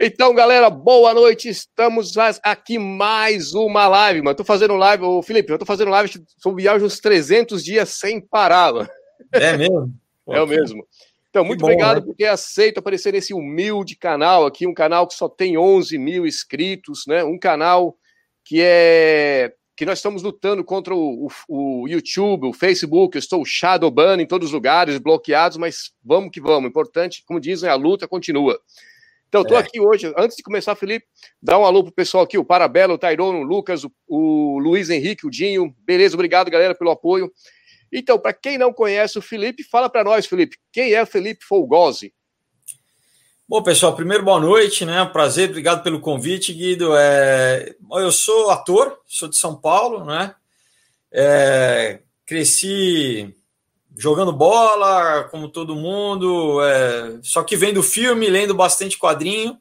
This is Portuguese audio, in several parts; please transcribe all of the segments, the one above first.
Então, galera, boa noite. Estamos aqui mais uma live, mano. Tô fazendo live, ô Felipe, eu tô fazendo live sobre viagem uns 300 dias sem parar, mano. É mesmo? é o mesmo. Então, muito bom, obrigado né? por ter aceito aparecer nesse humilde canal aqui, um canal que só tem 11 mil inscritos, né? Um canal que é que nós estamos lutando contra o, o, o YouTube, o Facebook, eu estou shadowban em todos os lugares, bloqueados, mas vamos que vamos. Importante, como dizem, a luta continua. Então, estou é. aqui hoje, antes de começar, Felipe, dá um alô pro pessoal aqui, o Parabelo, o Tairono, o Lucas, o, o Luiz Henrique, o Dinho. Beleza, obrigado, galera, pelo apoio. Então, para quem não conhece o Felipe, fala para nós, Felipe, quem é o Felipe Folgose? Bom, pessoal, primeiro boa noite, né? Prazer, obrigado pelo convite, Guido. É... Eu sou ator, sou de São Paulo, né? É... Cresci jogando bola, como todo mundo, é, só que vendo filme, lendo bastante quadrinho,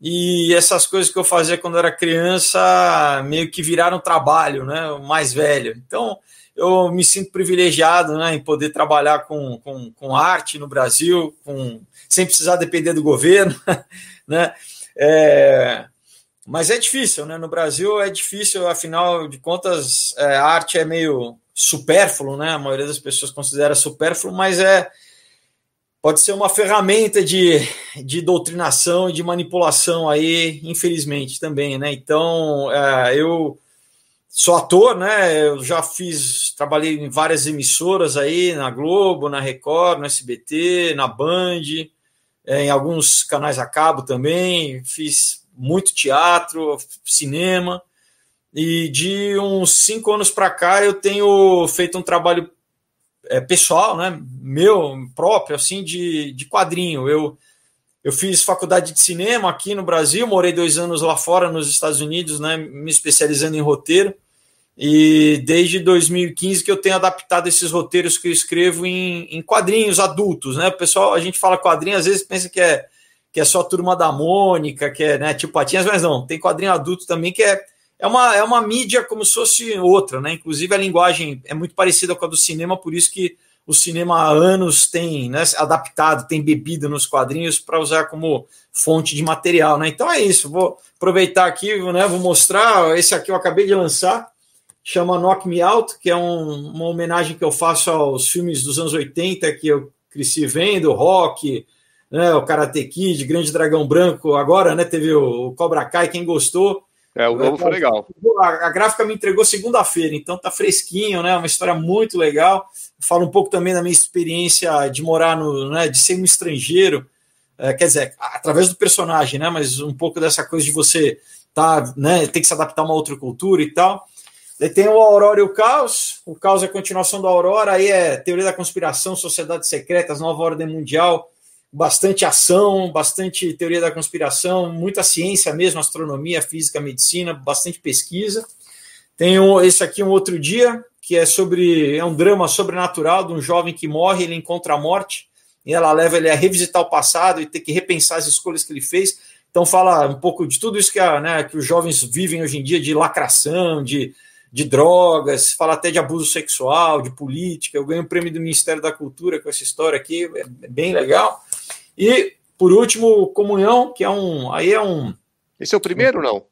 e essas coisas que eu fazia quando era criança meio que viraram trabalho, né? O mais velho. Então, eu me sinto privilegiado né, em poder trabalhar com, com, com arte no Brasil, com, sem precisar depender do governo, né? É, mas é difícil, né? No Brasil é difícil, afinal de contas, é, a arte é meio supérfluo, né? A maioria das pessoas considera supérfluo, mas é pode ser uma ferramenta de, de doutrinação e de manipulação aí, infelizmente também, né? Então, é, eu sou ator, né? Eu já fiz, trabalhei em várias emissoras aí, na Globo, na Record, no SBT, na Band, é, em alguns canais a cabo também, fiz muito teatro, cinema. E de uns cinco anos para cá eu tenho feito um trabalho é, pessoal, né, meu próprio, assim, de, de quadrinho. Eu, eu fiz faculdade de cinema aqui no Brasil, morei dois anos lá fora, nos Estados Unidos, né, me especializando em roteiro. E desde 2015 que eu tenho adaptado esses roteiros que eu escrevo em, em quadrinhos adultos, né? O pessoal, a gente fala quadrinho, às vezes pensa que é, que é só turma da Mônica, que é né, tipo Patinhas, mas não, tem quadrinho adulto também que é é uma, é uma mídia como se fosse outra, né? Inclusive a linguagem é muito parecida com a do cinema, por isso que o cinema há anos tem né, adaptado, tem bebido nos quadrinhos para usar como fonte de material, né? Então é isso. Vou aproveitar aqui, né? Vou mostrar. Esse aqui eu acabei de lançar, chama Knock Me Out, que é um, uma homenagem que eu faço aos filmes dos anos 80 que eu cresci vendo, rock, né, o Karate Kid, Grande Dragão Branco, agora né, teve o Cobra Kai, quem gostou. É, o novo foi legal. A, a gráfica me entregou segunda-feira, então tá fresquinho, né? Uma história muito legal. Falo um pouco também da minha experiência de morar no, né, de ser um estrangeiro, é, quer dizer, através do personagem, né? Mas um pouco dessa coisa de você tá, né, tem que se adaptar a uma outra cultura e tal. Daí tem o Aurora e o Caos. O Caos é a continuação do Aurora, aí é teoria da conspiração, sociedades secretas, nova ordem mundial bastante ação, bastante teoria da conspiração, muita ciência mesmo, astronomia, física, medicina, bastante pesquisa. Tem um, esse aqui um outro dia, que é sobre é um drama sobrenatural de um jovem que morre, ele encontra a morte e ela leva ele a revisitar o passado e ter que repensar as escolhas que ele fez. Então fala um pouco de tudo isso que, a, né, que os jovens vivem hoje em dia, de lacração, de, de drogas, fala até de abuso sexual, de política. Eu ganhei um prêmio do Ministério da Cultura com essa história aqui, é bem legal. E, por último, Comunhão, que é um. Aí é um. Esse é o primeiro, não?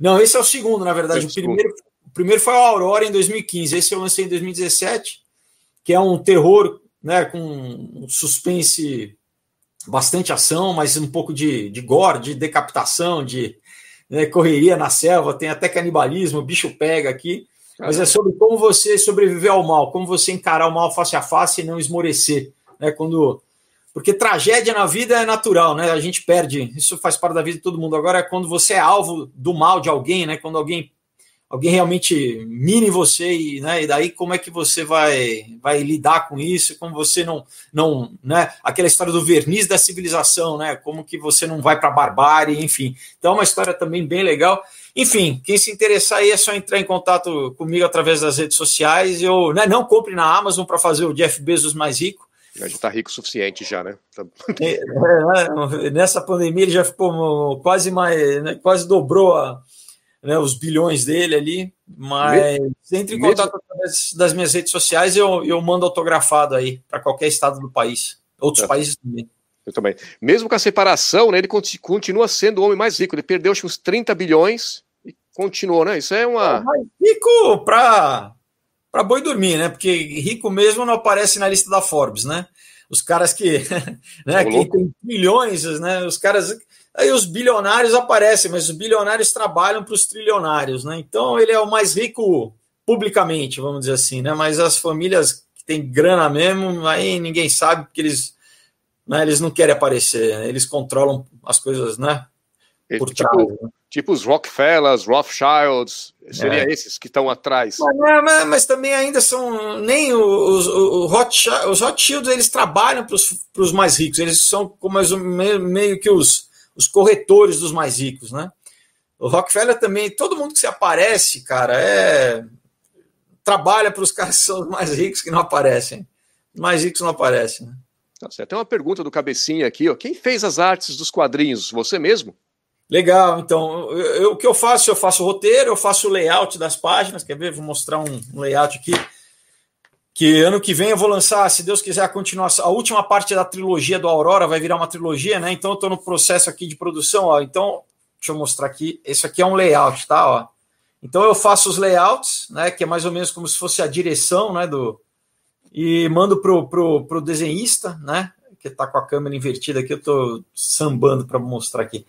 Não, esse é o segundo, na verdade. É o, o primeiro, o primeiro foi a Aurora em 2015. Esse eu lancei em 2017, que é um terror né, com um suspense, bastante ação, mas um pouco de, de gore, de decapitação, de né, correria na selva, tem até canibalismo, o bicho pega aqui. Mas é sobre como você sobreviver ao mal, como você encarar o mal face a face e não esmorecer. Né, quando porque tragédia na vida é natural, né? A gente perde, isso faz parte da vida de todo mundo. Agora é quando você é alvo do mal de alguém, né? Quando alguém alguém realmente mira em você e, né, e daí como é que você vai vai lidar com isso? Como você não não, né, aquela história do verniz da civilização, né? Como que você não vai para barbárie, enfim. Então é uma história também bem legal. Enfim, quem se interessar aí é só entrar em contato comigo através das redes sociais. Eu, né, não compre na Amazon para fazer o Jeff Bezos mais rico a gente está rico o suficiente já, né? Tá é, é, nessa pandemia ele já ficou quase mais, né, quase dobrou a, né, os bilhões dele ali, mas entre em contato através das minhas redes sociais eu, eu mando autografado aí para qualquer estado do país, outros é. países também. Eu também. Mesmo com a separação, né, ele continua sendo o homem mais rico. Ele perdeu acho, uns 30 bilhões e continuou, né? Isso é uma. É rico para para boi dormir, né? Porque rico mesmo não aparece na lista da Forbes, né? Os caras que, né, que tem milhões, né? Os caras aí os bilionários aparecem, mas os bilionários trabalham para os trilionários, né? Então ele é o mais rico publicamente, vamos dizer assim, né? Mas as famílias que têm grana mesmo, aí ninguém sabe porque eles, né, eles não querem aparecer, né? eles controlam as coisas, né? Por tipo, trás, né? tipo os Rockefellers, Rothschilds, seria é. esses que estão atrás. Mas, mas, mas, também ainda são nem os, os, Rothschild, os Rothschilds eles trabalham para os mais ricos, eles são como meio, meio que os, os corretores dos mais ricos, né? O Rockefeller também, todo mundo que se aparece, cara, é trabalha para os caras que são os mais ricos que não aparecem. Os mais ricos não aparecem. Né? Tá certo. Tem uma pergunta do Cabecinha aqui, ó. Quem fez as artes dos quadrinhos? Você mesmo? Legal, então, eu, eu, o que eu faço? Eu faço o roteiro, eu faço o layout das páginas, quer ver? Vou mostrar um, um layout aqui. Que ano que vem eu vou lançar, se Deus quiser, a continuação. A última parte da trilogia do Aurora vai virar uma trilogia, né? Então eu estou no processo aqui de produção, ó. Então, deixa eu mostrar aqui. Esse aqui é um layout, tá? Ó. Então eu faço os layouts, né? Que é mais ou menos como se fosse a direção, né? Do, e mando pro, pro, pro desenhista, né? Que está com a câmera invertida aqui, eu estou sambando para mostrar aqui.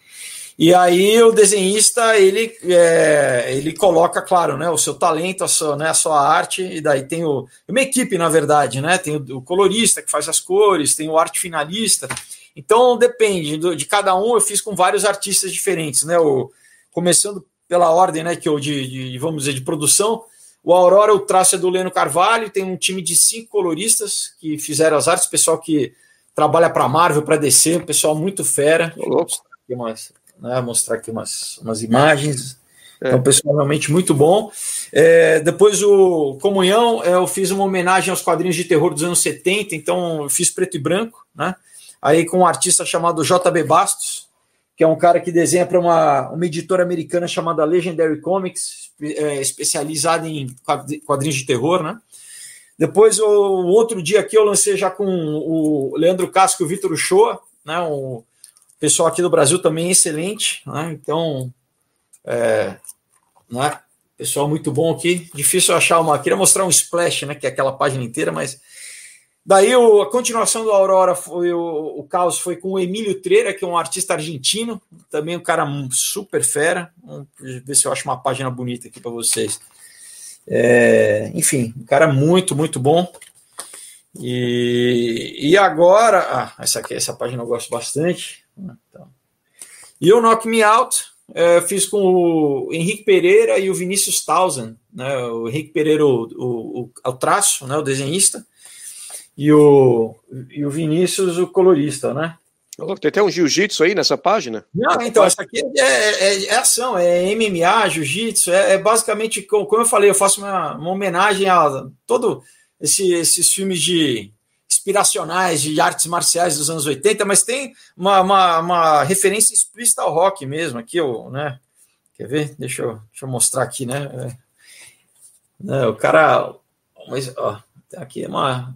E aí o desenhista ele, é, ele coloca, claro, né, o seu talento, a sua, né, a sua arte, e daí tem o, uma equipe, na verdade, né? Tem o, o colorista que faz as cores, tem o arte finalista. Então depende do, de cada um. Eu fiz com vários artistas diferentes, né? O, começando pela ordem, né? Que eu de, de, vamos dizer de produção. O Aurora, o traço é do Leno Carvalho. Tem um time de cinco coloristas que fizeram as artes. Pessoal que trabalha para Marvel, para DC, um pessoal muito fera. louco. Umas, né, mostrar aqui umas, umas imagens. É. Então, pessoal realmente muito bom. É, depois o Comunhão, é, eu fiz uma homenagem aos quadrinhos de terror dos anos 70, então eu fiz preto e branco, né? Aí com um artista chamado JB Bastos, que é um cara que desenha para uma, uma editora americana chamada Legendary Comics, é, especializada em quadrinhos de terror, né? Depois, o, o, outro dia aqui, eu lancei já com o Leandro Casco e o Vitor Uchoa, né? O, pessoal aqui do Brasil também é excelente, né? Então, é, né? Pessoal muito bom aqui. Difícil achar uma. Queria mostrar um splash, né? Que é aquela página inteira, mas. Daí o, a continuação do Aurora foi o, o caos foi com o Emílio Treira, que é um artista argentino, também um cara super fera. Vamos ver se eu acho uma página bonita aqui para vocês. É, enfim, um cara muito, muito bom. E, e agora, ah, essa aqui, essa página eu gosto bastante. Então. E o Knock Me Out, é, fiz com o Henrique Pereira e o Vinícius Townsend, né? O Henrique Pereira, o, o, o, o traço, né? O desenhista, e o, e o Vinícius, o colorista, né? Tem até um jiu-jitsu aí nessa página? Não, então, essa aqui é, é, é ação, é MMA, jiu-jitsu, é, é, basicamente, como eu falei, eu faço uma, uma homenagem a todo esse, esses filmes de inspiracionais de artes marciais dos anos 80, mas tem uma, uma, uma referência explícita ao rock mesmo, aqui, né? Quer ver? Deixa eu, deixa eu mostrar aqui, né? É, o cara. Mas, ó, aqui é uma.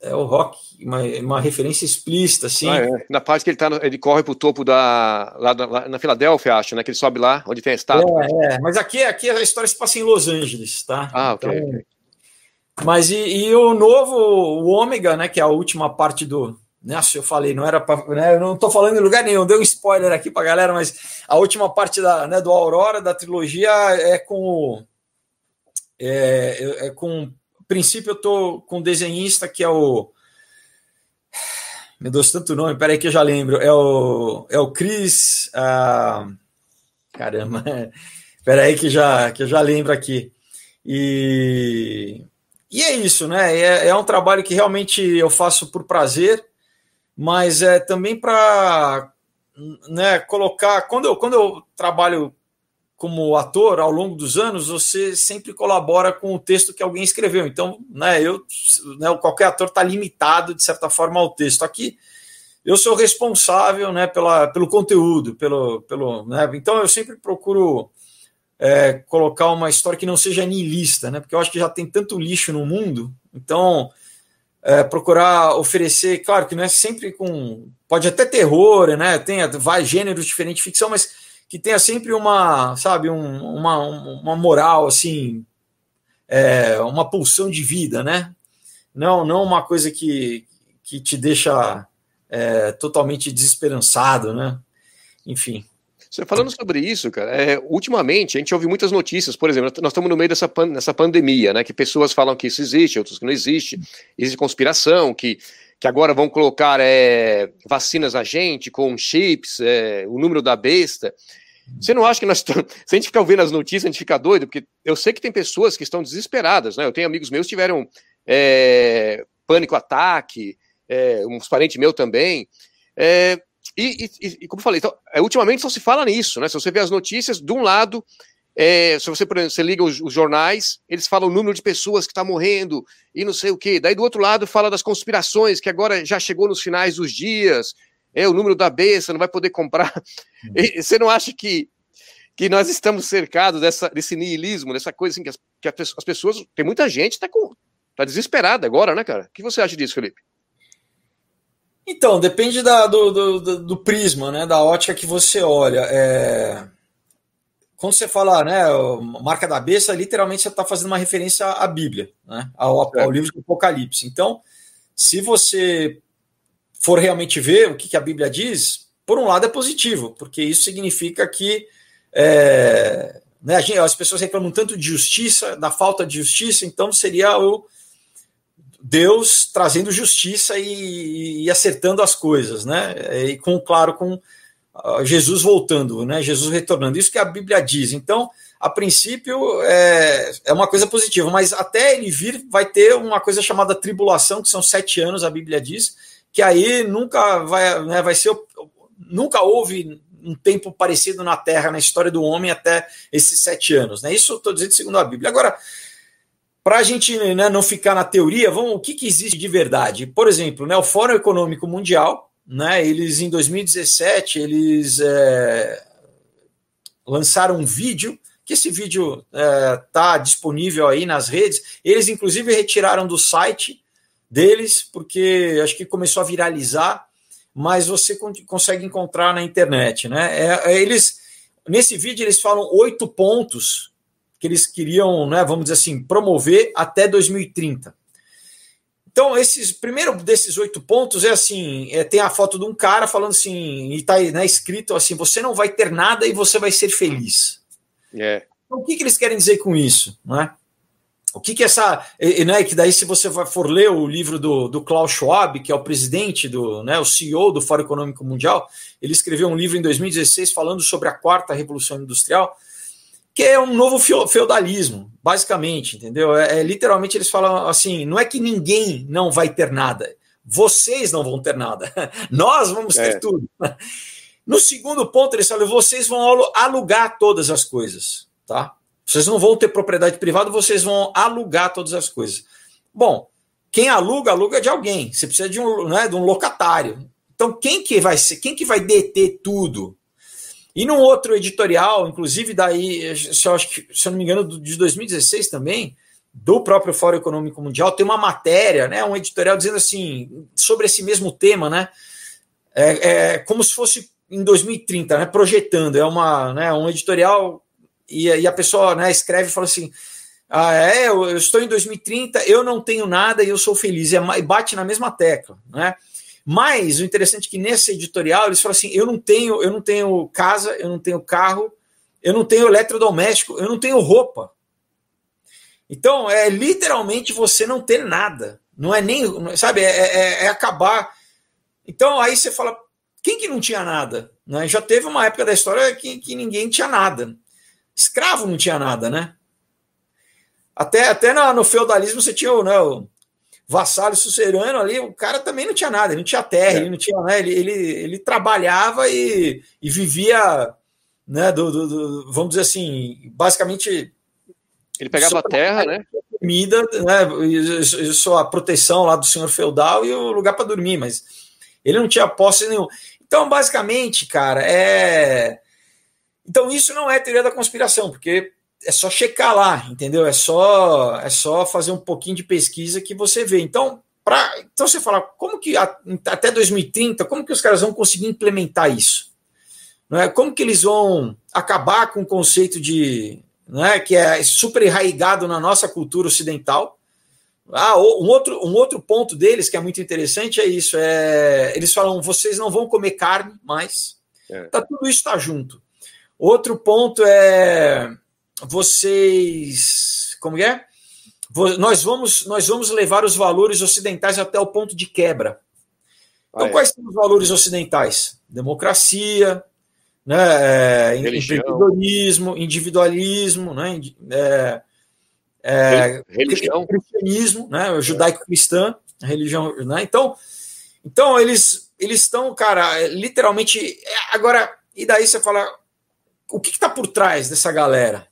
É o rock, uma, uma referência explícita, assim. Ah, é. Na parte que ele tá, no, ele corre pro topo da. Lá, lá, na Filadélfia, acho, né? Que ele sobe lá, onde tem a estátua. É, é, mas aqui, aqui a história se passa em Los Angeles, tá? Ah, ok. Então, mas e, e, o novo, o ômega, né, que é a última parte do. Nossa, eu falei, não era para. Né, eu não estou falando em lugar nenhum, deu um spoiler aqui para galera, mas a última parte da, né, do Aurora, da trilogia, é com. É, é com. Princípio, eu tô com um desenhista que é o. Meu Deus, tanto nome, peraí que eu já lembro. É o, é o Chris. Ah, caramba, peraí que, já, que eu já lembro aqui. E e é isso, né? É, é um trabalho que realmente eu faço por prazer, mas é também para né, colocar. Quando eu, quando eu trabalho como ator ao longo dos anos, você sempre colabora com o texto que alguém escreveu. Então, né, eu, né, qualquer ator está limitado, de certa forma, ao texto. Aqui, eu sou responsável né, pela, pelo conteúdo, pelo, pelo, né, então eu sempre procuro é, colocar uma história que não seja niilista, né? Porque eu acho que já tem tanto lixo no mundo. Então, é, procurar oferecer, claro que não é sempre com. Pode até terror, né? Tem vários gêneros diferentes de ficção, mas que tenha sempre uma, sabe, um, uma, uma moral, assim, é, uma pulsão de vida, né? Não, não uma coisa que, que te deixa é, totalmente desesperançado, né? Enfim. Você falando sobre isso, cara, é, ultimamente a gente ouve muitas notícias, por exemplo, nós estamos no meio dessa, pan pandemia, né? Que pessoas falam que isso existe, outras que não existe, existe conspiração, que, que agora vão colocar é, vacinas a gente com chips, é, o número da besta. Você não acha que nós estamos. Se a gente ficar ouvindo as notícias, a gente fica doido, porque eu sei que tem pessoas que estão desesperadas, né? Eu tenho amigos meus que tiveram é, pânico ataque, é, uns parentes meus também. É, e, e, e, como eu falei, então, é, ultimamente só se fala nisso, né? Se você vê as notícias, de um lado, é, se você, por exemplo, você liga os, os, jornais, eles falam o número de pessoas que está morrendo e não sei o quê. Daí do outro lado fala das conspirações, que agora já chegou nos finais dos dias, é o número da besta, não vai poder comprar. Hum. E, você não acha que, que nós estamos cercados dessa, desse niilismo, dessa coisa assim, que as, que as pessoas. Tem muita gente que está tá desesperada agora, né, cara? O que você acha disso, Felipe? Então, depende da, do, do, do, prisma, né, da ótica que você olha. É... Quando você fala, né, marca da besta, literalmente você está fazendo uma referência à Bíblia, né, ao, ao, livro do Apocalipse. Então, se você for realmente ver o que, que, a Bíblia diz, por um lado é positivo, porque isso significa que é, né, gente, as pessoas reclamam tanto de justiça, da falta de justiça, então seria o Deus trazendo justiça e, e, acertando as coisas, né? E com, claro, com ah, Jesus voltando, né? Jesus retornando. Isso que a Bíblia diz. Então, a princípio, é, é uma coisa positiva, mas até ele vir, vai ter uma coisa chamada tribulação, que são sete anos, a Bíblia diz, que aí nunca vai, né, vai ser. Nunca houve um tempo parecido na Terra, na história do homem, até esses sete anos. Né? Isso estou dizendo segundo a Bíblia. Agora, para a gente né, não ficar na teoria, vamos, o que, que existe de verdade? Por exemplo, né, o Fórum Econômico Mundial, né, eles em 2017 eles é, lançaram um vídeo, que esse vídeo está é, disponível aí nas redes. Eles inclusive retiraram do site deles porque acho que começou a viralizar, mas você consegue encontrar na internet, né? É, é eles nesse vídeo eles falam oito pontos que eles queriam, né, vamos dizer assim, promover até 2030. Então, esses primeiro desses oito pontos é assim: é, tem a foto de um cara falando assim, e está né, escrito assim: você não vai ter nada e você vai ser feliz. É. Então, o que, que eles querem dizer com isso? Né? O que, que essa. E, né, que daí, se você for ler o livro do, do Klaus Schwab, que é o presidente, do, né, o CEO do Fórum Econômico Mundial, ele escreveu um livro em 2016 falando sobre a quarta revolução industrial que é um novo feudalismo, basicamente, entendeu? É, é, literalmente eles falam assim: não é que ninguém não vai ter nada, vocês não vão ter nada, nós vamos ter é. tudo. No segundo ponto, eles falam: vocês vão alugar todas as coisas, tá? Vocês não vão ter propriedade privada, vocês vão alugar todas as coisas. Bom, quem aluga, aluga de alguém. Você precisa de um, né, de um locatário. Então, quem que vai ser, quem que vai deter tudo? E num outro editorial, inclusive daí, se eu, acho se eu não me engano, de 2016 também, do próprio Fórum Econômico Mundial, tem uma matéria, né, um editorial dizendo assim, sobre esse mesmo tema, né, é, é como se fosse em 2030, né, projetando, é uma, né, um editorial e, e a pessoa né, escreve e fala assim, ah, é, eu, eu estou em 2030, eu não tenho nada e eu sou feliz, e bate na mesma tecla, né, mas o interessante é que nesse editorial eles falam assim: eu não tenho, eu não tenho casa, eu não tenho carro, eu não tenho eletrodoméstico, eu não tenho roupa. Então é literalmente você não ter nada. Não é nem, sabe, é, é, é acabar. Então aí você fala, quem que não tinha nada? Né? Já teve uma época da história que, que ninguém tinha nada. Escravo não tinha nada, né? Até, até no, no feudalismo você tinha né, o, vassalo sucerano ali, o cara também não tinha nada, ele não tinha terra, é. ele não tinha, né, ele, ele, ele trabalhava e, e vivia, né, do, do, do, vamos dizer assim, basicamente... Ele pegava a terra, né? Comida, né, isso, a proteção lá do senhor feudal e o lugar para dormir, mas ele não tinha posse nenhum. Então, basicamente, cara, é... Então, isso não é teoria da conspiração, porque é só checar lá, entendeu? É só é só fazer um pouquinho de pesquisa que você vê. Então, Pra, então você fala, como que até 2030, como que os caras vão conseguir implementar isso? Não é? Como que eles vão acabar com o conceito de. Não é, que é super arraigado na nossa cultura ocidental. Ah, um outro, um outro ponto deles que é muito interessante é isso: é, eles falam, vocês não vão comer carne mais. É. Tá, tudo isso está junto. Outro ponto é vocês. Como é? Nós vamos, nós vamos levar os valores ocidentais até o ponto de quebra. Então, ah, é. quais são os valores ocidentais? Democracia, né, é, empreendedorismo, individualismo, né, é, é, religião, cristianismo, né, judaico-cristã, religião, né, então, então eles eles estão, cara, literalmente é, agora e daí você fala o que está por trás dessa galera?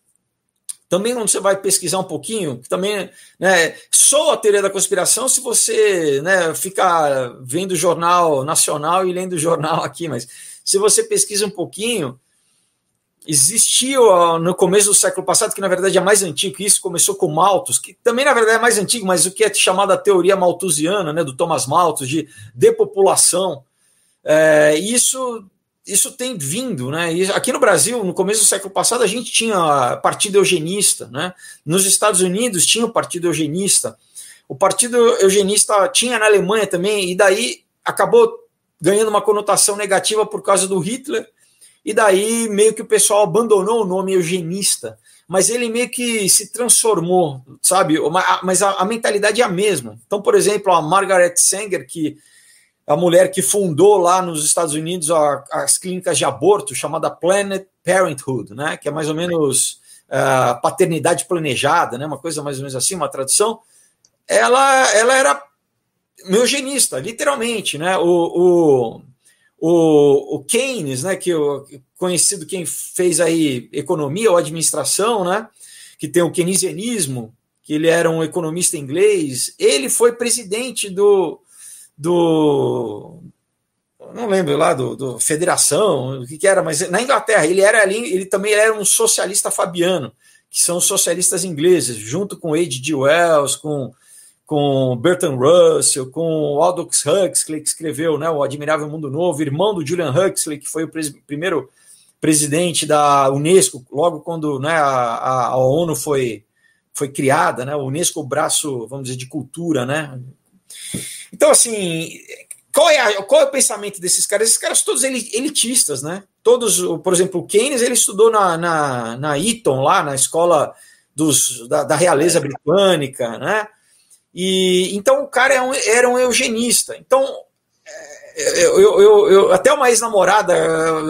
Também quando você vai pesquisar um pouquinho, também né, sou a teoria da conspiração se você né, fica vendo jornal nacional e lendo jornal aqui, mas se você pesquisa um pouquinho, existiu no começo do século passado, que na verdade é mais antigo, que isso começou com Malthus, que também na verdade é mais antigo, mas o que é chamado a teoria malthusiana, né, do Thomas Malthus, de depopulação. É, isso isso tem vindo, né? E aqui no Brasil, no começo do século passado, a gente tinha partido eugenista, né? Nos Estados Unidos tinha o partido eugenista. O partido eugenista tinha na Alemanha também, e daí acabou ganhando uma conotação negativa por causa do Hitler, e daí meio que o pessoal abandonou o nome eugenista, mas ele meio que se transformou, sabe? Mas a, a mentalidade é a mesma. Então, por exemplo, a Margaret Sanger, que a mulher que fundou lá nos Estados Unidos a, as clínicas de aborto, chamada Planet Parenthood, né? Que é mais ou menos uh, paternidade planejada, né? Uma coisa mais ou menos assim, uma tradução. Ela, ela era eugenista, literalmente, né? O, o, o, o Keynes, né? Que o conhecido quem fez aí economia ou administração, né? Que tem o keynesianismo, que ele era um economista inglês. Ele foi presidente do do não lembro lá do, do Federação, o que, que, era, mas na Inglaterra ele era ali, ele também era um socialista fabiano, que são os socialistas ingleses, junto com H.G. Wells, com com Bertrand Russell, com Aldous Huxley que escreveu, né, o Admirável Mundo Novo, irmão do Julian Huxley, que foi o pres primeiro presidente da UNESCO, logo quando né, a, a, ONU foi foi criada, né, o UNESCO, o braço, vamos dizer, de cultura, né, então, assim, qual é, a, qual é o pensamento desses caras? Esses caras todos elitistas, né? Todos, por exemplo, o Keynes, ele estudou na, na, na Eton, lá na escola dos, da, da realeza britânica, né? E então o cara é um, era um eugenista. Então, é, eu, eu, eu, eu até uma ex-namorada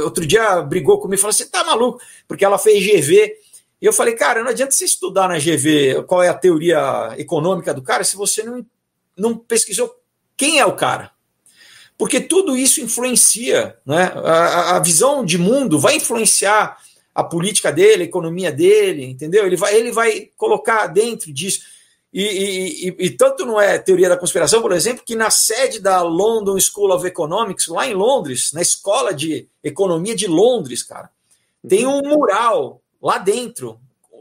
outro dia brigou comigo e falou: Você tá maluco? Porque ela fez GV. E eu falei, cara, não adianta você estudar na GV qual é a teoria econômica do cara se você não, não pesquisou quem é o cara? Porque tudo isso influencia, né? A, a visão de mundo vai influenciar a política dele, a economia dele, entendeu? Ele vai, ele vai colocar dentro disso. E, e, e, e, tanto não é teoria da conspiração, por exemplo, que na sede da London School of Economics, lá em Londres, na escola de economia de Londres, cara, tem um mural lá dentro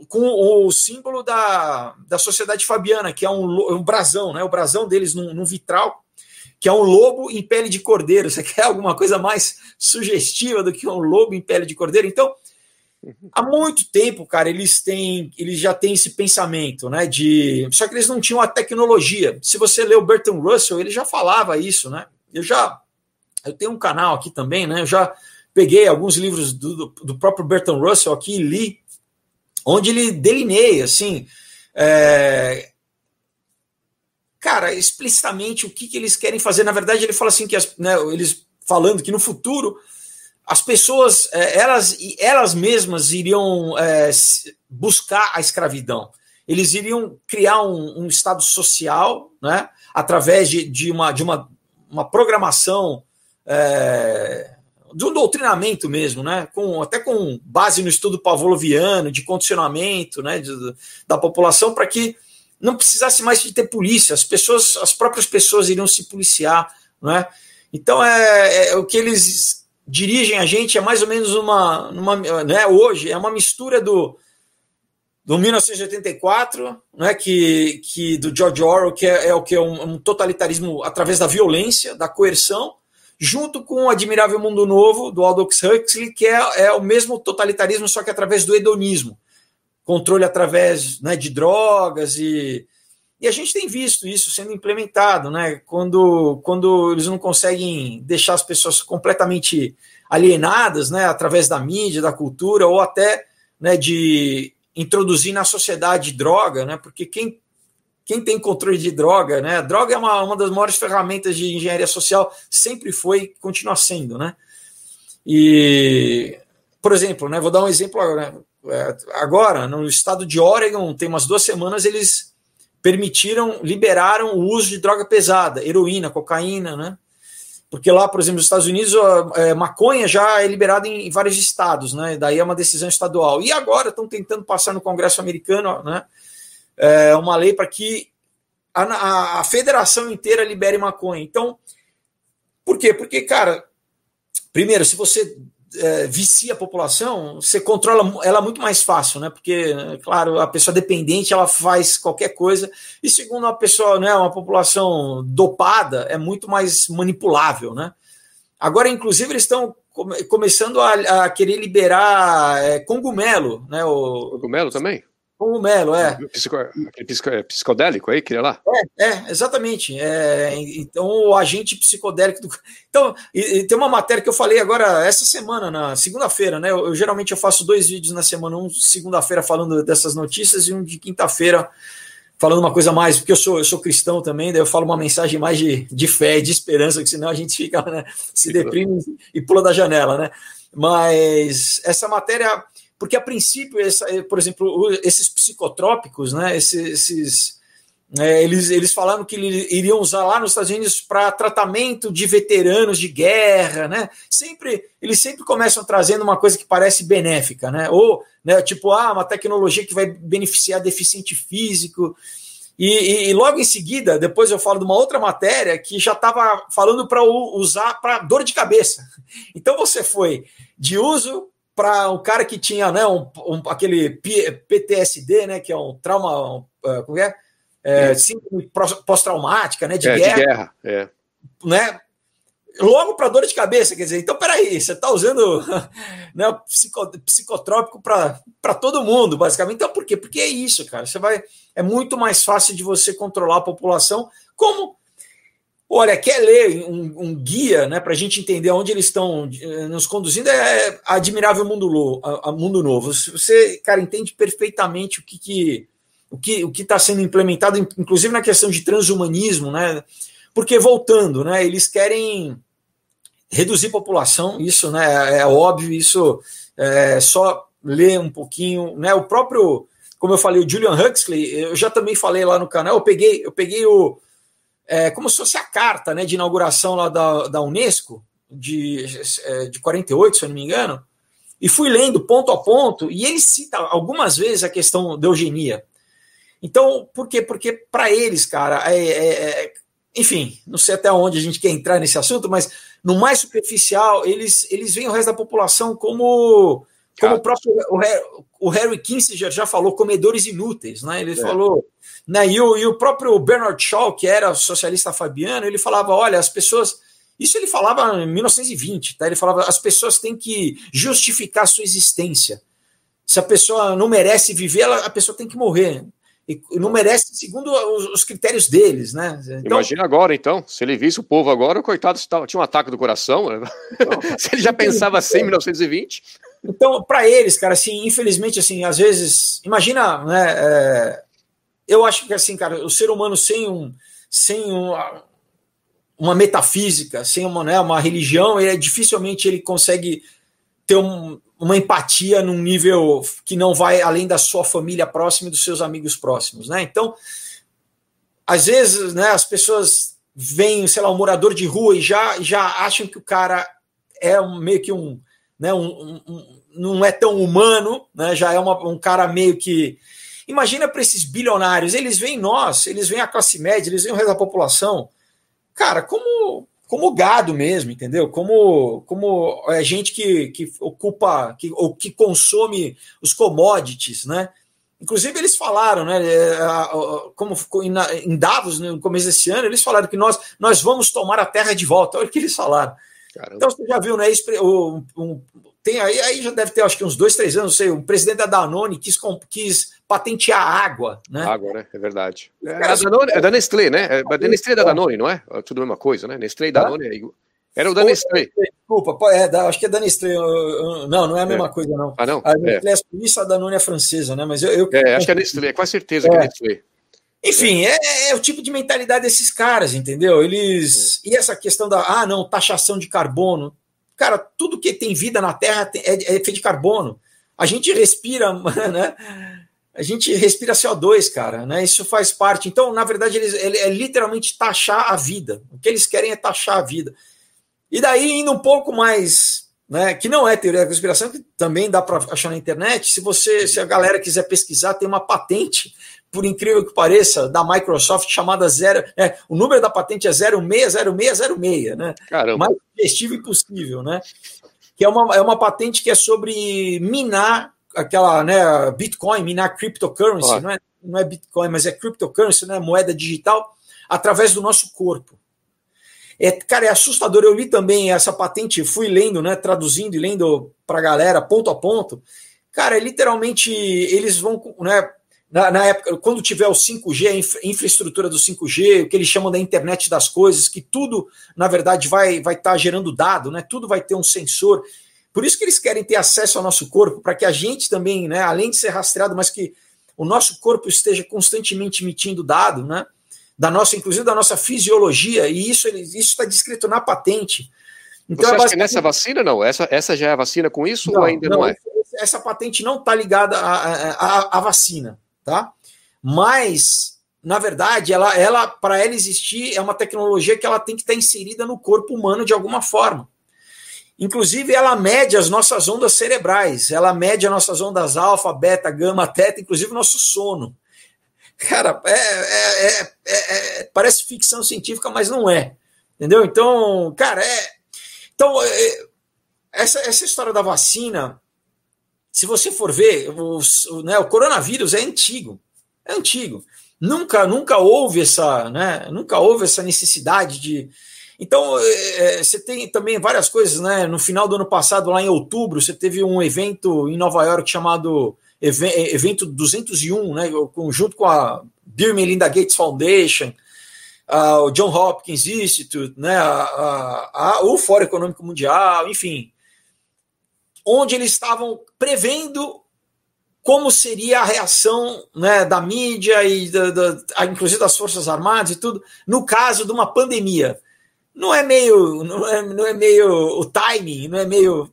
com o símbolo da, da Sociedade Fabiana, que é um, um brasão, né? O brasão deles num, num vitral que é um lobo em pele de cordeiro. Você quer alguma coisa mais sugestiva do que um lobo em pele de cordeiro? Então, há muito tempo, cara, eles têm, eles já têm esse pensamento, né? De só que eles não tinham a tecnologia. Se você lê o Bertrand Russell, ele já falava isso, né? Eu já, eu tenho um canal aqui também, né? Eu já peguei alguns livros do, do, do próprio Bertrand Russell aqui e li, onde ele delineia assim. É, cara, explicitamente o que, que eles querem fazer. Na verdade, ele fala assim que as, né, eles falando que no futuro as pessoas é, elas elas mesmas iriam é, buscar a escravidão. Eles iriam criar um, um estado social, né, através de, de, uma, de uma, uma programação é, de um doutrinamento mesmo, né? Com, até com base no estudo pavloviano, de condicionamento né? De, da população, para que não precisasse mais de ter polícia, as pessoas, as próprias pessoas iriam se policiar, não é? Então é, é o que eles dirigem a gente é mais ou menos uma, uma né, hoje é uma mistura do do 1984, né, que, que do George Orwell, que é, é o que é um, um, totalitarismo através da violência, da coerção, junto com o Admirável Mundo Novo do Aldous Huxley, que é, é o mesmo totalitarismo, só que através do hedonismo, controle através né, de drogas e e a gente tem visto isso sendo implementado, né? Quando, quando eles não conseguem deixar as pessoas completamente alienadas, né? Através da mídia, da cultura, ou até né, de introduzir na sociedade droga, né? Porque quem, quem tem controle de droga, né? A droga é uma, uma das maiores ferramentas de engenharia social, sempre foi continua sendo, né? E, por exemplo, né? Vou dar um exemplo agora. Né? Agora, no estado de Oregon, tem umas duas semanas, eles permitiram, liberaram o uso de droga pesada, heroína, cocaína, né? Porque lá, por exemplo, nos Estados Unidos, a é, maconha já é liberada em, vários estados, né? Daí é uma decisão estadual. E agora estão tentando passar no Congresso americano, né? É, uma lei para que a, a federação inteira libere maconha. Então, por quê? Porque, cara, primeiro, se você é, vicia a população, você controla ela muito mais fácil, né? Porque, claro, a pessoa dependente ela faz qualquer coisa. E segundo a pessoa, né, uma população dopada é muito mais manipulável, né? Agora, inclusive, eles estão começando a, a, querer liberar é, cogumelo, né? O, cogumelo também? Cogumelo, é. Psico, psico, é psicodélico aí, queria lá? É, é exatamente. É, então, o agente psicodélico. Do... Então, e, e tem uma matéria que eu falei agora, essa semana, na segunda-feira, né? Eu, eu, geralmente eu faço dois vídeos na semana, um segunda-feira falando dessas notícias e um de quinta-feira falando uma coisa mais, porque eu sou, eu sou cristão também, daí eu falo uma mensagem mais de, de fé, de esperança, que senão a gente fica, né, se deprime e pula da janela, né? Mas essa matéria porque a princípio, essa, eh, por exemplo, esses psicotrópicos, né, esses, esses é, eles, eles falaram que iriam usar lá nos Estados Unidos para tratamento de veteranos de guerra, né? Sempre eles sempre começam trazendo uma coisa que parece benéfica, né? Ou né, tipo, ah, uma tecnologia que vai beneficiar deficiente físico. E, e, e logo em seguida, depois eu falo de uma outra matéria que já estava falando para usar para dor de cabeça. Então você foi de uso para um cara que tinha né, um, um, aquele PTSD, né, que é um trauma, um, uh, como é? é síndrome pós-traumática, né, de é, guerra. De guerra é. né, logo para dor de cabeça, quer dizer, então peraí, você está usando né, psico, psicotrópico para todo mundo, basicamente. Então por quê? Porque é isso, cara. Você vai. É muito mais fácil de você controlar a população, como Olha, quer ler um, um guia né, para a gente entender onde eles estão eh, nos conduzindo? É Admirável Mundo, a, a Mundo Novo. Você, cara, entende perfeitamente o que, que o que o está sendo implementado, inclusive na questão de transhumanismo, né? Porque voltando, né? Eles querem reduzir população, isso, né? É, é óbvio, isso é só ler um pouquinho, né? O próprio, como eu falei, o Julian Huxley, eu já também falei lá no canal, eu peguei, eu peguei o é, como se fosse a carta né, de inauguração lá da, da Unesco, de, é, de 48, se eu não me engano, e fui lendo ponto a ponto, e ele cita algumas vezes a questão da eugenia. Então, por quê? Porque para eles, cara, é, é, é, enfim, não sei até onde a gente quer entrar nesse assunto, mas no mais superficial, eles, eles veem o resto da população como, como o próprio o Harry Kissinger já falou, comedores inúteis, né? Ele é. falou né? E, o, e o próprio Bernard Shaw, que era socialista fabiano, ele falava: olha, as pessoas. Isso ele falava em 1920, tá? Ele falava: as pessoas têm que justificar a sua existência. Se a pessoa não merece viver, ela, a pessoa tem que morrer. E não merece segundo os, os critérios deles, né? Então, Imagina agora, então, se ele visse o povo agora, o coitado tinha um ataque do coração. Né? se ele já pensava assim em 1920. Então, para eles, cara, assim, infelizmente, assim, às vezes, imagina, né? É, eu acho que assim, cara, o ser humano sem um sem uma, uma metafísica, sem uma, né, uma religião, ele, dificilmente ele consegue ter um, uma empatia num nível que não vai além da sua família próxima e dos seus amigos próximos, né? Então, às vezes, né, as pessoas veem, sei lá, um morador de rua e já, já acham que o cara é um, meio que um, né, um, um, não é tão humano, né? Já é uma, um cara meio que Imagina para esses bilionários, eles veem nós, eles veem a classe média, eles veem o resto da população, cara, como como gado mesmo, entendeu? Como como é gente que, que ocupa, que, ou que consome os commodities, né? Inclusive, eles falaram, né? É, como ficou em Davos no começo desse ano, eles falaram que nós, nós vamos tomar a terra de volta. Olha o que eles falaram. Caramba. Então, você já viu, né? Um, um, tem aí, aí já deve ter acho que uns dois, três anos, não sei, o presidente da Danone quis, quis patentear água, né? Água, né? É verdade. É, a Danone, é da Nestlé, né? É, da Nestlé é da Danone, não é? é? Tudo a mesma coisa, né? Nestlé e Danone é igual. Era o da Nestlé. Desculpa, é, da, acho que é da Nestlé. Não, não é a mesma é. coisa, não. Ah, não? A Nestlé é, é suíça, a Danone é francesa, né? Mas eu. eu é, acho que é Nestlé, com certeza é. que é Nestlé. Enfim, é. É, é. o tipo de mentalidade desses caras, entendeu? Eles. E essa questão da, ah, não, taxação de carbono. Cara, tudo que tem vida na Terra é, é feito de carbono. A gente respira, né? A gente respira CO2, cara, né? Isso faz parte. Então, na verdade, eles, ele é literalmente taxar a vida. O que eles querem é taxar a vida. E daí, indo um pouco mais, né, que não é teoria da conspiração, que também dá para achar na internet, se você, se a galera quiser pesquisar, tem uma patente, por incrível que pareça, da Microsoft chamada zero, é, o número da patente é 060606, né? Caramba. Mais sugestivo impossível, né? Que é uma, é uma patente que é sobre minar aquela, né, Bitcoin, minar cryptocurrency, não é, não é Bitcoin, mas é cryptocurrency, né, moeda digital, através do nosso corpo. É, cara, é assustador. Eu li também essa patente, fui lendo, né, traduzindo e lendo para a galera, ponto a ponto. Cara, é, literalmente eles vão, né, na, na, época, quando tiver o 5G, a infra, infraestrutura do 5G, o que eles chamam da internet das coisas, que tudo, na verdade, vai vai estar tá gerando dado, né? Tudo vai ter um sensor. Por isso que eles querem ter acesso ao nosso corpo, para que a gente também, né, além de ser rastreado, mas que o nosso corpo esteja constantemente emitindo dado, né? da nossa, inclusive da nossa fisiologia, e isso isso está descrito na patente. Então, Você é acha basicamente... que nessa vacina não? Essa, essa já é a vacina com isso não, ou ainda não, não é? Essa patente não está ligada à, vacina, tá? Mas, na verdade, ela, ela para ela existir, é uma tecnologia que ela tem que estar inserida no corpo humano de alguma forma. Inclusive, ela mede as nossas ondas cerebrais, ela mede as nossas ondas alfa, beta, gama, teta, inclusive nosso sono. Cara, é, é, é, é, parece ficção científica, mas não é. Entendeu? Então, cara, é. Então, é, essa, essa história da vacina, se você for ver, o, o, né, o coronavírus é antigo. É antigo. Nunca, nunca houve essa, né? Nunca houve essa necessidade de. Então, é, você tem também várias coisas, né? No final do ano passado, lá em outubro, você teve um evento em Nova York chamado evento 201, né, junto com a Bill Melinda Gates Foundation, o John Hopkins Institute, né, a, a, o Fórum Econômico Mundial, enfim, onde eles estavam prevendo como seria a reação né, da mídia e da, da, inclusive das Forças Armadas e tudo, no caso de uma pandemia. Não é meio, não é, não é meio o timing, não é meio.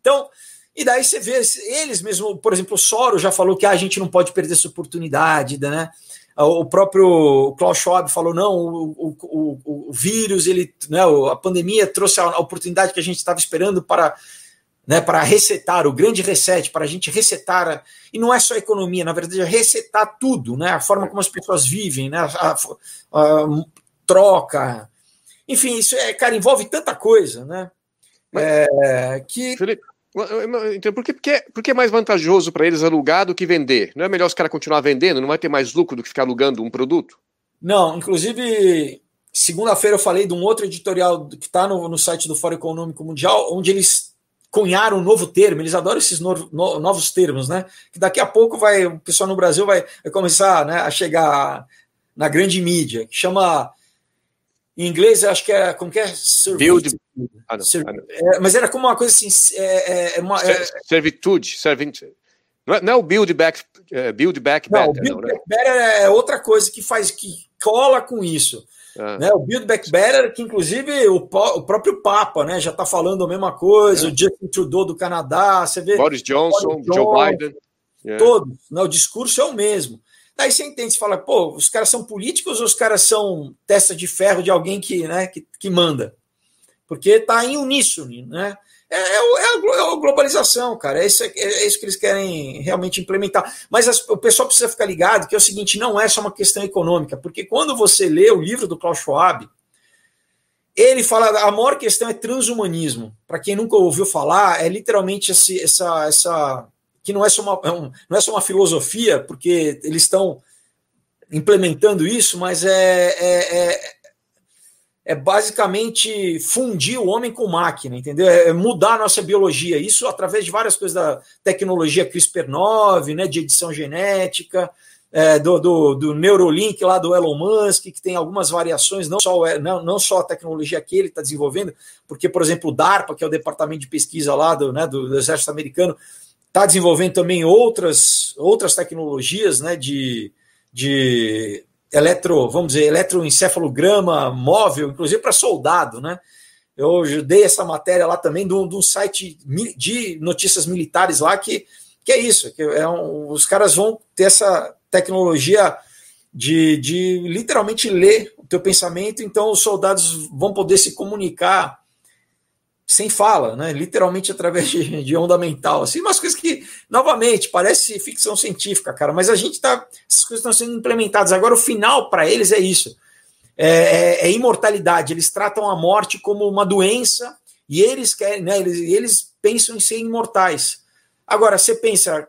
Então, e daí você vê, eles mesmo, por exemplo, o Soro já falou que ah, a gente não pode perder essa oportunidade, né? O próprio Klaus Schwab falou: não, o, o, o, o vírus, ele, né, a pandemia trouxe a oportunidade que a gente estava esperando para, né, para resetar, o grande reset, para a gente resetar. E não é só a economia, na verdade, é resetar tudo, né? A forma como as pessoas vivem, né? A, a, troca. Enfim, isso é, cara, envolve tanta coisa, né? É, que. Felipe, então, por que, porque, porque é mais vantajoso para eles alugar do que vender? Não é melhor os caras continuar vendendo? Não vai ter mais lucro do que ficar alugando um produto? Não, inclusive, segunda-feira eu falei de um outro editorial que está no, no site do Fórum Econômico Mundial, onde eles cunharam um novo termo, eles adoram esses no, no, novos termos, né? Que daqui a pouco vai, o pessoal no Brasil vai, vai começar né, a chegar na grande mídia, que chama em inglês, acho que é. Como que é? Build. Ah, não, ah, não. É, mas era como uma coisa assim. É, é, uma, é servitude. Servitude. Não é, não é o build back, uh, build back não, better. Build não, back né? better é outra coisa que faz, que cola com isso. Ah. Né? O Build Back Better, que inclusive o, o próprio Papa né, já está falando a mesma coisa, é. o Justin Trudeau do Canadá, você vê. Boris Johnson, Boris Johnson Joe Biden. Todos. Né, o discurso é o mesmo. Daí você entende, você fala, pô, os caras são políticos ou os caras são testa de ferro de alguém que, né, que, que manda? Porque está em uníssono, né? É, é, é, a, globalização, cara. É isso, é isso que eles querem realmente implementar. Mas as, o pessoal precisa ficar ligado que é o seguinte: não é só uma questão econômica, porque quando você lê o livro do Klaus Schwab, ele fala a maior questão é transhumanismo. Para quem nunca ouviu falar, é literalmente esse, essa, essa que não é só uma, é não é só uma filosofia, porque eles estão implementando isso, mas é, é, é, é, basicamente fundir o homem com máquina, entendeu? É mudar a nossa biologia. Isso através de várias coisas da tecnologia CRISPR-9, né, de edição genética, é, do, do, do, Neurolink lá do Elon Musk, que tem algumas variações, não só, não, não só a tecnologia que ele está desenvolvendo, porque, por exemplo, o DARPA, que é o departamento de pesquisa lá do, né, do, do Exército Americano, está desenvolvendo também outras, outras tecnologias né, de, de eletro, vamos dizer, eletroencefalograma móvel, inclusive para soldado, né? Eu dei essa matéria lá também de um, site de notícias militares lá que, que é isso, que é um, os caras vão ter essa tecnologia de, de literalmente ler o teu pensamento, então os soldados vão poder se comunicar sem fala, né? literalmente através de, de, onda mental. Assim, umas coisas que, novamente, parece ficção científica, cara, mas a gente está. Essas coisas estão sendo implementadas. Agora, o final para eles é isso: é, é, é, imortalidade. Eles tratam a morte como uma doença e eles querem, né? Eles, eles pensam em ser imortais. Agora, você pensa,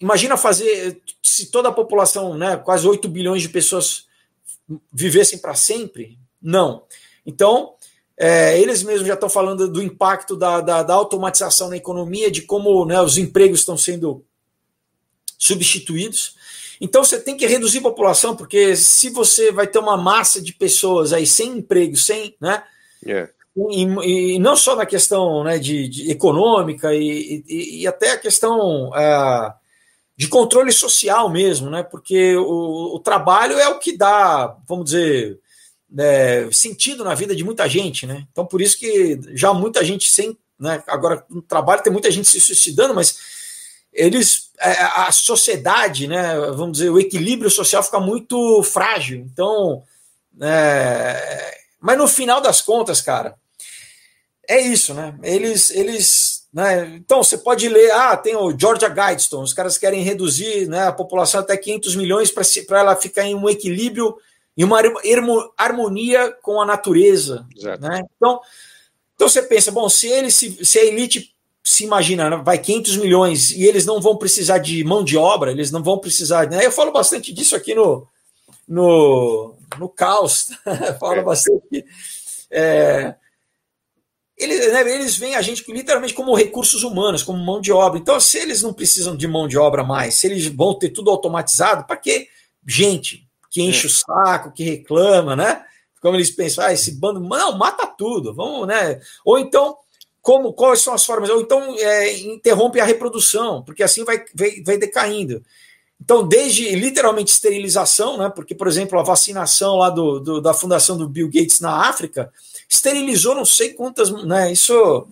imagina fazer se toda a população, né, quase 8 bilhões de pessoas vivessem para sempre? Não. Então, é, eles mesmos já estão falando do impacto da, da, da automatização na economia, de como né, os empregos estão sendo substituídos. Então você tem que reduzir a população, porque se você vai ter uma massa de pessoas aí sem emprego, sem, né? Yeah. E, e, não só na questão né, de, de econômica e, e, e, até a questão uh, de controle social mesmo, né? Porque o, o, trabalho é o que dá, vamos dizer, é, sentido na vida de muita gente, né? Então, por isso que já muita gente sem. Né, agora, no trabalho tem muita gente se suicidando, mas eles. É, a sociedade, né? Vamos dizer, o equilíbrio social fica muito frágil. Então. É, mas no final das contas, cara, é isso, né? Eles. eles né, então, você pode ler, ah, tem o Georgia Guidestone, os caras querem reduzir né, a população até 500 milhões para ela ficar em um equilíbrio e uma harmonia com a natureza. Né? Então, então você pensa, bom, se ele se, se a elite se imagina, né, vai 500 milhões e eles não vão precisar de mão de obra, eles não vão precisar. Né? Eu falo bastante disso aqui no, no, no caos, falo é. bastante. É, eles, né, eles veem a gente literalmente como recursos humanos, como mão de obra. Então, se eles não precisam de mão de obra mais, se eles vão ter tudo automatizado, para que gente? Que enche é. o saco, que reclama, né? Como eles pensam, ah, esse bando, não, mata tudo, vamos, né? Ou então, como, quais são as formas? Ou então é, interrompe a reprodução, porque assim vai, vai, vai decaindo. Então, desde literalmente esterilização, né? Porque, por exemplo, a vacinação lá do, do, da fundação do Bill Gates na África esterilizou não sei quantas, né? Isso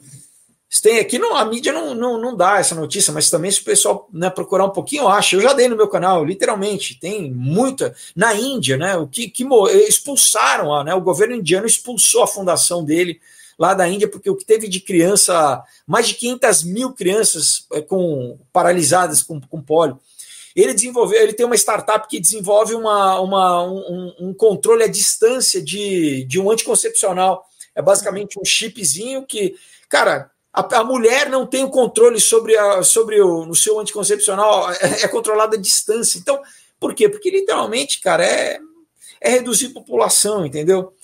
tem aqui não, a mídia não, não, não dá essa notícia, mas também se o pessoal né, procurar um pouquinho, eu acho. Eu já dei no meu canal, literalmente, tem muita. Na Índia, né? O que, que expulsaram, né? O governo indiano expulsou a fundação dele lá da Índia, porque o que teve de criança, mais de 500 mil crianças é, com paralisadas com, com pólio. Ele desenvolveu, ele tem uma startup que desenvolve uma, uma, um, um controle à distância de, de um anticoncepcional. É basicamente um chipzinho que, cara, a, a, mulher não tem o controle sobre, a, sobre o, o seu anticoncepcional, é, é controlada a distância. Então, por quê? Porque literalmente, cara, é, é reduzir a população, entendeu?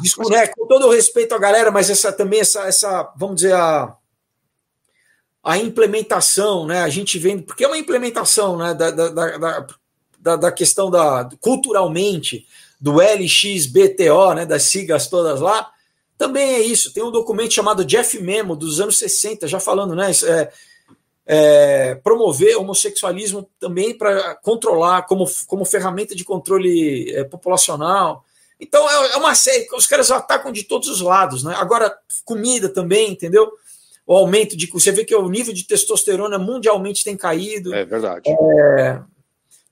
Desculpa, né, com todo o respeito à galera, mas essa também, essa, essa vamos dizer, a, a implementação, né? A gente vendo, porque é uma implementação né, da, da, da, da, da questão da culturalmente do LXBTO, né, das siglas todas lá, também é isso. Tem um documento chamado Jeff Memo, dos anos 60, já falando, né? É, é, promover homossexualismo também para controlar como, como ferramenta de controle é, populacional. Então é, é, uma série, os caras atacam de todos os lados, né? Agora, comida também, entendeu? O aumento de. Você vê que o nível de testosterona mundialmente tem caído. É verdade. É,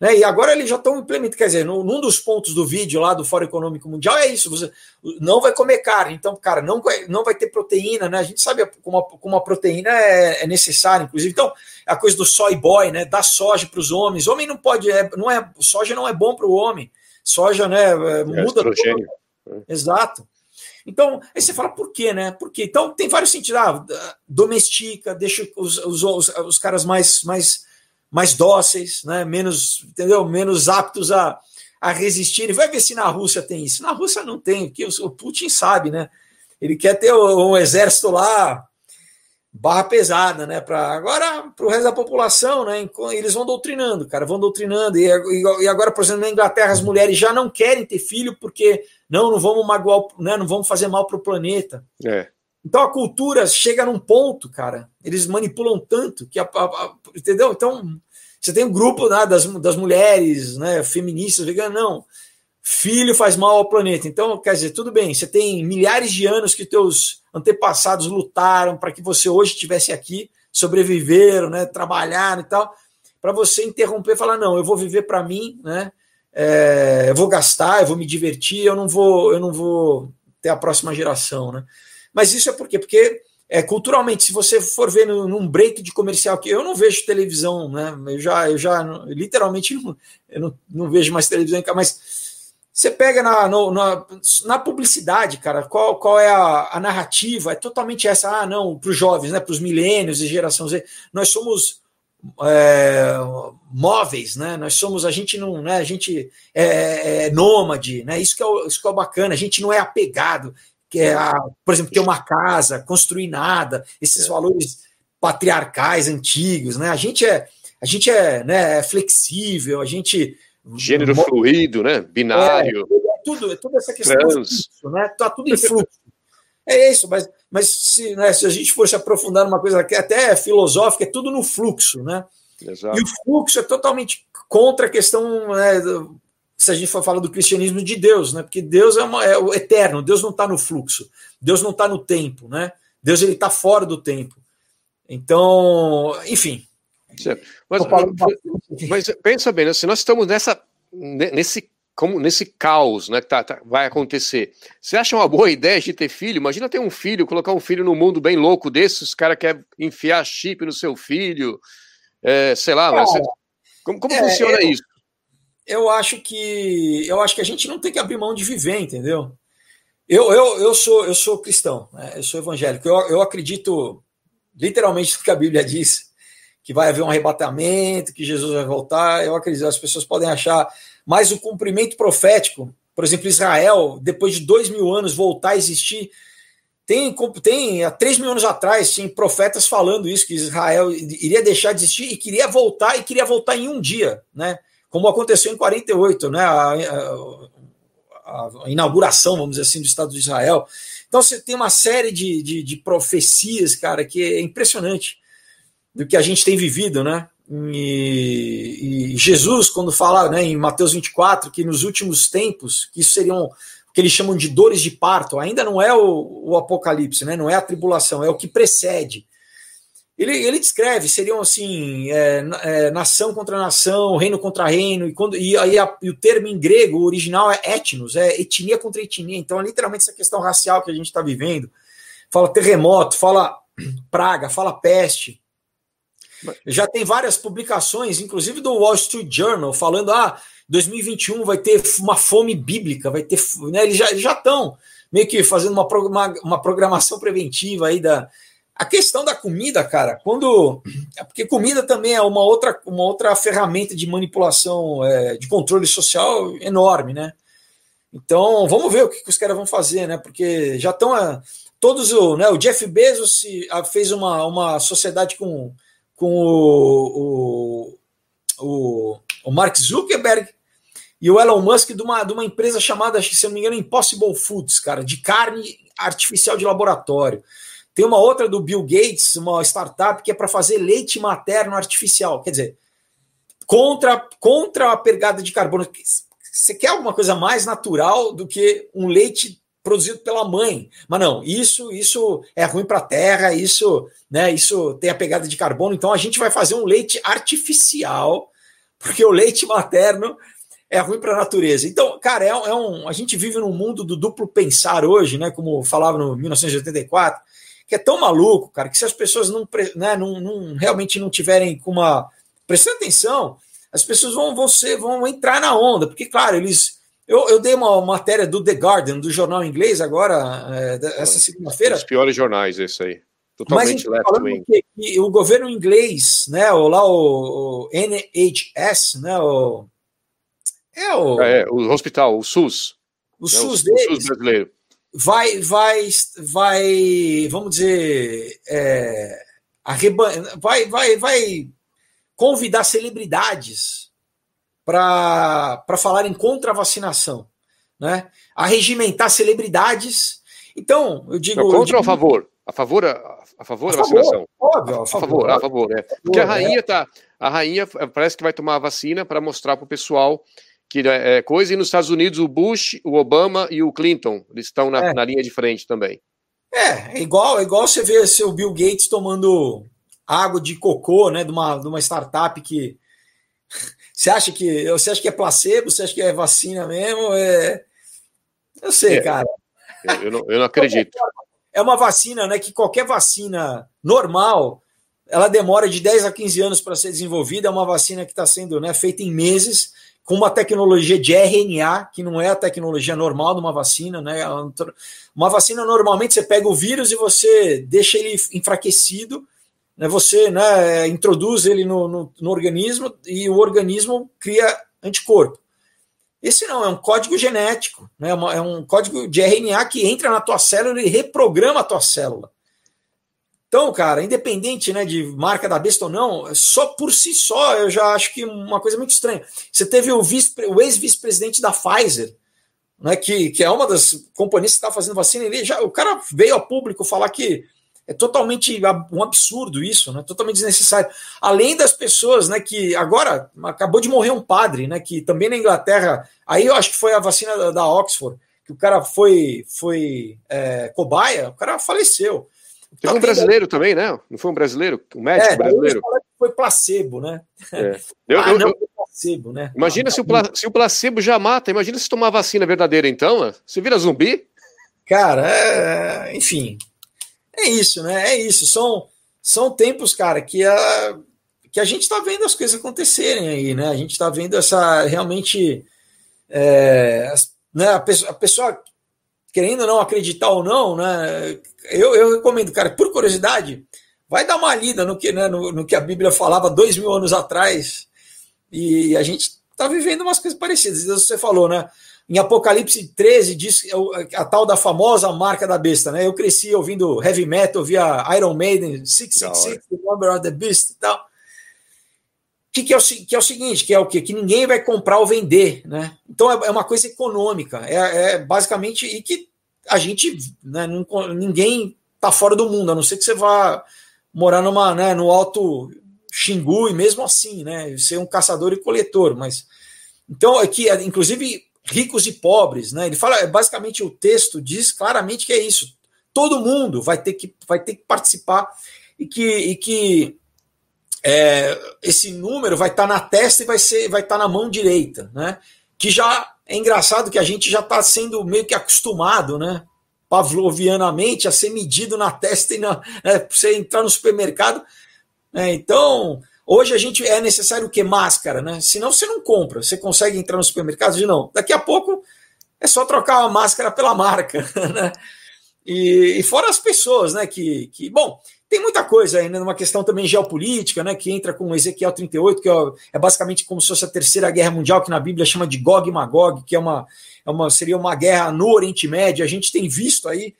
né? E agora eles já estão implementando, quer dizer, num dos pontos do vídeo lá do Fórum Econômico Mundial é isso: você não vai comer carne, então, cara, não vai, não vai ter proteína, né? A gente sabe como a, como a proteína é, é necessária, inclusive. Então, a coisa do soy boy, né? Dar soja para os homens. Homem não pode, é, não é, soja não é bom para o homem. Soja, né? É, é muda. Tudo. Exato. Então, aí você fala, por quê, né? Por quê? Então, tem vários sentidos. Ah, domestica, deixa os, os, os, os caras mais, mais, mais dóceis, né? menos, entendeu? menos aptos a, a resistir. Vai ver se na Rússia tem isso. Na Rússia não tem, porque o Putin sabe, né? Ele quer ter um exército lá barra pesada, né? Para agora para o resto da população, né? Eles vão doutrinando, cara, vão doutrinando e, e, agora, por exemplo, na Inglaterra as mulheres já não querem ter filho porque não, não vamos magoar, né? Não vamos fazer mal para o planeta. É. Então a cultura chega num ponto, cara. Eles manipulam tanto que a, a, a entendeu? Então você tem um grupo né, das, das mulheres, né? Feministas, veganas, não filho faz mal ao planeta. Então, quer dizer, tudo bem, você tem milhares de anos que teus antepassados lutaram para que você hoje estivesse aqui, sobreviveram, né, trabalharam e tal, para você interromper e falar, não, eu vou viver para mim, né, é, eu vou gastar, eu vou me divertir, eu não vou, eu não vou ter a próxima geração, né. Mas isso é por quê? Porque é, culturalmente, se você for ver num break de comercial que eu não vejo televisão, né? Eu já, eu já literalmente não, eu não, não vejo mais televisão, mas você pega na, no, na, na, publicidade, cara, qual, qual é a, a narrativa? É totalmente essa, ah, não, para os jovens, né, para os milênios e geração Z, nós somos é, móveis, né? Nós somos, a gente não, né? A gente é, é nômade, né? Isso que, é, isso que é bacana, a gente não é apegado, que é, a, por exemplo, ter uma casa, construir nada, esses é. valores patriarcais antigos, né? A gente é, a gente é, né, é flexível, a gente Gênero fluido, né? Binário. É, é tudo, é toda essa questão trans. Fluxo, né? Tá tudo em fluxo. É isso, mas, mas se, né, se a gente fosse aprofundar numa coisa que até é filosófica, é tudo no fluxo, né? Exato. E o fluxo é totalmente contra a questão, né, se a gente for falar do cristianismo de Deus, né? Porque Deus é, uma, é o eterno, Deus não está no fluxo, Deus não está no tempo, né? Deus ele está fora do tempo. Então, enfim, mas, mas, pensa bem, né? se nós estamos nessa, nesse, como, nesse caos né, que tá, tá, vai acontecer, você acha uma boa ideia de ter filho? Imagina ter um filho, colocar um filho no mundo bem louco desses, os caras querem enfiar chip no seu filho, é, sei lá, mas você, como, como é, funciona eu, isso? Eu acho que eu acho que a gente não tem que abrir mão de viver, entendeu? Eu, eu, eu, sou, eu sou cristão, né? eu sou evangélico, eu, eu acredito literalmente no que a Bíblia diz que vai haver um arrebatamento, que Jesus vai voltar. Eu acredito, as pessoas podem achar, mas o cumprimento profético, por exemplo, Israel, depois de dois mil anos voltar a existir, tem, tem há três mil anos atrás, tinha profetas falando isso, que Israel iria deixar de existir e queria voltar, e queria voltar em um dia, né? Como aconteceu em 48, né? A, a, a inauguração, vamos dizer assim, do Estado de Israel. Então você tem uma série de, de, de profecias, cara, que é impressionante do que a gente tem vivido, né? E, e, Jesus, quando fala né, em Mateus 24, que nos últimos tempos, que isso seriam o que eles chamam de dores de parto, ainda não é o, o apocalipse, né, não é a tribulação, é o que precede. Ele, ele descreve, seriam assim, é, é, nação contra nação, reino contra reino, e, quando, e, aí a, e o termo em grego, o original é etnos, é etnia contra etnia, então é literalmente essa questão racial que a gente está vivendo. Fala terremoto, fala praga, fala peste, já tem várias publicações, inclusive do Wall Street Journal, falando: ah, 2021 vai ter uma fome bíblica, vai ter. Né, eles já estão meio que fazendo uma, uma, uma programação preventiva aí da. A questão da comida, cara, quando. É porque comida também é uma outra, uma outra ferramenta de manipulação, é, de controle social enorme, né? Então, vamos ver o que, que os caras vão fazer, né? Porque já estão. Todos o, né, o Jeff Bezos fez uma, uma sociedade com com o, o, o, o Mark Zuckerberg e o Elon Musk de uma, de uma empresa chamada, se não me engano, Impossible Foods, cara, de carne artificial de laboratório. Tem uma outra do Bill Gates, uma startup que é para fazer leite materno artificial. Quer dizer, contra, contra a pegada de carbono. Você quer alguma coisa mais natural do que um leite produzido pela mãe. Mas não, isso isso é ruim para a terra, isso, né, isso tem a pegada de carbono, então a gente vai fazer um leite artificial, porque o leite materno é ruim para a natureza. Então, cara, é, é, um, a gente vive num mundo do duplo pensar hoje, né, como falava no 1984, que é tão maluco, cara, que se as pessoas não, né, não, não realmente não tiverem com uma prestando atenção, as pessoas vão, vão, ser, vão entrar na onda, porque, claro, eles Eu, eu dei uma matéria do The Guardian, do jornal inglês, agora, é, essa segunda-feira. Os piores jornais, esse aí. Totalmente Mas, left-wing. O governo inglês, né, o, lá o, o NHS, né, o, é o, é, o hospital, o SUS. O né, SUS o, deles. O SUS brasileiro. Vai, vai, vai, vamos dizer, é, vai, vai, vai convidar celebridades para falarem contra a vacinação, né? A regimentar celebridades. Então, eu digo. Não, contra digo, ou a favor? A favor, a, a favor a da vacinação? Óbvio, a favor. A favor, a favor, né? Porque a rainha é. tá. A rainha parece que vai tomar a vacina para mostrar para o pessoal que é, é coisa, e nos Estados Unidos o Bush, o Obama e o Clinton eles estão na, é. na linha de frente também. É, é igual, é igual você ver seu Bill Gates tomando água de cocô, né, de uma, de uma startup que você acha que você acha que é placebo, você acha que é vacina mesmo? É... Eu sei, é, cara. Eu não, eu não acredito. É uma vacina, né, que qualquer vacina normal, ela demora de 10 a 15 anos para ser desenvolvida, é uma vacina que está sendo né, feita em meses, com uma tecnologia de RNA, que não é a tecnologia normal de uma vacina, né? Uma vacina normalmente você pega o vírus e você deixa ele enfraquecido, né? Você né, introduz ele no, no, no organismo e o organismo cria anticorpo. Esse não, é um código genético, né? é um código de RNA que entra na tua célula e reprograma a tua célula. Então, cara, independente né, de marca da besta ou não, só por si só eu já acho que uma coisa muito estranha. Você teve o, o ex-vice-presidente da Pfizer, né, que, que é uma das companhias que está fazendo vacina, ele já, o cara veio ao público falar que é totalmente um absurdo isso, né, totalmente desnecessário. Além das pessoas né, que agora acabou de morrer um padre, né, que também na Inglaterra, aí eu acho que foi a vacina da, da Oxford, que o cara foi, foi é, cobaia, o cara faleceu. Teve um brasileiro também, né? Não foi um brasileiro? Um médico é, brasileiro? Foi placebo, né? É. Eu, ah, eu, não, foi placebo, né? Imagina ah, se, o se o placebo já mata, imagina se tomar vacina verdadeira, então, você vira zumbi? Cara, é, enfim, é isso, né? É isso. São, são tempos, cara, que a, que a gente está vendo as coisas acontecerem aí, né? A gente está vendo essa realmente. É, né, a, pessoa, a pessoa querendo não acreditar ou não, né? Eu, eu recomendo, cara, por curiosidade, vai dar uma lida no que, né, no, no que a Bíblia falava dois mil anos atrás. E a gente está vivendo umas coisas parecidas. Você falou, né? Em Apocalipse 13 diz a, a tal da famosa marca da besta, né? Eu cresci ouvindo heavy metal, via Iron Maiden, 666, The Number of the Beast e tal. Que, que, é o, que é o seguinte, que é o quê? Que ninguém vai comprar ou vender, né? Então é, é uma coisa econômica, é, é, basicamente e que a gente, né, não, ninguém tá fora do mundo, a não ser que você vá morar numa, né, no alto Xingu e mesmo assim, né, ser um caçador e coletor, mas então aqui, é inclusive ricos e pobres, né? Ele fala, é, basicamente o texto diz claramente que é isso. Todo mundo vai ter que vai ter que participar e que, e que é, esse número vai estar tá na testa e vai ser vai estar tá na mão direita, né? Que já é engraçado que a gente já está sendo meio que acostumado, né? Pavlovianamente a ser medido na testa e na, né, você entrar no supermercado. Né? Então, hoje a gente é necessário o que? Máscara, né? Senão você não compra. Você consegue entrar no supermercado de não. Daqui a pouco é só trocar a máscara pela marca, né? E, e fora as pessoas, né? Que, que bom, tem muita coisa ainda, numa questão também geopolítica, né, que entra com Ezequiel 38, que é, é basicamente como se fosse a terceira guerra mundial, que na Bíblia chama de Gog e Magog, que é uma, é uma, seria uma guerra no Oriente Médio. A gente tem visto aí,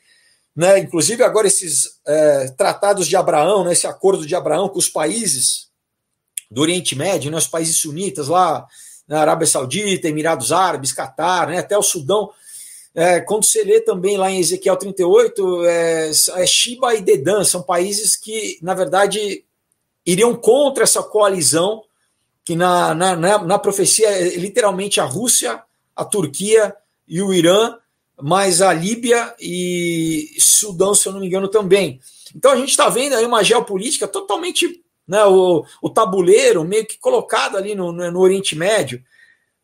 né, inclusive agora esses é, tratados de Abraão, né, esse acordo de Abraão com os países do Oriente Médio, né, os países sunitas lá, na Arábia Saudita, Emirados Árabes, Catar, né, até o Sudão é, quando você lê também lá em Ezequiel 38, é, é Shiba e Dedan são países que, na verdade, iriam contra essa coalizão, que na, na, na, na profecia é literalmente a Rússia, a Turquia e o Irã, mas a Líbia e Sudão, se eu não me engano, também. Então a gente está vendo aí uma geopolítica totalmente, né, o, o tabuleiro meio que colocado ali no, no Oriente Médio.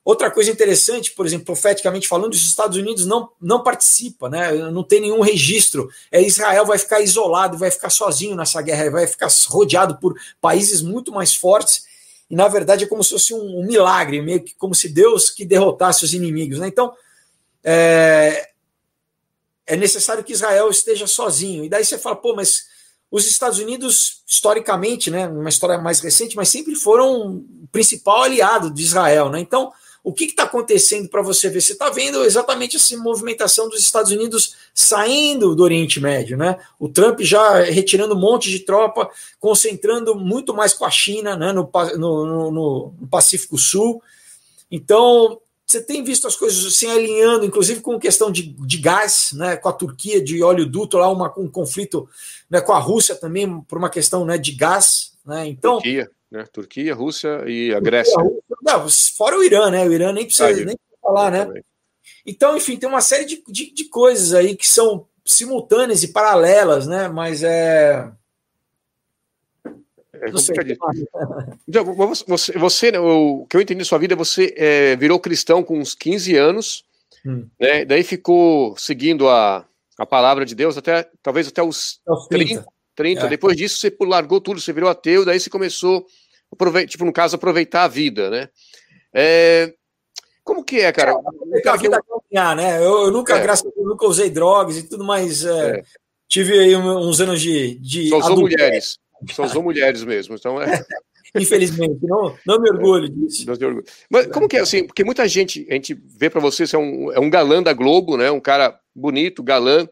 Outra coisa interessante, por exemplo, profeticamente falando, os Estados Unidos não, não participa, né? não tem nenhum registro. É Israel vai ficar isolado, vai ficar sozinho nessa guerra, vai ficar rodeado por países muito mais fortes e na verdade é como se fosse um, um milagre, meio que como se Deus que derrotasse os inimigos. Né? Então, é, é necessário que Israel esteja sozinho. E daí você fala, pô, mas os Estados Unidos, historicamente, né, uma história mais recente, mas sempre foram o principal aliado de Israel. Né? Então, o que está acontecendo para você ver? Você está vendo exatamente essa movimentação dos Estados Unidos saindo do Oriente Médio, né? O Trump já retirando um monte de tropa, concentrando muito mais com a China, né? No, no, no, Pacífico Sul. Então, você tem visto as coisas se alinhando, inclusive com questão de, de gás, né, com a Turquia de oleoduto, lá uma, um conflito né, com a Rússia também, por uma questão né, de gás. Né, então, Turquia, né, Turquia, Rússia e a Grécia. não, fora o Irã, né? O Irã nem precisa, ah, nem falar, né? Então, enfim, tem uma série de, de, de coisas aí que são simultâneas e paralelas, né? Mas é. É então, você, você, né, o que eu entendi da sua vida, você é, virou cristão com uns 15 anos, hum. né? Daí ficou seguindo a, a palavra de Deus até talvez até os 30. 30. É. Depois disso, você largou tudo, você virou ateu, daí você começou, tipo, no caso, aproveitar a vida, né? É, como que é, cara? É, a vida eu... caminhar, né? Eu, eu nunca, é. graças a Deus, nunca usei drogas e tudo, mas é, é. tive aí uns anos de. de Só usou mulheres. Só usou mulheres mesmo. Então é. Infelizmente, não, não me orgulho disso. Não orgulho. Mas como que é assim? Porque muita gente, a gente vê para você, você é um, é um galã da Globo, né? Um cara bonito, galã.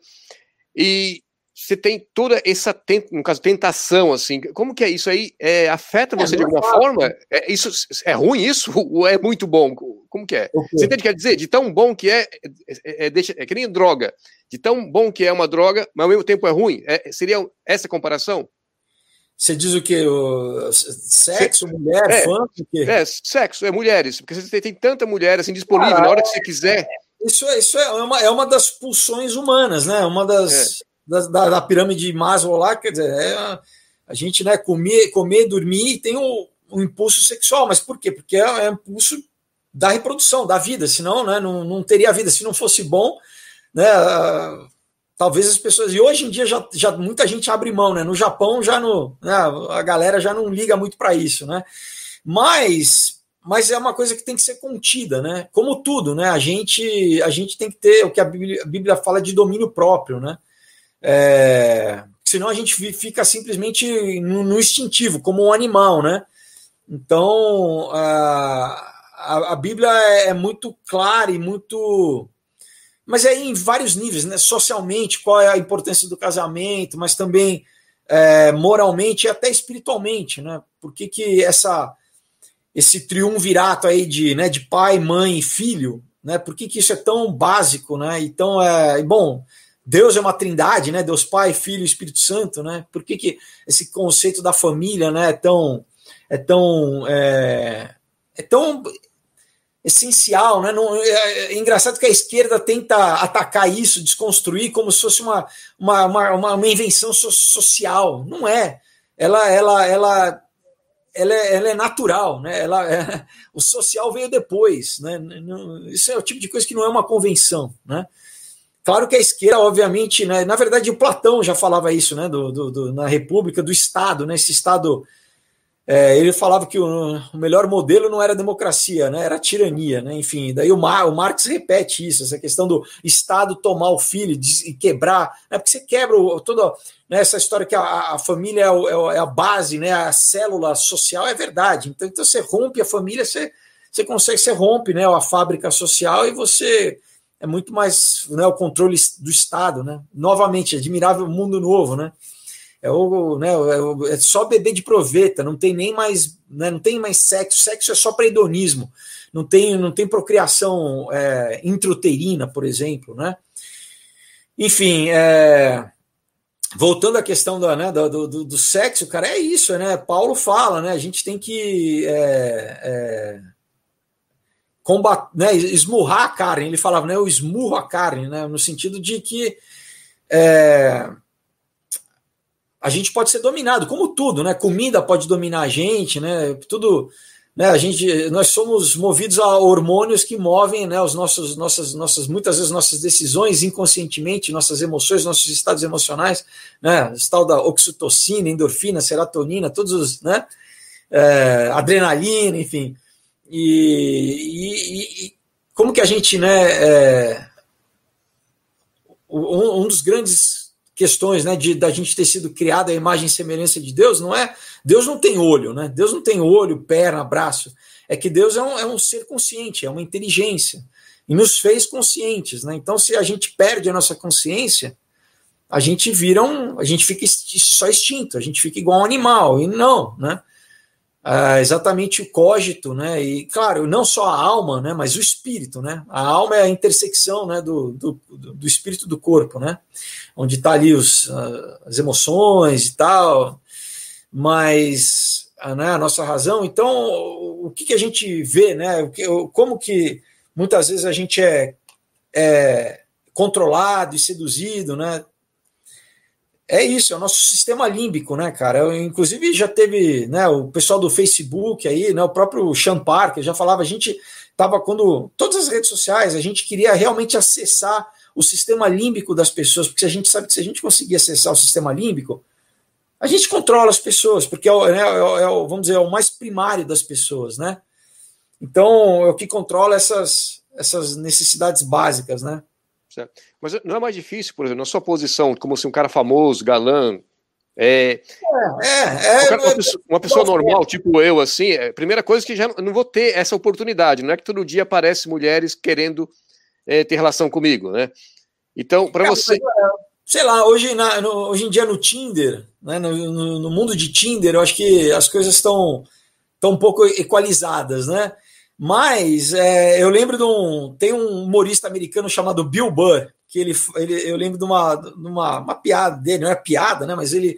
E você tem toda essa, no caso, tentação, assim, como que é isso aí? É, afeta você é, de alguma é forma? É, isso, é ruim isso? Ou é muito bom? Como que é? Você entende o que quer dizer? De tão bom que é, é, é, deixa, é que nem droga. De tão bom que é uma droga, mas ao mesmo tempo é ruim. É, seria essa comparação? Você diz o que? O sexo, mulher, é, funk? É, sexo, é mulheres. Porque você tem tanta mulher assim disponível na hora que você quiser. Isso é, isso é, uma, é uma das pulsões humanas, né? Uma das da, da, da pirâmide de Maslow lá, quer dizer, é a, gente né, comer, comer, dormir tem o, o impulso sexual. Mas por quê? Porque é, é impulso da reprodução, da vida, senão né, não, não teria vida. Se não fosse bom, né, talvez as pessoas. E hoje em dia já, já muita gente abre mão, né? No Japão já no, né, a galera já não liga muito para isso, né? Mas, mas é uma coisa que tem que ser contida, né? Como tudo, né? A gente, a gente tem que ter o que a Bíblia, a Bíblia fala de domínio próprio, né? É, senão a gente fica simplesmente no, no, instintivo, como um animal, né? Então a, a, a Bíblia é, é muito clara e muito. Mas é em vários níveis, né? Socialmente, qual é a importância do casamento, mas também é, moralmente e até espiritualmente, né? Por que, que essa, esse triunvirato aí de, né, de pai, mãe e filho, né? Por que, que isso é tão básico, né? Então, é, bom, Deus é uma trindade, né? Deus Pai, Filho e Espírito Santo, né? Por que, que esse conceito da família, né, é tão é tão é, é tão essencial, né? Não, é, é, engraçado que a esquerda tenta atacar isso, desconstruir como se fosse uma uma, uma, uma invenção so, social. Não é. Ela ela ela ela é, ela é natural, né? Ela é, o social veio depois, né? Isso é o tipo de coisa que não é uma convenção, né? Claro que a esquerda, obviamente, né, na verdade, o Platão já falava isso, né, do, do, do na República, do Estado, né, esse Estado. É, ele falava que o, o, melhor modelo não era democracia, né, era tirania, né, enfim. Daí o, Mar, o Marx repete isso, essa questão do Estado tomar o filho e quebrar, né, porque você quebra o, toda né, essa história que a, a família é, o, é, a base, né, a célula social, é verdade. Então, então você rompe a família, você, você consegue, você rompe né, a fábrica social e você é muito mais né, o controle do Estado, né? Novamente, admirável mundo novo, né? É, o, né, é, é só bebê de proveta, não tem nem mais, né, não tem mais sexo, sexo é só para hedonismo, não tem, não tem procriação é, por exemplo, né? Enfim, é, voltando à questão do, né, do, do, do, sexo, cara, é isso, né? Paulo fala, né? A gente tem que é, combater, né, esmurrar a carne. Ele falava, né, eu esmurro a carne, né, no sentido de que é, a gente pode ser dominado, como tudo, né? Comida pode dominar a gente, né? Tudo, né? A gente, nós somos movidos a hormônios que movem, né? Os nossos, nossas, nossas, muitas vezes nossas decisões inconscientemente, nossas emoções, nossos estados emocionais, né? O tal da oxitocina, endorfina, serotonina, todos os, né? é, adrenalina, enfim. E, e, e, como que a gente, né, é, um, um, dos grandes questões, né, de da gente ter sido criado à imagem e semelhança de Deus, não é, Deus não tem olho, né, Deus não tem olho, perna, braço, é que Deus é um, é um ser consciente, é uma inteligência, e nos fez conscientes, né, então se a gente perde a nossa consciência, a gente vira um, a gente fica só extinto, a gente fica igual um animal, e não, né, ah, exatamente o cogito, né? E claro, não só a alma, né? Mas o espírito, né? A alma é a intersecção, né? Do, do, do espírito do corpo, né? Onde está ali os, ah, as emoções e tal, mas ah, né, a nossa razão. Então, o que, que a gente vê, né? Como que muitas vezes a gente é, é controlado e seduzido, né? É isso, é o nosso sistema límbico, né, cara? Eu, inclusive já teve, né, o pessoal do Facebook aí, né, o próprio Sean Parker já falava, a gente tava quando todas as redes sociais, a gente queria realmente acessar o sistema límbico das pessoas, porque a gente sabe que se a gente conseguir acessar o sistema límbico, a gente controla as pessoas, porque é, o, né, é, é vamos dizer, é o mais primário das pessoas, né? Então, é o que controla essas, essas necessidades básicas, né? Certo. Mas não é mais difícil, por exemplo, na sua posição, como se um cara famoso, galã, é, é, é, é uma, pessoa, uma pessoa normal, tipo eu, assim, é, primeira coisa que já não vou ter essa oportunidade. Não é que todo dia aparece mulheres querendo é, ter relação comigo, né? Então, para você. Sei lá, hoje, na, no, hoje em dia no Tinder, né, no, no, no, mundo de Tinder, eu acho que as coisas estão um pouco equalizadas, né? Mas é, eu lembro de um. Tem um humorista americano chamado Bill Burr, que ele, ele eu lembro de uma, de uma, uma piada dele, não é piada, né? Mas ele,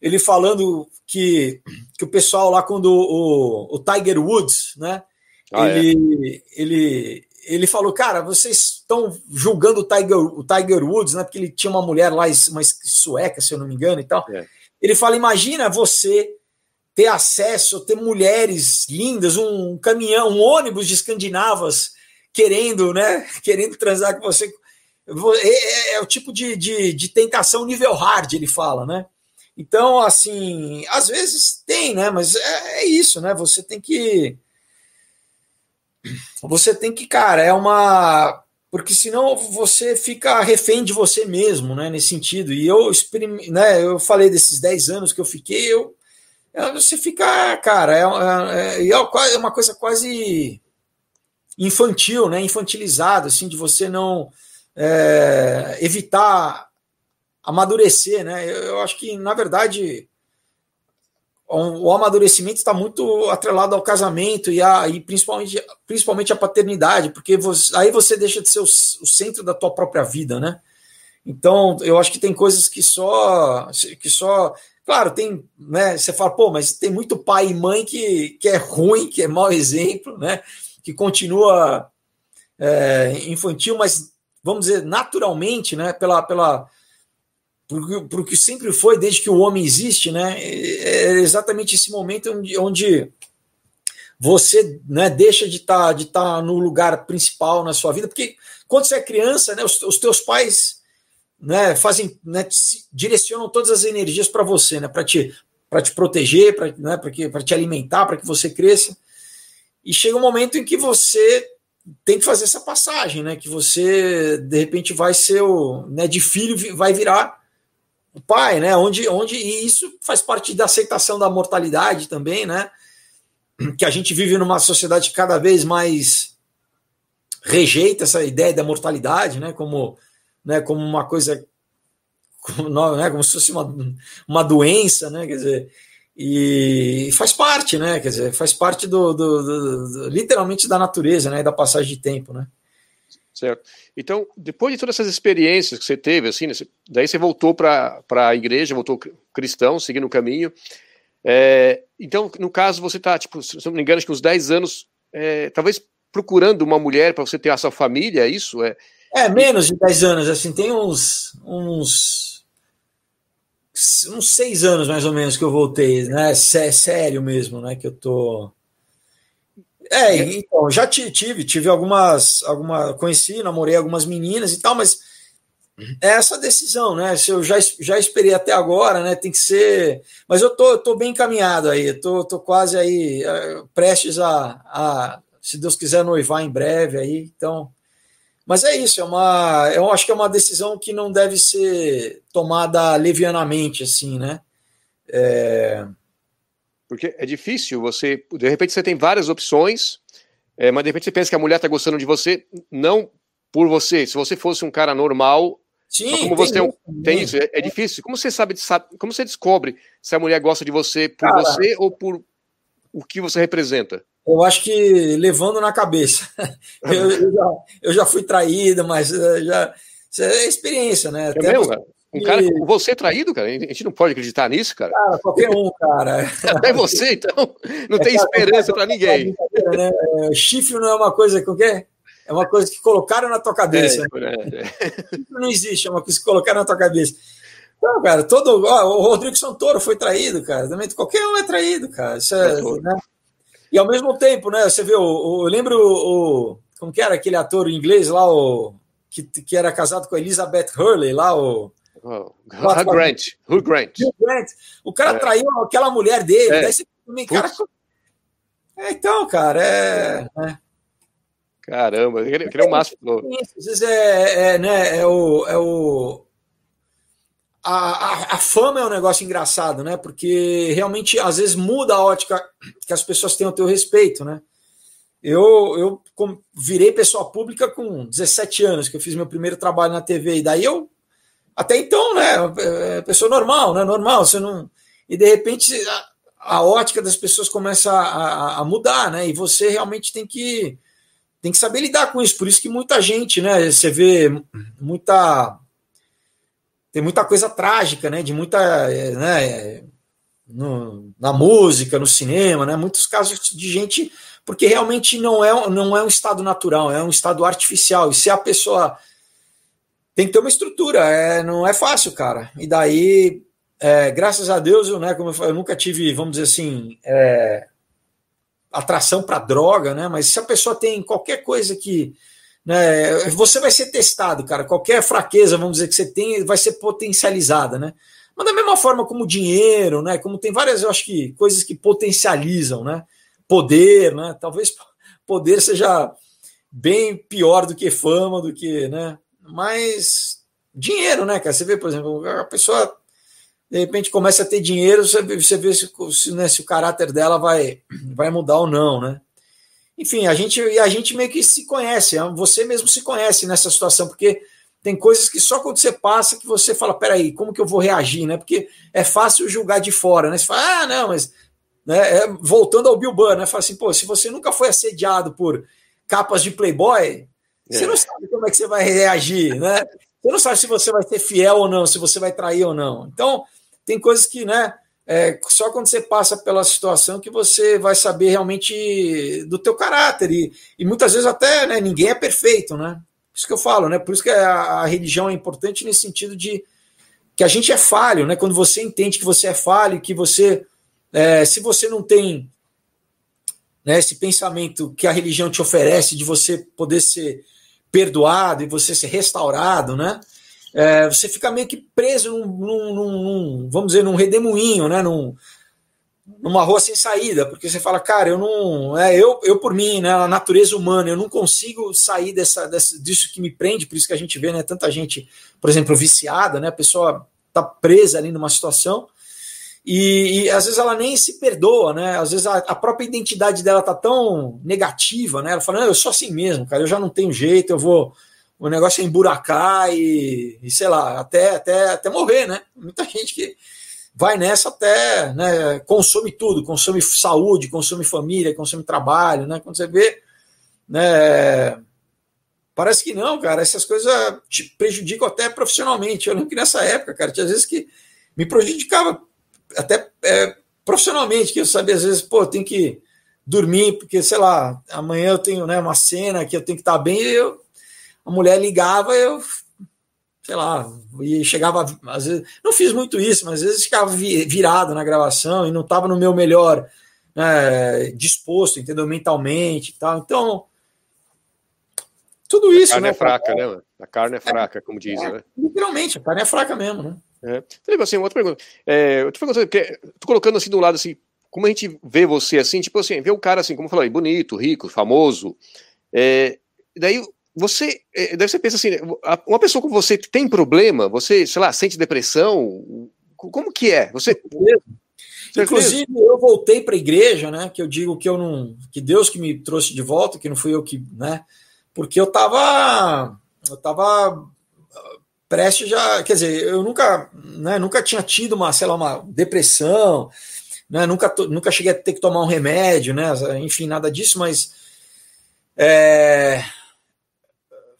ele falando que, que o pessoal lá, quando o, o Tiger Woods, né? Ah, ele, é. ele, ele falou, cara, vocês estão julgando o Tiger, o Tiger Woods, né? Porque ele tinha uma mulher lá, uma sueca, se eu não me engano, e tal. É. Ele fala: imagina você ter acesso, ter mulheres lindas, um caminhão, um ônibus de escandinavas querendo, né? Querendo transar com você. É, é, é, o tipo de, de, de, tentação nível hard, ele fala, né? Então, assim, às vezes tem, né? Mas é, é, isso, né? Você tem que. Você tem que, cara, é uma. Porque senão você fica refém de você mesmo, né? Nesse sentido. E eu, né, eu falei desses 10 anos que eu fiquei, eu. Você fica, cara, é, é, é uma coisa quase infantil, né? Infantilizado, assim, de você não é, evitar amadurecer, né? Eu, eu, acho que, na verdade, o, o amadurecimento está muito atrelado ao casamento e, a, e principalmente, principalmente a paternidade, porque você, aí você deixa de ser o, o centro da tua própria vida, né? Então, eu acho que tem coisas que só que só Claro, tem, né? Você fala, pô, mas tem muito pai e mãe que, que é ruim, que é mau exemplo, né? Que continua é, infantil, mas vamos dizer, naturalmente, né, pela, pela, por, que sempre foi desde que o homem existe, né, é exatamente esse momento onde, onde você né, deixa de estar tá, de tá no lugar principal na sua vida, porque quando você é criança, né, os, os teus pais né, fazem, né, direcionam todas as energias para você, né, para te, para te proteger, para né, te alimentar, para que você cresça. E chega um momento em que você tem que fazer essa passagem, né? Que você de repente vai ser o, né, de filho vai virar o pai, né? Onde, onde e isso faz parte da aceitação da mortalidade também, né? Que a gente vive numa sociedade que cada vez mais rejeita essa ideia da mortalidade, né? Como, né? Como uma coisa, como, né? como se fosse uma, uma doença, né? Quer dizer, e faz parte, né? Quer dizer, faz parte do, do, do, do, literalmente da natureza, né? Da passagem de tempo, né? Certo. Então, depois de todas essas experiências que você teve, assim, né, daí você voltou para a igreja, voltou cristão, seguindo o caminho. É, então, no caso, você está, tipo, se não me engano, acho que uns 10 anos, é, talvez procurando uma mulher para você ter a sua família, é isso? É, é menos de 10 anos, assim, tem uns, uns uns seis anos mais ou menos que eu voltei, né? Sério mesmo, né? Que eu tô. É, então, já tive, tive algumas, alguma, conheci, namorei algumas meninas e tal, mas é essa decisão, né? Se eu já, já esperei até agora, né? Tem que ser. Mas eu tô, tô bem encaminhado aí, eu tô, tô quase aí é, prestes a, a, se Deus quiser, noivar em breve aí. Então. Mas é isso, é uma. Eu acho que é uma decisão que não deve ser tomada levianamente, assim, né? É... Porque é difícil você. De repente você tem várias opções, é, mas de repente você pensa que a mulher está gostando de você, não por você. Se você fosse um cara normal, Sim, como você tem, um, tem isso, é, é, difícil. Como você sabe, sabe, como você descobre se a mulher gosta de você por Cara, você ou por o que você representa? Eu acho que levando na cabeça. eu, eu, já, eu já fui traída, mas eh, já isso é experiência, né? É mesmo, cara? Um cara você traído, cara? A gente não pode acreditar nisso, cara. Cara, qualquer um, cara. Até você, então. Não é, tem esperança para ninguém. Né? É, chifre não é uma coisa que é uma coisa que colocaram na tua cabeça. É, é, é. Não existe, é uma coisa que colocaram na tua cabeça. Não, cara, todo. Ó, o Rodrigo Santoro foi traído, cara. Também qualquer um é traído, cara. Isso é, né? E ao mesmo tempo, né? Você vê, o, o, eu lembro o. Como que era aquele ator inglês lá, o, que, que era casado com a Elizabeth Hurley, lá, o. Oh, Hugh Grant. Hugh Grant. Hugh Grant. O cara é. traiu aquela mulher dele. É. Daí você também, cara. É, então, cara, é. é. Caramba, eu queria o máximo. Às vezes é, é, né, é o. É o a, a, a, fama é um negócio engraçado, né? Porque realmente às vezes muda a ótica que as pessoas têm ao teu respeito, né? Eu, eu virei pessoa pública com 17 anos, que eu fiz meu primeiro trabalho na TV, e daí eu, até então, né, é, pessoa normal, né, normal, você não, e de repente a, a ótica das pessoas começa a, a, mudar, né, e você realmente tem que tem que saber lidar com isso. Por isso que muita gente, né? Você vê muita. Tem muita coisa trágica, né? De muita. Né, no, na música, no cinema, né? Muitos casos de gente. Porque realmente não é, não é um estado natural, é um estado artificial. E se a pessoa. Tem que ter uma estrutura, é, não é fácil, cara. E daí, é, graças a Deus, eu, né, como eu, falei, eu nunca tive, vamos dizer assim, é, atração para droga, né? Mas se a pessoa tem qualquer coisa que. Né, você vai ser testado, cara. Qualquer fraqueza, vamos dizer, que você tem, vai ser potencializada, né? Mas da mesma forma como dinheiro, né? Como tem várias, eu acho que, coisas que potencializam, né? Poder, né? Talvez poder seja bem pior do que fama, do que, né? Mas dinheiro, né, cara? Você vê, por exemplo, a pessoa de repente começa a ter dinheiro, você, você vê se, se, né, se o caráter dela vai, vai mudar ou não, né? Enfim, a gente, e a gente meio que se conhece, é, você mesmo se conhece nessa situação, porque tem coisas que só quando você passa que você fala, peraí, como que eu vou reagir, né? Porque é fácil julgar de fora, né? Você fala, ah, não, mas né, é, voltando ao Bill Burr, né? Fala assim, pô, se você nunca foi assediado por capas de Playboy, é. você não sabe como é que você vai reagir, né? Você não sabe se você vai ser fiel ou não, se você vai trair ou não. Então, tem coisas que, né, é, só quando você passa pela situação que você vai saber realmente do teu caráter e, e muitas vezes até né, ninguém é perfeito, né? Isso que eu falo, né? Por isso que a, a, religião é importante nesse sentido de que a gente é falho, né? Quando você entende que você é falho, que você, é, se você não tem né, esse pensamento que a religião te oferece de você poder ser perdoado e você ser restaurado, né? É, você fica meio que preso num, num, num, vamos dizer, num redemoinho, né? Num, numa rua sem saída, porque você fala, cara, eu não, é, eu, eu por mim, né, a natureza humana, eu não consigo sair dessa, dessa, disso que me prende, por isso que a gente vê, né, tanta gente, por exemplo, viciada, né, a pessoa tá presa ali numa situação e, e às vezes ela nem se perdoa, né, às vezes a, a, própria identidade dela tá tão negativa, né, ela fala, não, eu sou assim mesmo, cara, eu já não tenho jeito, eu vou o negócio é emburacar e, e, sei lá, até, até, até morrer, né? Muita gente que vai nessa até, né, consome tudo, consome saúde, consome família, consome trabalho, né? Quando você vê, né, parece que não, cara, essas coisas te prejudicam até profissionalmente. Eu lembro que nessa época, cara, tinha vezes que me prejudicava até é, profissionalmente, que eu sabia às vezes, pô, tem que dormir, porque, sei lá, amanhã eu tenho né, uma cena que eu tenho que estar bem, e eu a mulher ligava, eu, sei lá, e chegava, às vezes, não fiz muito isso, mas às vezes ficava virado na gravação e não estava no meu melhor né, disposto, entendeu? Mentalmente e tal. Então, tudo isso, a né? é fraca, né? A carne é fraca, como dizem, é, né? Literalmente, a carne é fraca mesmo, né? É. Então, assim, outra pergunta. É, eu tô, tô colocando assim do lado assim, como a gente vê você assim, tipo assim, vê o cara assim, como eu falei, bonito, rico, famoso. É, daí você, é, daí você pensa assim, uma pessoa como você tem problema, você, sei lá, sente depressão, como que é? Você Inclusive, eu voltei para a igreja, né? Que eu digo que eu não. Que Deus que me trouxe de volta, que não fui eu que. né? Porque eu estava Eu tava prestes já. Quer dizer, eu nunca, né, nunca tinha tido uma, sei lá, uma depressão, né? Nunca, nunca cheguei a ter que tomar um remédio, né? Enfim, nada disso, mas. É,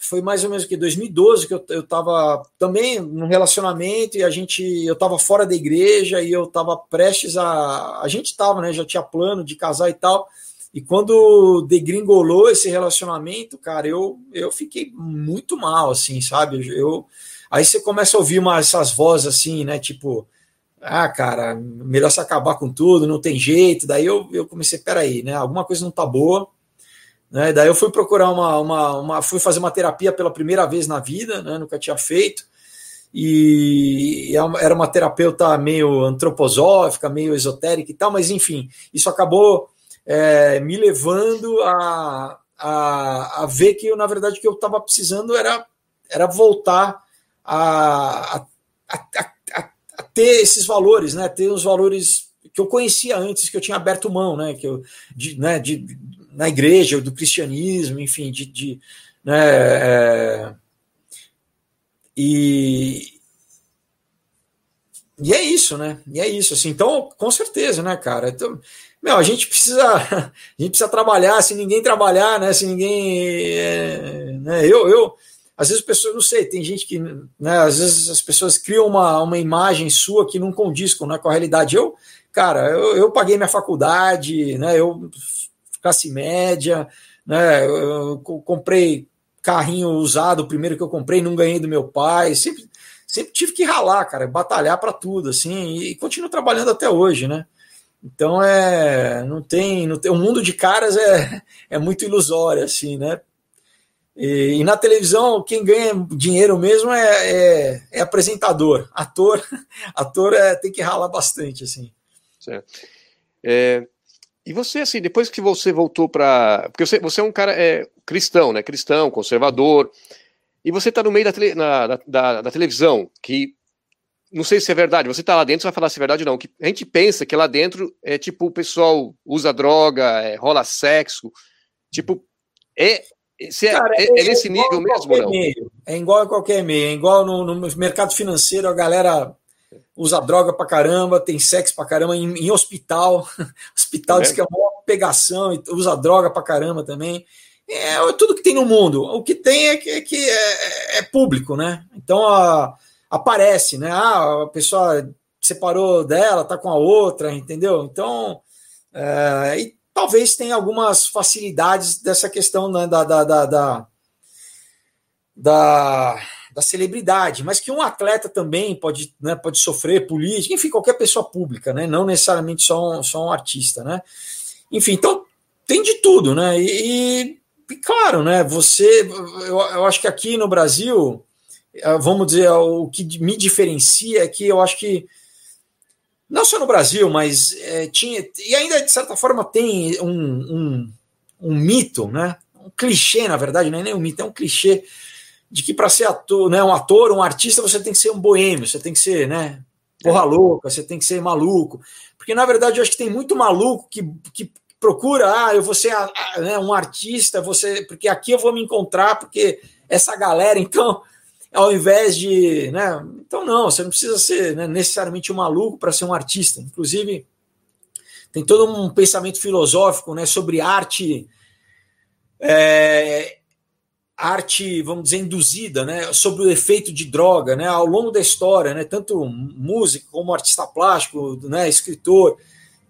foi mais ou menos que 2012 que eu, eu tava também num relacionamento e a gente eu tava fora da igreja e eu tava prestes a a gente tava, né, já tinha plano de casar e tal. E quando degringolou esse relacionamento, cara, eu eu fiquei muito mal assim, sabe? Eu aí você começa a ouvir uma, essas vozes assim, né, tipo ah, cara, melhor se acabar com tudo, não tem jeito. Daí eu, eu comecei, peraí, né? Alguma coisa não tá boa né? Daí eu fui procurar uma, uma, uma, fui fazer uma terapia pela primeira vez na vida, né? nunca tinha feito. E é era uma terapeuta meio antroposófica, meio esotérica e tal, mas enfim, isso acabou é, me levando a, a, a, ver que eu, na verdade, o que eu estava precisando era, era voltar a, a, a, a, ter esses valores, né? Ter os valores que eu conhecia antes, que eu tinha aberto mão, né? Que eu, de, né, de, na igreja, do cristianismo, enfim, de, de né, é, e e é isso, né? E é isso, assim. Então, com certeza, né, cara? Então, meu, a gente precisa, a gente precisa trabalhar. Se ninguém trabalhar, né? Se ninguém, é, né? Eu, eu, às vezes as pessoas, não sei, tem gente que, né? Às vezes as pessoas criam uma, uma imagem sua que não condiz com, né, com a realidade. Eu, cara, eu, eu paguei minha faculdade, né? Eu classe média, né? Eu comprei carrinho usado, o primeiro que eu comprei, não ganhei do meu pai, sempre, sempre tive que ralar, cara, batalhar para tudo, assim, e continuo trabalhando até hoje, né? Então é, não tem, não tem, o mundo de caras é, é muito ilusório, assim, né? E, e na televisão quem ganha dinheiro mesmo é, é, é apresentador, ator, ator é, tem que ralar bastante, assim. Certo. É, e você, assim, depois que você voltou para. Porque você, você é um cara é, cristão, né? Cristão, conservador. E você está no meio da, tele, na, da, da, televisão, que. Não sei se é verdade, você está lá dentro, você vai falar se é verdade ou não. Que a gente pensa que lá dentro é tipo o pessoal usa droga, é, rola sexo. Tipo, é, se é, Cara, é, é, é nesse nível mesmo ou não? Meio. É igual a qualquer meio. É igual no, no mercado financeiro, a galera usa droga pra caramba, tem sexo pra caramba em, em hospital. hospital é. diz que é uma pegação, usa droga pra caramba também. É, é tudo que tem no mundo. O que tem é que é, que é, é público, né? Então a, aparece, né? Ah, a pessoa separou dela, tá com a outra, entendeu? Então, é, e talvez tenha algumas facilidades dessa questão né, da, da, da, da, da da celebridade, mas que um atleta também pode, né, pode sofrer política, enfim, qualquer pessoa pública, né, não necessariamente só um, só um artista, né? Enfim, então tem de tudo, né? E, e claro, né, você, eu, eu acho que aqui no Brasil, eh, vamos dizer, o que me diferencia é que eu acho que não só no Brasil, mas é, tinha e ainda de certa forma tem um, um, um mito, né? Um clichê, na verdade, não é nem um mito, é um clichê de que para ser ator, né, um ator, um artista, você tem que ser um boêmio, você tem que ser, né, porra louca, você tem que ser maluco. Porque na verdade eu acho que tem muito maluco que, que procura, ah, eu vou ser né, um artista, você, porque aqui eu vou me encontrar, porque essa galera, então, ao invés de, né, então não, você não precisa ser né, necessariamente um maluco para ser um artista. Inclusive, tem todo um pensamento filosófico, né, sobre arte é, arte, vamos dizer, induzida, né, sobre o efeito de droga, né, ao longo da história, né, tanto músico como artista plástico, né, escritor,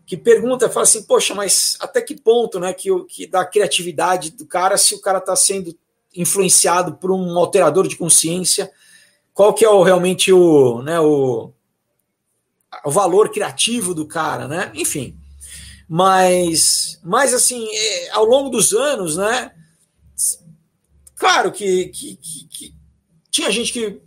que pergunta, fala assim, poxa, mas até que ponto, né, que, que da criatividade do cara, se o cara está sendo influenciado por um alterador de consciência, qual que é o, realmente o, né, o, o valor criativo do cara, né, enfim, mas, mas assim, é, ao longo dos anos, né, Claro que, que, que, tinha gente que,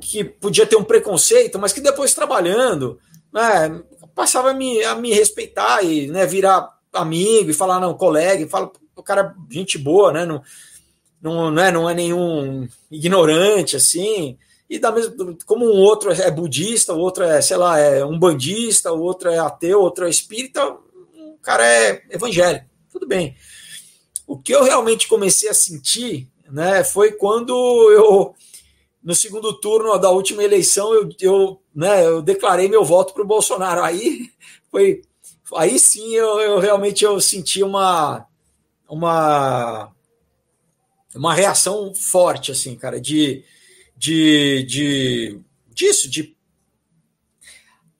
que podia ter um preconceito, mas que depois trabalhando, né, passava a me, a me respeitar e né, virar amigo e falar, não, colega, e fala, o cara é gente boa, né? Não, não, não, é, não é nenhum ignorante, assim. E da mesma, como um outro é budista, o outro é, sei lá, é um bandista, o outro é ateu, outro é espírita, o cara é evangélico. Tudo bem. O que eu realmente comecei a sentir né, foi quando eu, no segundo turno da última eleição, eu, eu, né, eu declarei meu voto para o Bolsonaro. Aí foi. Aí sim eu, eu realmente eu senti uma, uma uma reação forte, assim, cara, de, de, de disso, de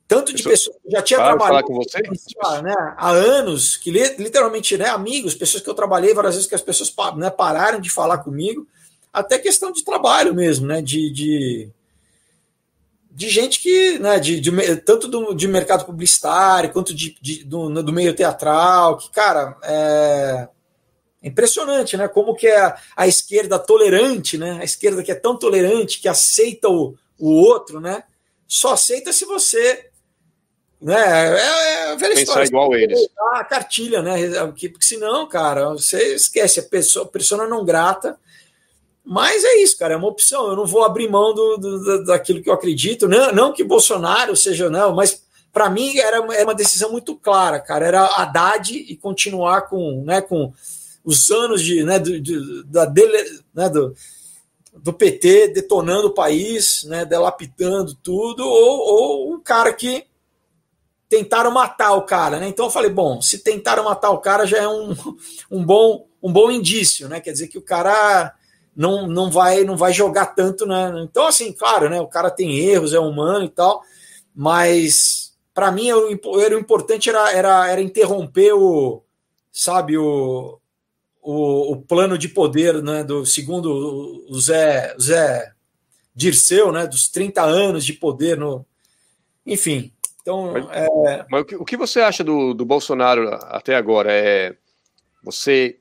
tanto de pessoas que já tinha trabalhado com você? Né, há anos, que literalmente, né, amigos, pessoas que eu trabalhei várias vezes que as pessoas né, pararam de falar comigo, até questão de trabalho mesmo, né, de, de, de gente que, né, de, de tanto do, de mercado publicitário quanto de, de do, do meio teatral, que, cara, é, Impressionante, né? Como que é a, a, esquerda tolerante, né? A esquerda que é tão tolerante, que aceita o, o outro, né? Só aceita se você. Né? É, é velha Pensar história. igual eles. A cartilha, né? Porque, porque senão, cara, você esquece, a pessoa, persona não grata. Mas é isso, cara, é uma opção. Eu não vou abrir mão do, do daquilo que eu acredito. Não, não que Bolsonaro seja, não, mas para mim era, era uma decisão muito clara, cara. Era Haddad e continuar com, né, com os anos de, né, do, de, da dele, né, do, do PT detonando o país, né, delapidando tudo, ou, ou um cara que tentaram matar o cara, né? Então eu falei, bom, se tentaram matar o cara já é um, um bom um bom indício, né? Quer dizer que o cara não, não vai não vai jogar tanto, né? Então assim, claro, né? O cara tem erros, é humano e tal, mas para mim era o importante era, era, era interromper o sabe o o, o plano de poder né, do segundo o Zé, Zé Dirceu, né, dos 30 anos de poder no. Enfim. Então, mas, é... mas o, que, o que você acha do, do Bolsonaro até agora? É você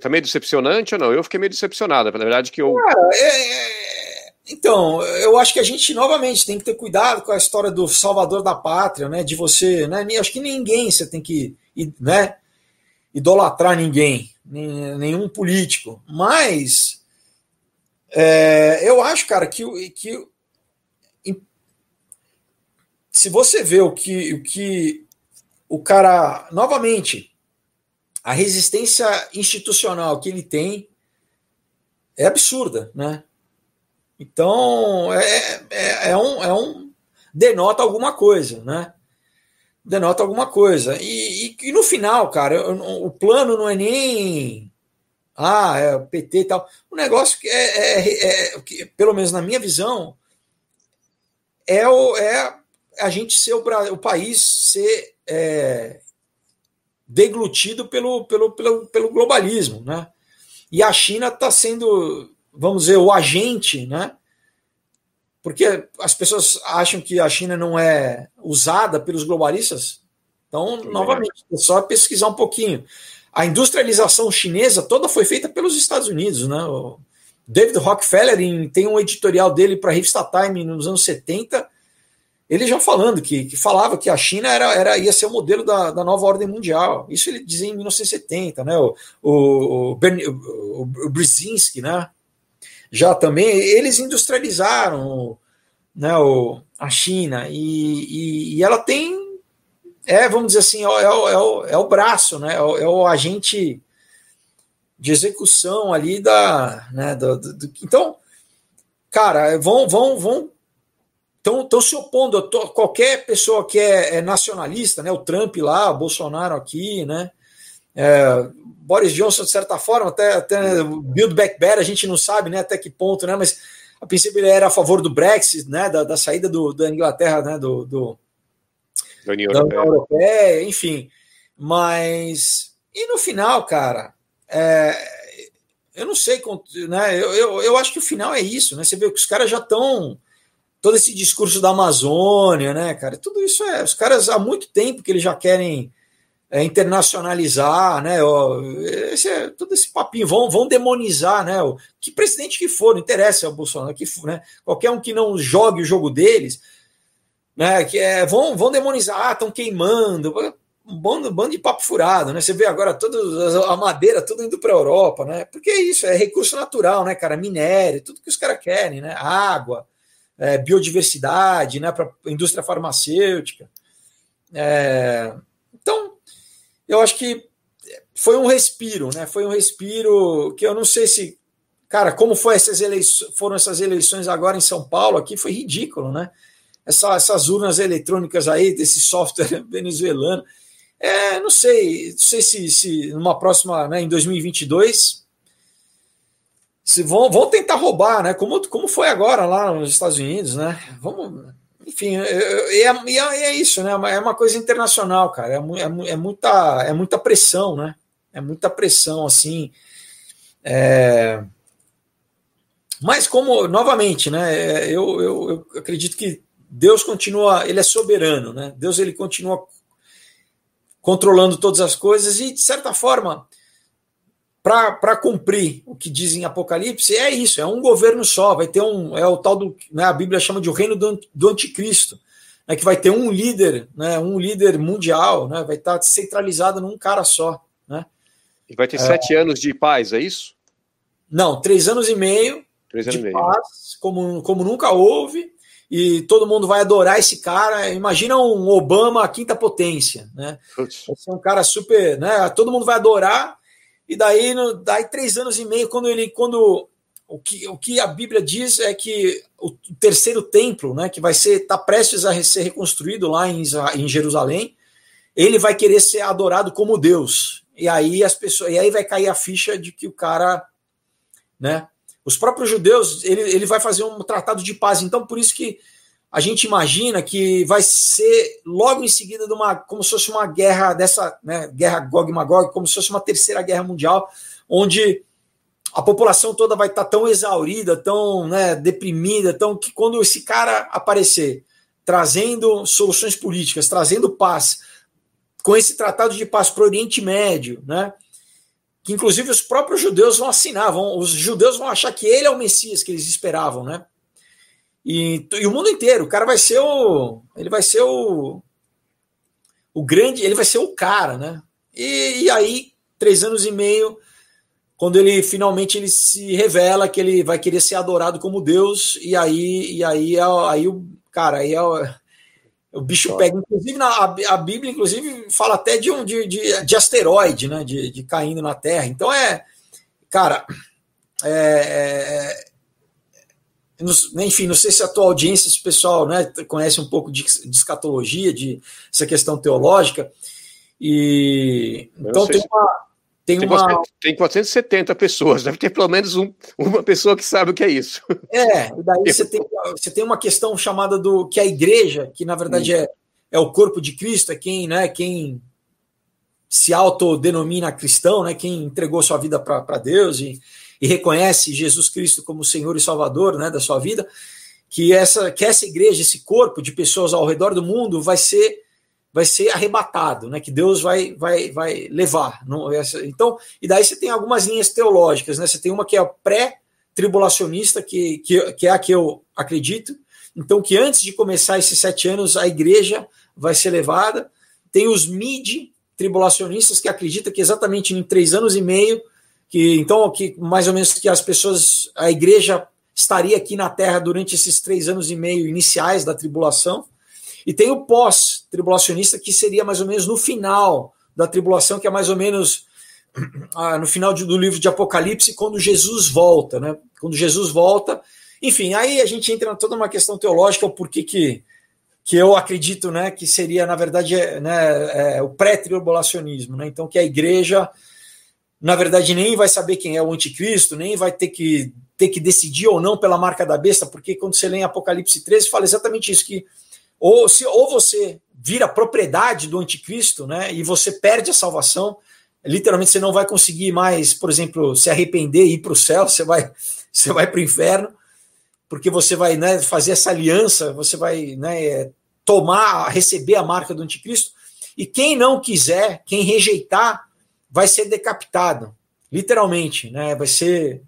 tá meio decepcionante ou não? Eu fiquei meio decepcionado, na verdade que eu. Cara, é, é, então, eu acho que a gente novamente tem que ter cuidado com a história do salvador da pátria, né? De você, né? Acho que ninguém você tem que, né? Idolatrar ninguém nenhum político. Mas é, eu acho, cara, que, que se você vê o que, o que o cara, novamente, a resistência institucional que ele tem é absurda, né? Então, é, é, é, um, é um. denota alguma coisa, né? denota alguma coisa. E, e, e no final, cara, o, o, plano não é nem. Ah, é o PT e tal. O negócio que é, é, é, que, pelo menos na minha visão, é, o, é a gente ser o, o país ser é, deglutido pelo, pelo, pelo, pelo globalismo, né? E a China está sendo, vamos dizer, o agente, né? Porque as pessoas acham que a China não é usada pelos globalistas. Então, novamente, é só pesquisar um pouquinho. A industrialização chinesa toda foi feita pelos Estados Unidos, né? O David Rockefeller em, tem um editorial dele para a revista Time nos anos 70, ele já falando que, que falava que a China era, era, ia ser o modelo da, da nova ordem mundial. Isso ele dizia em 1970, né? O, o, o, o, Brzezinski, né? já também, eles industrializaram né, o, a China e, e, e, ela tem, é, vamos dizer assim, é, é, é, o, é o braço, né, é o, é o agente de execução ali da. Né, do, do, do, então, cara, vão, vão, vão estão se opondo a to, qualquer pessoa que é, é, nacionalista, né? O Trump lá, o Bolsonaro aqui, né? É, Boris Johnson, de certa forma, até, até Build Back Better, a gente não sabe né, até que ponto, né, mas a princípio ele era a favor do Brexit, né, da, da saída do, da Inglaterra, né, do, do da União, da União Europeia, enfim. Mas, e no final, cara, é, eu não sei, né, eu, eu, eu acho que o final é isso, né, você vê que os caras já estão todo esse discurso da Amazônia, né, cara? Tudo isso é. Os caras há muito tempo que eles já querem é, internacionalizar, né? Ó, esse é, todo esse papinho, vão, vão demonizar, né? O, que presidente que for, não interessa o Bolsonaro, que for, né? Qualquer um que não jogue o jogo deles, né? Que é, vão, vão demonizar, ah, estão queimando, um bando, bando de papo furado, né? Você vê agora toda a madeira tudo indo para a Europa, né? Porque é isso, é recurso natural, né, cara? Minério, tudo que os caras querem, né? Água, é, biodiversidade, né? Para indústria farmacêutica. É, então, eu acho que foi um respiro, né? Foi um respiro que eu não sei se, cara, como foi essas eleições, foram essas eleições agora em São Paulo aqui, foi ridículo, né? Essa, essas urnas eletrônicas aí, desse software venezuelano. É, não sei, não sei se, se numa próxima, né, em 2022, se vão, vão tentar roubar, né? Como, como foi agora lá nos Estados Unidos, né? Vamos, enfim, é, é, é, isso, né? É uma coisa internacional, cara. É, é, é, muita, é muita pressão, né? É muita pressão, assim. É... Mas como, novamente, né? Eu, eu, eu acredito que Deus continua, ele é soberano, né? Deus ele continua controlando todas as coisas e, de certa forma, para cumprir o que diz em Apocalipse, é isso, é um governo só, vai ter um, é o tal do, né, a Bíblia chama de o reino do, do anticristo, né, que vai ter um líder, né, um líder mundial, né, vai estar centralizado num cara só. Né. E vai ter é, sete anos de paz, é isso? Não, três anos e meio três anos de e meio. paz, como, como nunca houve, e todo mundo vai adorar esse cara. Imagina um Obama, a quinta potência, né? Vai ser um cara super, né? Todo mundo vai adorar e daí, no, daí três anos e meio, quando ele, quando o que, o que a Bíblia diz é que o terceiro templo, né, que vai ser tá prestes a ser reconstruído lá em, em Jerusalém, ele vai querer ser adorado como Deus. E aí as pessoas, e aí vai cair a ficha de que o cara, né, os próprios judeus, ele, ele vai fazer um tratado de paz. Então, por isso que a gente imagina que vai ser logo em seguida de uma, como se fosse uma guerra dessa, né, guerra Gog Magog, como se fosse uma terceira guerra mundial, onde a população toda vai estar tão exaurida, tão né, deprimida, tão que quando esse cara aparecer trazendo soluções políticas, trazendo paz, com esse tratado de paz para o Oriente Médio, né, que inclusive os próprios judeus vão assinar, vão, os judeus vão achar que ele é o Messias que eles esperavam, né? E, e, o mundo inteiro, o cara vai ser o. Ele vai ser o. O grande, ele vai ser o cara, né? E, e aí, três anos e meio, quando ele finalmente ele se revela que ele vai querer ser adorado como Deus, e aí, e aí, é, aí o cara, aí é o, o bicho pega. Inclusive, na, a, Bíblia, inclusive, fala até de um de, de, de asteroide, né? De, de caindo na Terra. Então é. Cara, é, é enfim, não sei se a tua audiência, esse pessoal né, conhece um pouco de, de escatologia, de essa questão teológica. E então tem uma, tem, tem, uma... tem 470 pessoas, deve ter pelo menos um, uma pessoa que sabe o que é isso. É, e daí você tem, você tem uma questão chamada do que a igreja, que na verdade hum. é, é o corpo de Cristo, é quem, né, quem se autodenomina cristão, né, quem entregou sua vida para Deus e, e reconhece Jesus Cristo como Senhor e Salvador né, da sua vida, que essa, que essa igreja, esse corpo de pessoas ao redor do mundo vai ser vai ser arrebatado, né? Que Deus vai vai vai levar. Então, e daí você tem algumas linhas teológicas, né? Você tem uma que é pré-tribulacionista, que, que, que é a que eu acredito. Então, que antes de começar esses sete anos, a igreja vai ser levada. Tem os mid-tribulacionistas que acreditam que exatamente em três anos e meio que então que mais ou menos que as pessoas, a igreja estaria aqui na Terra durante esses três anos e meio iniciais da tribulação, e tem o pós-tribulacionista que seria mais ou menos no final da tribulação, que é mais ou menos ah, no final do livro de Apocalipse, quando Jesus volta, né? Quando Jesus volta, enfim, aí a gente entra em toda uma questão teológica, o porquê que que eu acredito, né, que seria na verdade né, é, o pré-tribulacionismo, né? Então que a igreja na verdade nem vai saber quem é o anticristo, nem vai ter que ter que decidir ou não pela marca da besta, porque quando você lê em Apocalipse 13 fala exatamente isso que ou se ou você vira propriedade do anticristo, né, e você perde a salvação, literalmente você não vai conseguir mais, por exemplo, se arrepender e ir para o céu, você vai você vai para o inferno, porque você vai, né, fazer essa aliança, você vai, né, tomar, receber a marca do anticristo, E quem não quiser, quem rejeitar, vai ser decapitado, literalmente, né? Vai ser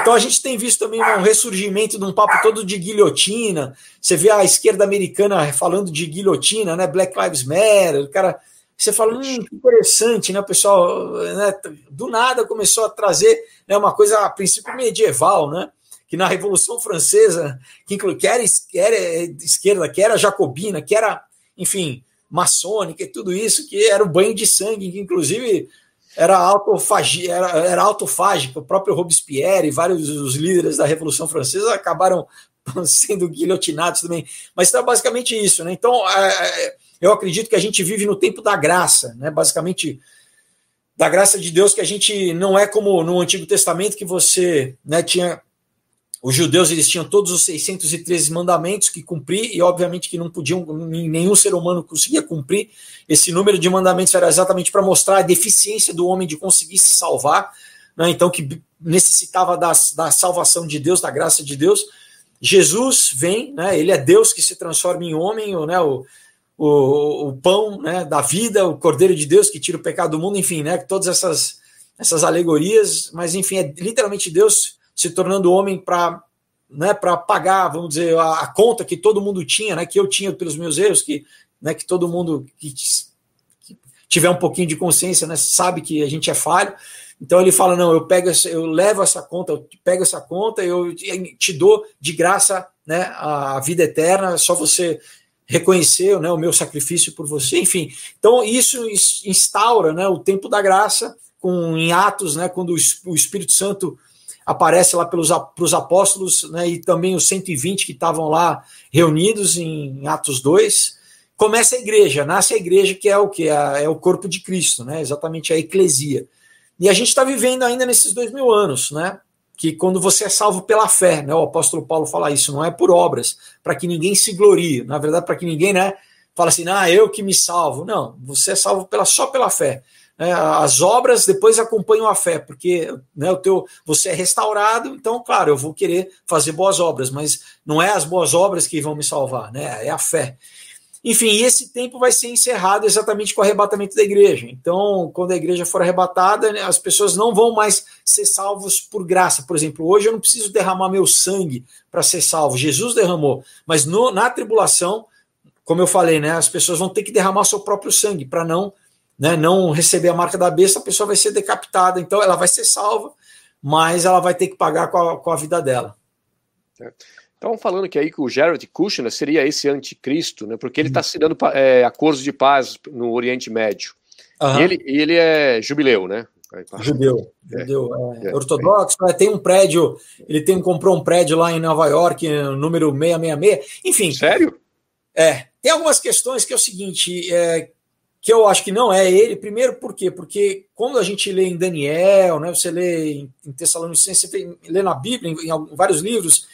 então a gente tem visto também um ressurgimento de um papo todo de guilhotina. Você vê a esquerda americana falando de guilhotina, né? Black Lives Matter, o cara. Você fala, hum, que interessante, né? Pessoal né, do nada começou a trazer né, uma coisa a princípio medieval, né? Que na Revolução Francesa, que, que era, era esquerda, que era jacobina, que era, enfim, maçônica e tudo isso, que era o banho de sangue, que inclusive era, autofagia, era, era autofágica. O próprio Robespierre e vários dos líderes da Revolução Francesa acabaram sendo guilhotinados também. Mas está basicamente isso, né? Então, é, é, eu acredito que a gente vive no tempo da graça, né? Basicamente, da graça de Deus, que a gente não é como no Antigo Testamento, que você né, tinha os judeus eles tinham todos os 613 mandamentos que cumprir, e obviamente que não podiam, nenhum ser humano conseguia cumprir. Esse número de mandamentos era exatamente para mostrar a deficiência do homem de conseguir se salvar, né? então que necessitava da, da salvação de Deus, da graça de Deus. Jesus vem, né? ele é Deus que se transforma em homem, né? o, o, o pão né? da vida, o Cordeiro de Deus que tira o pecado do mundo, enfim, né? todas essas, essas alegorias, mas enfim, é literalmente Deus se tornando homem para né, para pagar, vamos dizer, a, a, conta que todo mundo tinha, né, que eu tinha pelos meus erros, que, né, que todo mundo que, que tiver um pouquinho de consciência, né, sabe que a gente é falho. Então ele fala: não, eu pego, eu levo essa conta, eu pego essa conta, eu te dou de graça, né, a vida eterna. É só você reconhecer, né, o meu sacrifício por você. Enfim, então isso instaura, né, o tempo da graça com em Atos, né, quando o Espírito Santo aparece lá pelos os apóstolos né, e também os 120 que estavam lá reunidos em Atos 2. Começa a igreja, nasce a igreja que é o que? É, o corpo de Cristo, né? exatamente a eclesia. E a gente está vivendo ainda nesses dois mil anos, né? que quando você é salvo pela fé, né? o apóstolo Paulo fala isso, não é por obras, para que ninguém se glorie, na verdade, para que ninguém né, fala assim, ah, eu que me salvo. Não, você é salvo pela, só pela fé. Né, as obras depois acompanham a fé, porque né, o teu, você é restaurado, então, claro, eu vou querer fazer boas obras, mas não é as boas obras que vão me salvar, né? É a fé. Enfim, esse tempo vai ser encerrado exatamente com o arrebatamento da igreja. Então, quando a igreja for arrebatada, né, as pessoas não vão mais ser salvos por graça. Por exemplo, hoje eu não preciso derramar meu sangue para ser salvo. Jesus derramou. Mas no, na tribulação, como eu falei, né, as pessoas vão ter que derramar seu próprio sangue para não né, não receber a marca da besta, a pessoa vai ser decapitada. Então ela vai ser salva, mas ela vai ter que pagar com a, com a vida dela. Então, falando que aí que o Jared Kushner seria esse anticristo, né? Porque ele está assinando é, acordos de paz no Oriente Médio. Uhum. E, ele, ele é jubileu, né? Judeu, é, judeu é, é, ortodoxo, é, tem um prédio, ele tem, comprou um prédio lá em Nova York, número 666, enfim. Sério? É, tem algumas questões que é o seguinte, é, que eu acho que não é ele. Primeiro, por quê? Porque quando a gente lê em Daniel, né, você lê em, em Tessalonicenses, você lê na Bíblia, em, em, vários livros,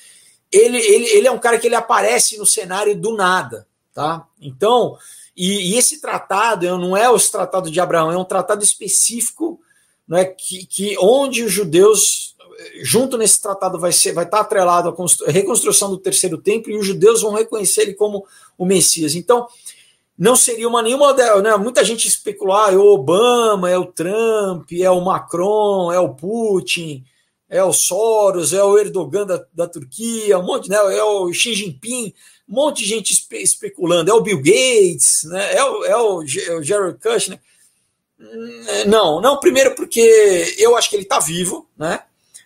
ele, ele, ele é um cara que ele aparece no cenário do nada, tá? Então, e, e esse tratado não é os tratados de Abraão, é um tratado específico, né, que, que onde os judeus junto nesse tratado vai ser vai estar atrelado à reconstrução do terceiro templo e os judeus vão reconhecer ele como o Messias. Então, não seria uma nenhuma. Né, muita gente especular: é o Obama, é o Trump, é o Macron, é o Putin, é o Soros, é o Erdogan da, da Turquia, um monte, né, é o Xi Jinping, um monte de gente espe especulando, é o Bill Gates, né, é, o, é o, é o Jared Kushner. Não, não, primeiro porque eu acho que ele está vivo, né?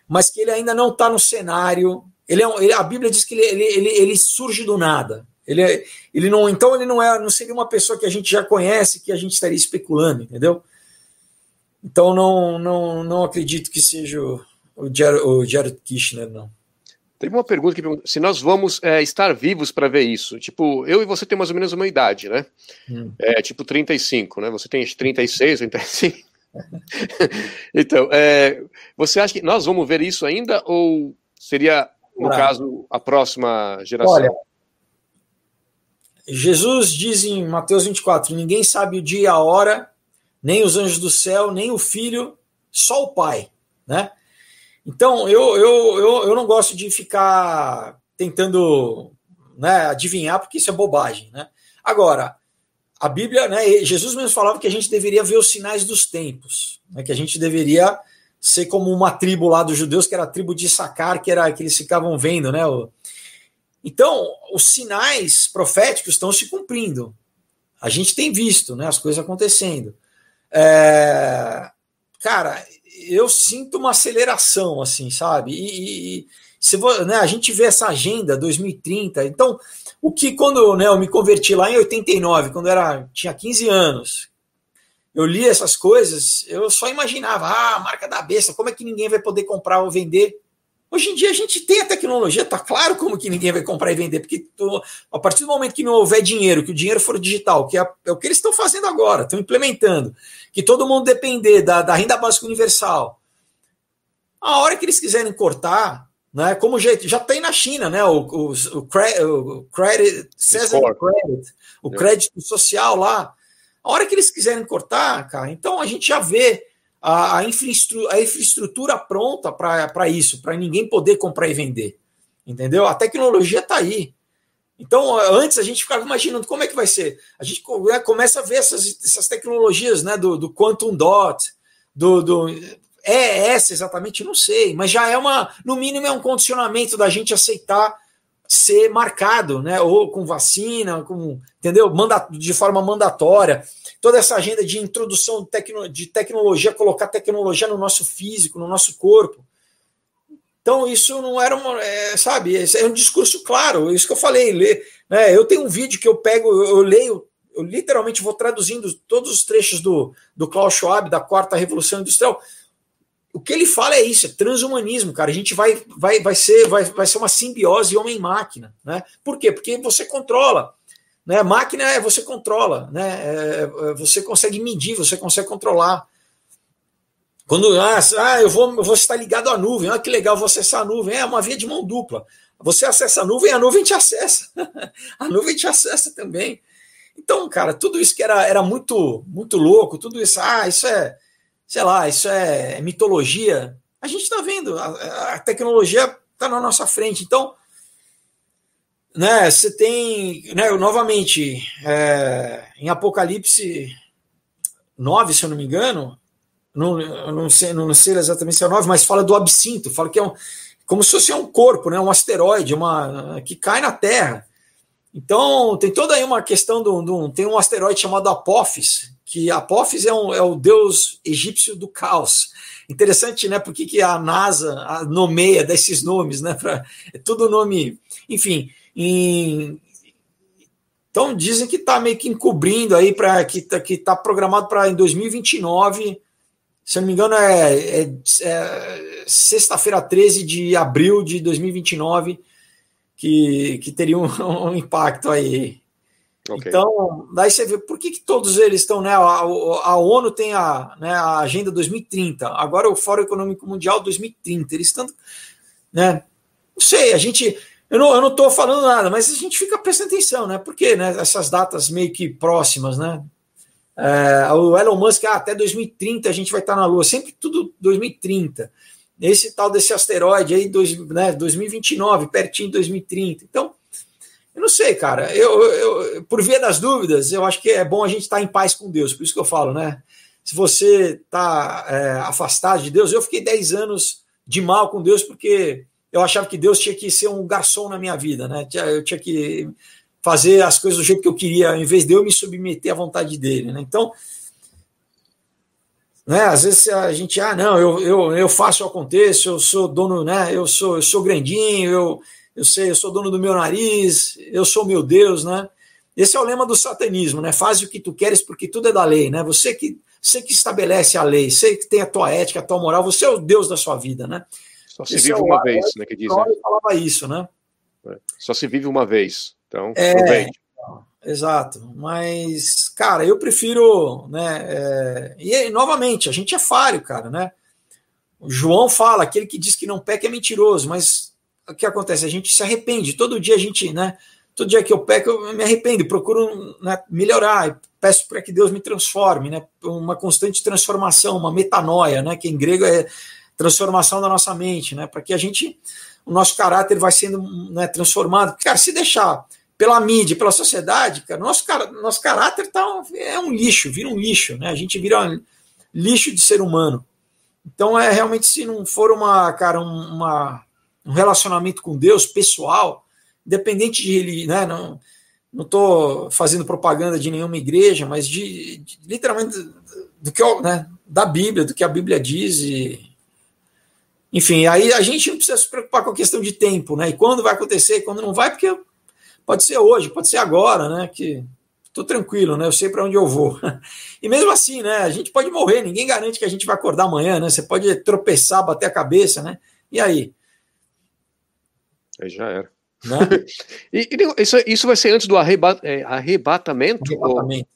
Mas que ele ainda não está no cenário. Ele, é um, ele a Bíblia diz que ele, ele, ele, ele surge do nada. Ele, é, ele não, então ele não é, não seria uma pessoa que a gente já conhece, que a gente estaria especulando, entendeu? Então não, não, não acredito que seja o, o, Jared, o Jared Kirchner, não. Teve uma pergunta que pergunta se nós vamos é, estar vivos para ver isso. Tipo, eu e você temos mais ou menos uma idade, né? Hum. É, tipo 35, né? Você tem 36, 35. então, é, você acha que nós vamos ver isso ainda ou seria, no caso, a próxima geração? Olha, Jesus diz em Mateus 24: ninguém sabe o dia e a hora, nem os anjos do céu, nem o filho, só o Pai. Né? Então, eu, eu, eu, eu não gosto de ficar tentando né, adivinhar, porque isso é bobagem. Né? Agora, a Bíblia, né, Jesus mesmo falava que a gente deveria ver os sinais dos tempos, né, que a gente deveria ser como uma tribo lá dos judeus, que era a tribo de Sacar, que era que eles ficavam vendo, né? Então, os sinais proféticos estão se cumprindo. A gente tem visto, né, as coisas acontecendo. É... Cara, eu sinto uma aceleração, assim, sabe? E, e se né, a gente vê essa agenda 2030, então o que quando né, eu me converti lá em 89, quando era tinha 15 anos, eu li essas coisas, eu só imaginava, ah, marca da besta, como é que ninguém vai poder comprar ou vender? Hoje em dia a gente tem a tecnologia, tá claro como que ninguém vai comprar e vender, porque tô, a partir do momento que não houver dinheiro, que o dinheiro for digital, que é, é o que eles estão fazendo agora, estão implementando, que todo mundo depender da, da renda básica universal, a hora que eles quiserem cortar, né? Como jeito, já tem na China, né? O, o, o, o credit, credit, o crédito social lá. A hora que eles quiserem cortar, cara, então a gente já vê a, a, infraestrutura, a infraestrutura pronta para isso, para ninguém poder comprar e vender. Entendeu? A tecnologia está aí. Então, antes a gente ficava imaginando como é que vai ser. A gente né, começa a ver essas, essas tecnologias né, do, do quantum dot, do, do é essa exatamente? Não sei, mas já é uma, no mínimo, é um condicionamento da gente aceitar ser marcado, né? Ou com vacina, com, entendeu? Manda, de forma mandatória. Toda essa agenda de introdução de, tecno, de tecnologia, colocar tecnologia no nosso físico, no nosso corpo. Então, isso não era uma, é, sabe, é um discurso claro, isso que eu falei. Ler, né, eu tenho um vídeo que eu pego, eu leio, eu literalmente vou traduzindo todos os trechos do, do Klaus Schwab, da quarta revolução industrial o que ele fala é isso, é transhumanismo, cara. A gente vai, vai, vai, ser, vai, vai ser uma simbiose homem-máquina. Né? Por quê? Porque você controla. Né? Máquina é você controla, né? É, é, você consegue medir, você consegue controlar. Quando ah, ah, eu, vou, eu vou estar ligado à nuvem, ah, que legal, vou acessar a nuvem. É uma via de mão dupla. Você acessa a nuvem, a nuvem te acessa. a nuvem te acessa também. Então, cara, tudo isso que era, era muito, muito louco, tudo isso, ah, isso é sei lá, isso é mitologia. A gente está vendo, a, a tecnologia está na nossa frente. Então, né, você tem, né, novamente, é, em Apocalipse 9, se eu não me engano, não, não, sei, não sei exatamente se é 9, mas fala do absinto, fala que é um, como se fosse um corpo, né, um asteroide, uma, que cai na Terra. Então, tem toda aí uma questão do, do tem um asteroide chamado Apophis, que Apófis é, um, é, o deus egípcio do caos. Interessante, né? Por que, que a NASA nomeia desses nomes, né? Pra, é tudo nome. Enfim. Em, então dizem que está meio que encobrindo aí para que está que tá programado para em 2029. Se eu não me engano, é, é, é sexta-feira, 13 de abril de 2029, que, que teria um, um impacto aí Okay. Então, daí você vê por que, que todos eles estão, né? A, a, ONU tem a, né, a Agenda 2030, agora o Fórum Econômico Mundial 2030. Eles estão, né? Não sei, a gente. Eu não, eu não falando nada, mas a gente fica prestando atenção, né? Porque né, essas datas meio que próximas, né? É, o Elon Musk, ah, até 2030 a gente vai estar na Lua, sempre tudo 2030. Esse tal desse asteroide aí, dois, né, 2029, pertinho de 2030. Então, eu não sei, cara. Eu, eu, por via das dúvidas, eu acho que é bom a gente estar tá em paz com Deus. Por isso que eu falo, né? Se você está é, afastado de Deus, eu fiquei 10 anos de mal com Deus porque eu achava que Deus tinha que ser um garçom na minha vida, né? Eu tinha que fazer as coisas do jeito que eu queria, em vez de eu me submeter à vontade dele, né? Então, né? Às vezes a gente, ah, não, eu, eu, eu faço, eu aconteço, eu sou dono, né? Eu sou, eu sou grandinho, eu, eu sei, eu sou dono do meu nariz, eu sou meu Deus, né? Esse é o lema do satanismo, né? Faz o que tu queres porque tudo é da lei, né? Você que, você que estabelece a lei, você que tem a tua ética, a tua moral, você é o Deus da sua vida, né? Só se Esse vive é uma vez, né? Que diz, né? falava isso, né? É. Só se vive uma vez, então é, Exato, mas, cara, eu prefiro, né? É... E novamente, a gente é falho, cara, né? O João fala, aquele que diz que não peca é mentiroso, mas o que acontece? A gente se arrepende. Todo dia a gente, né? Todo dia que eu peco, eu me arrependo, procuro né, melhorar, peço para que Deus me transforme, né? Uma constante transformação, uma metanoia, né? Que em grego é transformação da nossa mente, né? Para que a gente, o nosso caráter vai sendo né, transformado. Cara, se deixar pela mídia, pela sociedade, cara, nosso, nosso caráter tá, é um lixo, vira um lixo, né? A gente vira um lixo de ser humano. Então, é realmente, se não for uma, cara, uma, um relacionamento com Deus pessoal, independente de ele, né? Não, não estou fazendo propaganda de nenhuma igreja, mas de, de literalmente do que né, da Bíblia, do que a Bíblia diz e enfim, aí a gente não precisa se preocupar com a questão de tempo, né? E quando vai acontecer, e quando não vai, porque pode ser hoje, pode ser agora, né? Que estou tranquilo, né? Eu sei para onde eu vou. E mesmo assim, né? A gente pode morrer, ninguém garante que a gente vai acordar amanhã, né? Você pode tropeçar, bater a cabeça, né? E aí? Aí já era. Né? e, e, isso, isso vai ser antes do arreba, é, arrebatamento? Arrebatamento.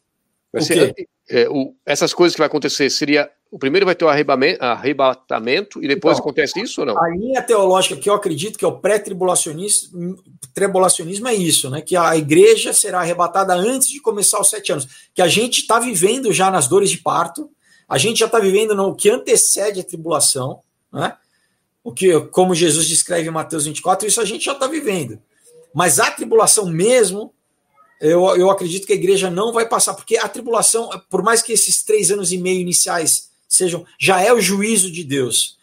Vai ser, é, o, essas coisas que vai acontecer seria o primeiro vai ter o arrebatamento e depois então, acontece isso ou não? A linha teológica que eu acredito que é o pré-tribulacionismo tribulacionismo é isso, né? Que a igreja será arrebatada antes de começar os sete anos. Que a gente está vivendo já nas dores de parto, a gente já está vivendo no que antecede a tribulação, né? O que, como Jesus descreve em Mateus 24, isso a gente já está vivendo. Mas a tribulação mesmo, eu, eu acredito que a igreja não vai passar, porque a tribulação, por mais que esses três anos e meio iniciais sejam, já é o juízo de Deus.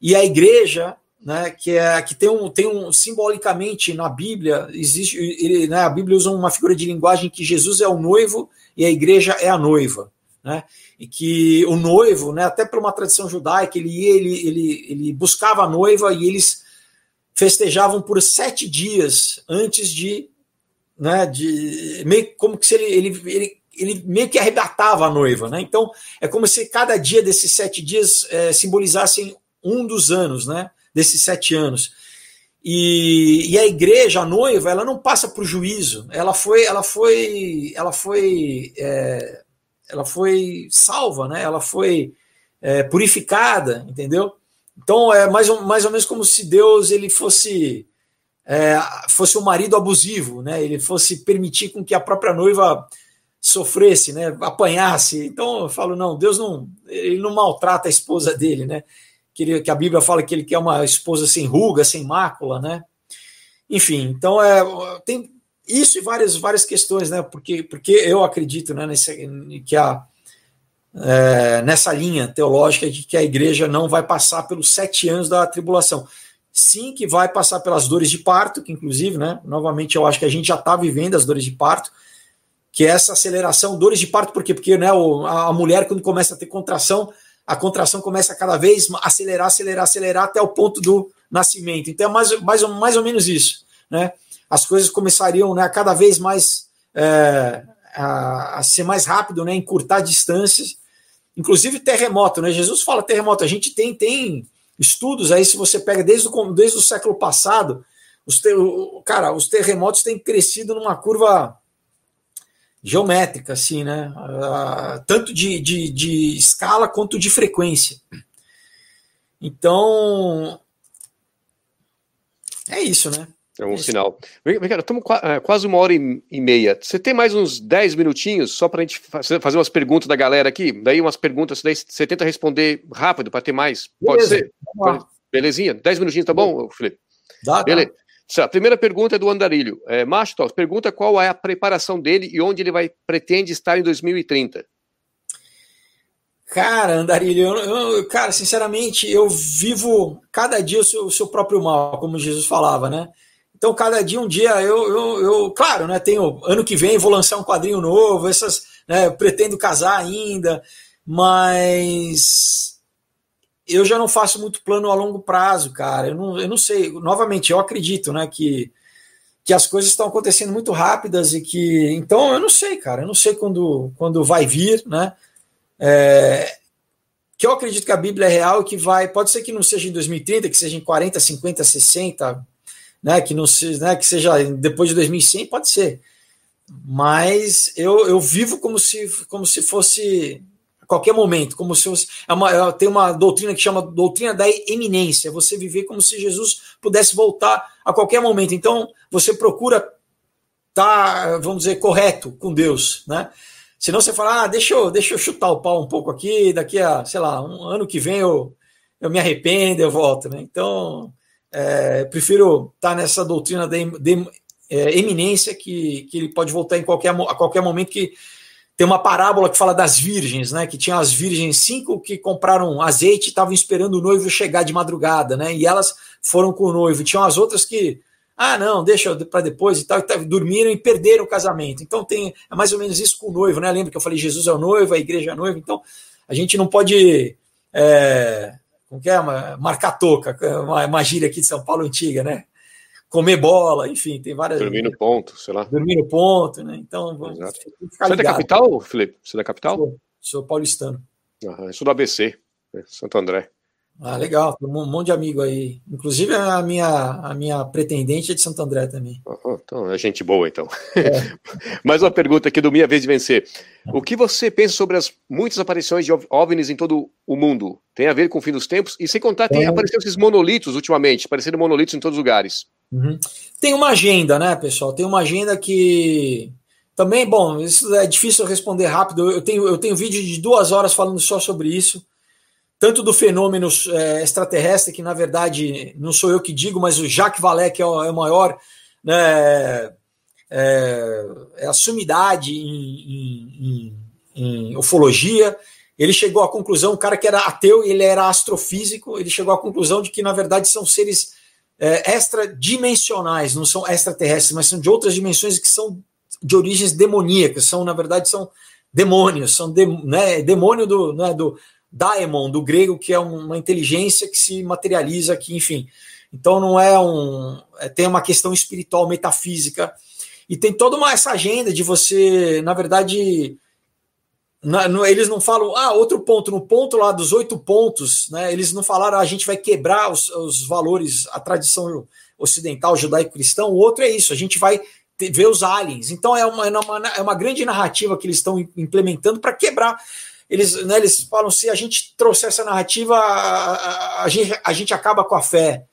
E a igreja, né, que é que tem um, tem um simbolicamente na Bíblia existe, ele, né, a Bíblia usa uma figura de linguagem que Jesus é o noivo e a igreja é a noiva, né? E que o noivo, né, até por uma tradição judaica, ele ia, ele, ele, ele buscava a noiva e eles festejavam por sete dias antes de, né, de meio como que se ele, ele, ele ele meio que arrebatava a noiva, né? Então é como se cada dia desses sete dias é, simbolizassem um dos anos, né? Desses sete anos. E, e, a igreja, a noiva, ela não passa por juízo. Ela foi, ela foi, ela foi, é, ela foi salva, né? Ela foi é, purificada, entendeu? Então é mais ou, mais ou menos como se Deus ele fosse é, fosse um marido abusivo, né? Ele fosse permitir com que a própria noiva sofresse, né, apanhasse. Então eu falo, não, Deus não, ele não maltrata a esposa dele, né? Que, ele, que a Bíblia fala que ele quer uma esposa sem ruga, sem mácula, né? Enfim, então é, tem isso e várias, várias questões, né? Porque, porque eu acredito né, nesse, que a, é, nessa linha teológica de que a igreja não vai passar pelos sete anos da tribulação. Sim, que vai passar pelas dores de parto, que inclusive, né? Novamente, eu acho que a gente já está vivendo as dores de parto, que é essa aceleração, dores de parto, por quê? Porque né, a mulher, quando começa a ter contração, a contração começa a cada vez acelerar, acelerar, acelerar até o ponto do nascimento. Então é mais, mais, mais ou menos isso. Né? As coisas começariam né, a cada vez mais é, a, a, ser mais rápido, né, encurtar distâncias. Inclusive terremoto, né? Jesus fala terremoto. A gente tem, tem estudos aí, se você pega desde o, desde o século passado, os ter, cara, os terremotos têm crescido numa curva geométrica, assim, né? Tanto de, de, de escala quanto de frequência. Então, é isso, né? É um é sinal. Cara, estamos é, quase uma hora e meia. Você tem mais uns 10 minutinhos só para a gente fazer umas perguntas da galera aqui? Daí umas perguntas, daí você tenta responder rápido para ter mais. Pode Beleza, ser? Belezinha? 10 minutinhos, tá bom, Felipe? Dá, Beleza. Tá. A primeira pergunta é do Andarilho. É, Mastros, pergunta qual é a preparação dele e onde ele vai pretende estar em 2030. Cara, Andarilho, eu, eu, cara, sinceramente, eu vivo cada dia o seu, o seu, próprio mal, como Jesus falava, né? Então, cada dia, um dia, eu, eu, eu, claro, né? Tenho ano que vem vou lançar um quadrinho novo, essas, né? Pretendo casar ainda, mas eu já não faço muito plano a longo prazo, cara. Eu não, eu não sei. Novamente, eu acredito, né, que, que as coisas estão acontecendo muito rápidas e que. Então, eu não sei, cara. Eu não sei quando, quando vai vir, né? É, que eu acredito que a Bíblia é real e que vai. Pode ser que não seja em 2030, que seja em 40, 50, 60, né? Que não seja, né, que seja depois de 2100, pode ser. Mas eu, eu vivo como se, como se fosse qualquer momento, como se fosse, é uma, é, tem uma doutrina que chama doutrina da eminência, você viver como se Jesus pudesse voltar a qualquer momento. Então, você procura tá, vamos dizer, correto com Deus, né? Senão você fala, ah, deixa eu, deixa eu chutar o pau um pouco aqui, daqui a, sei lá, um ano que vem eu, eu me arrependo, eu volto, né? Então, é, prefiro estar tá nessa doutrina da é, eminência que, que ele pode voltar em qualquer, a qualquer momento que tem uma parábola que fala das virgens, né? Que tinha as virgens cinco que compraram azeite e estavam esperando o noivo chegar de madrugada, né? E elas foram com o noivo. Tinham as outras que, ah, não, deixa para depois e tal, e dormiram e perderam o casamento. Então tem é mais ou menos isso com o noivo, né? Lembra que eu falei Jesus é o noivo, a igreja é a noiva. Então a gente não pode é, como que é? marcar toca, uma, uma gíria aqui de São Paulo antiga, né? comer bola, enfim, tem várias. Dormir no ponto, sei lá. Dormir no ponto, né? Então, vamos Exato. ficar Você é da capital, Felipe? Você é da capital? Sou, sou paulistano. Sou do ABC, né? Santo André. Ah, legal, tem um monte de amigo aí. Inclusive a minha, a minha pretendente é de Santo André também. então é gente boa, então. É. Mais uma pergunta aqui do Minha Vez de Vencer. O que você pensa sobre as muitas aparições de OVNIs em todo o mundo? Tem a ver com o fim dos tempos? E sem contar, tem é. aparecido esses monolitos ultimamente, apareceram monolitos em todos os lugares. Uhum. Tem uma agenda, né, pessoal? Tem uma agenda que também, bom, isso é difícil responder rápido. Eu tenho, eu tenho vídeo de duas horas falando só sobre isso tanto do fenômeno é, extraterrestre, que na verdade não sou eu que digo, mas o Jacques Vallée, que é o, é o maior, né, é, é a sumidade em, em, em, ufologia. Ele chegou à conclusão, o cara que era ateu, ele era astrofísico, ele chegou à conclusão de que na verdade são seres é, extradimensionais, não são extraterrestres, mas são de outras dimensões que são de origens demoníacas, são na verdade são demônios, são de, né, demônio do, né, do daemon, do grego, que é uma inteligência que se materializa aqui, enfim. Então não é um. É, tem uma questão espiritual, metafísica. E tem toda uma, essa agenda de você, na verdade. Na, no, eles não falam, ah, outro ponto, no ponto lá dos oito pontos, né? Eles não falaram, ah, a gente vai quebrar os, os valores, a tradição ocidental, judaico-cristão. O outro é isso, a gente vai ter, ver os aliens. Então é uma, é uma, é uma grande narrativa que eles estão implementando para quebrar eles, né, eles falam: se a gente trouxer essa narrativa, a, a, a, gente, a gente acaba com a fé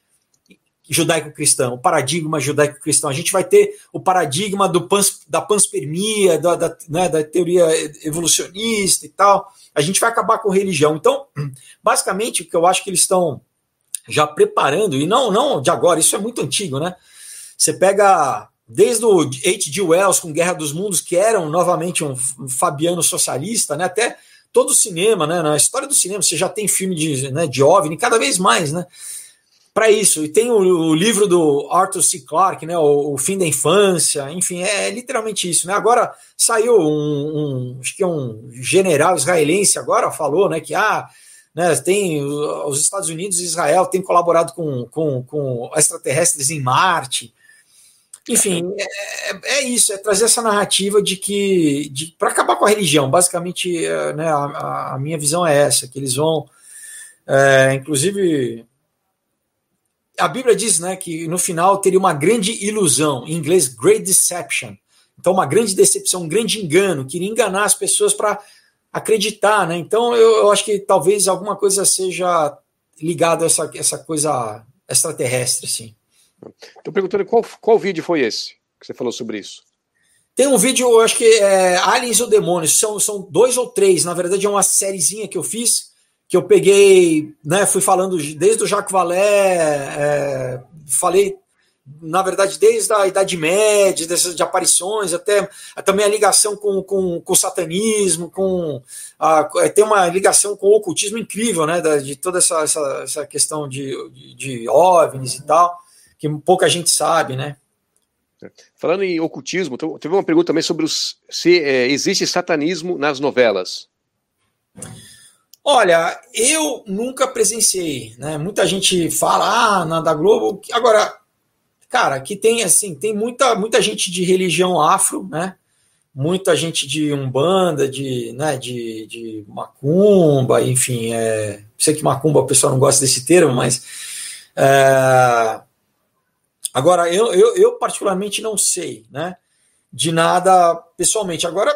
judaico-cristã, o paradigma judaico-cristão. A gente vai ter o paradigma do pans, da panspermia, da, da, né, da teoria evolucionista e tal. A gente vai acabar com religião. Então, basicamente, o que eu acho que eles estão já preparando, e não, não de agora, isso é muito antigo, né? Você pega desde o H.G. Wells com Guerra dos Mundos, que era novamente um fabiano socialista, né? Até todo o cinema, né? Na história do cinema, você já tem filme de, né, de OVNI, cada vez mais, né? Para isso. E tem o, o, livro do Arthur C. Clarke, né? O, o, Fim da Infância, enfim, é, é, literalmente isso, né? Agora saiu um, um, acho que é um general israelense agora falou, né? Que ah, né, tem os Estados Unidos e Israel têm colaborado com, com, com extraterrestres em Marte. Enfim, é, é, é, isso, é trazer essa narrativa de que. Para acabar com a religião, basicamente, é, né, a, a, minha visão é essa, que eles vão. É, inclusive. A Bíblia diz né, que no final teria uma grande ilusão, em inglês, great deception. Então, uma grande decepção, um grande engano, queria enganar as pessoas para acreditar. Né? Então, eu, eu, acho que talvez alguma coisa seja ligada a essa, essa coisa extraterrestre, assim. Estou perguntando qual, qual vídeo foi esse que você falou sobre isso. Tem um vídeo, eu acho que é Aliens ou Demônios, são, são dois ou três, na verdade é uma sériezinha que eu fiz, que eu peguei, né, fui falando desde o Jacques Vallée, é, falei, na verdade, desde a Idade Média, dessas de aparições, até também a ligação com, com, com o satanismo, com a, é, tem uma ligação com o ocultismo incrível, né, de toda essa, essa, essa questão de, de, de OVNIs e tal que pouca gente sabe, né? Falando em ocultismo, teve uma pergunta também sobre os, se é, existe satanismo nas novelas. Olha, eu nunca presenciei, né? Muita gente fala, ah, na da Globo. Agora, cara, que tem assim, tem muita, muita gente de religião afro, né? Muita gente de umbanda, de, né, de, de macumba, enfim, é, sei que macumba o pessoal não gosta desse termo, mas é, Agora, eu, eu, eu, particularmente não sei, né? De nada pessoalmente. Agora,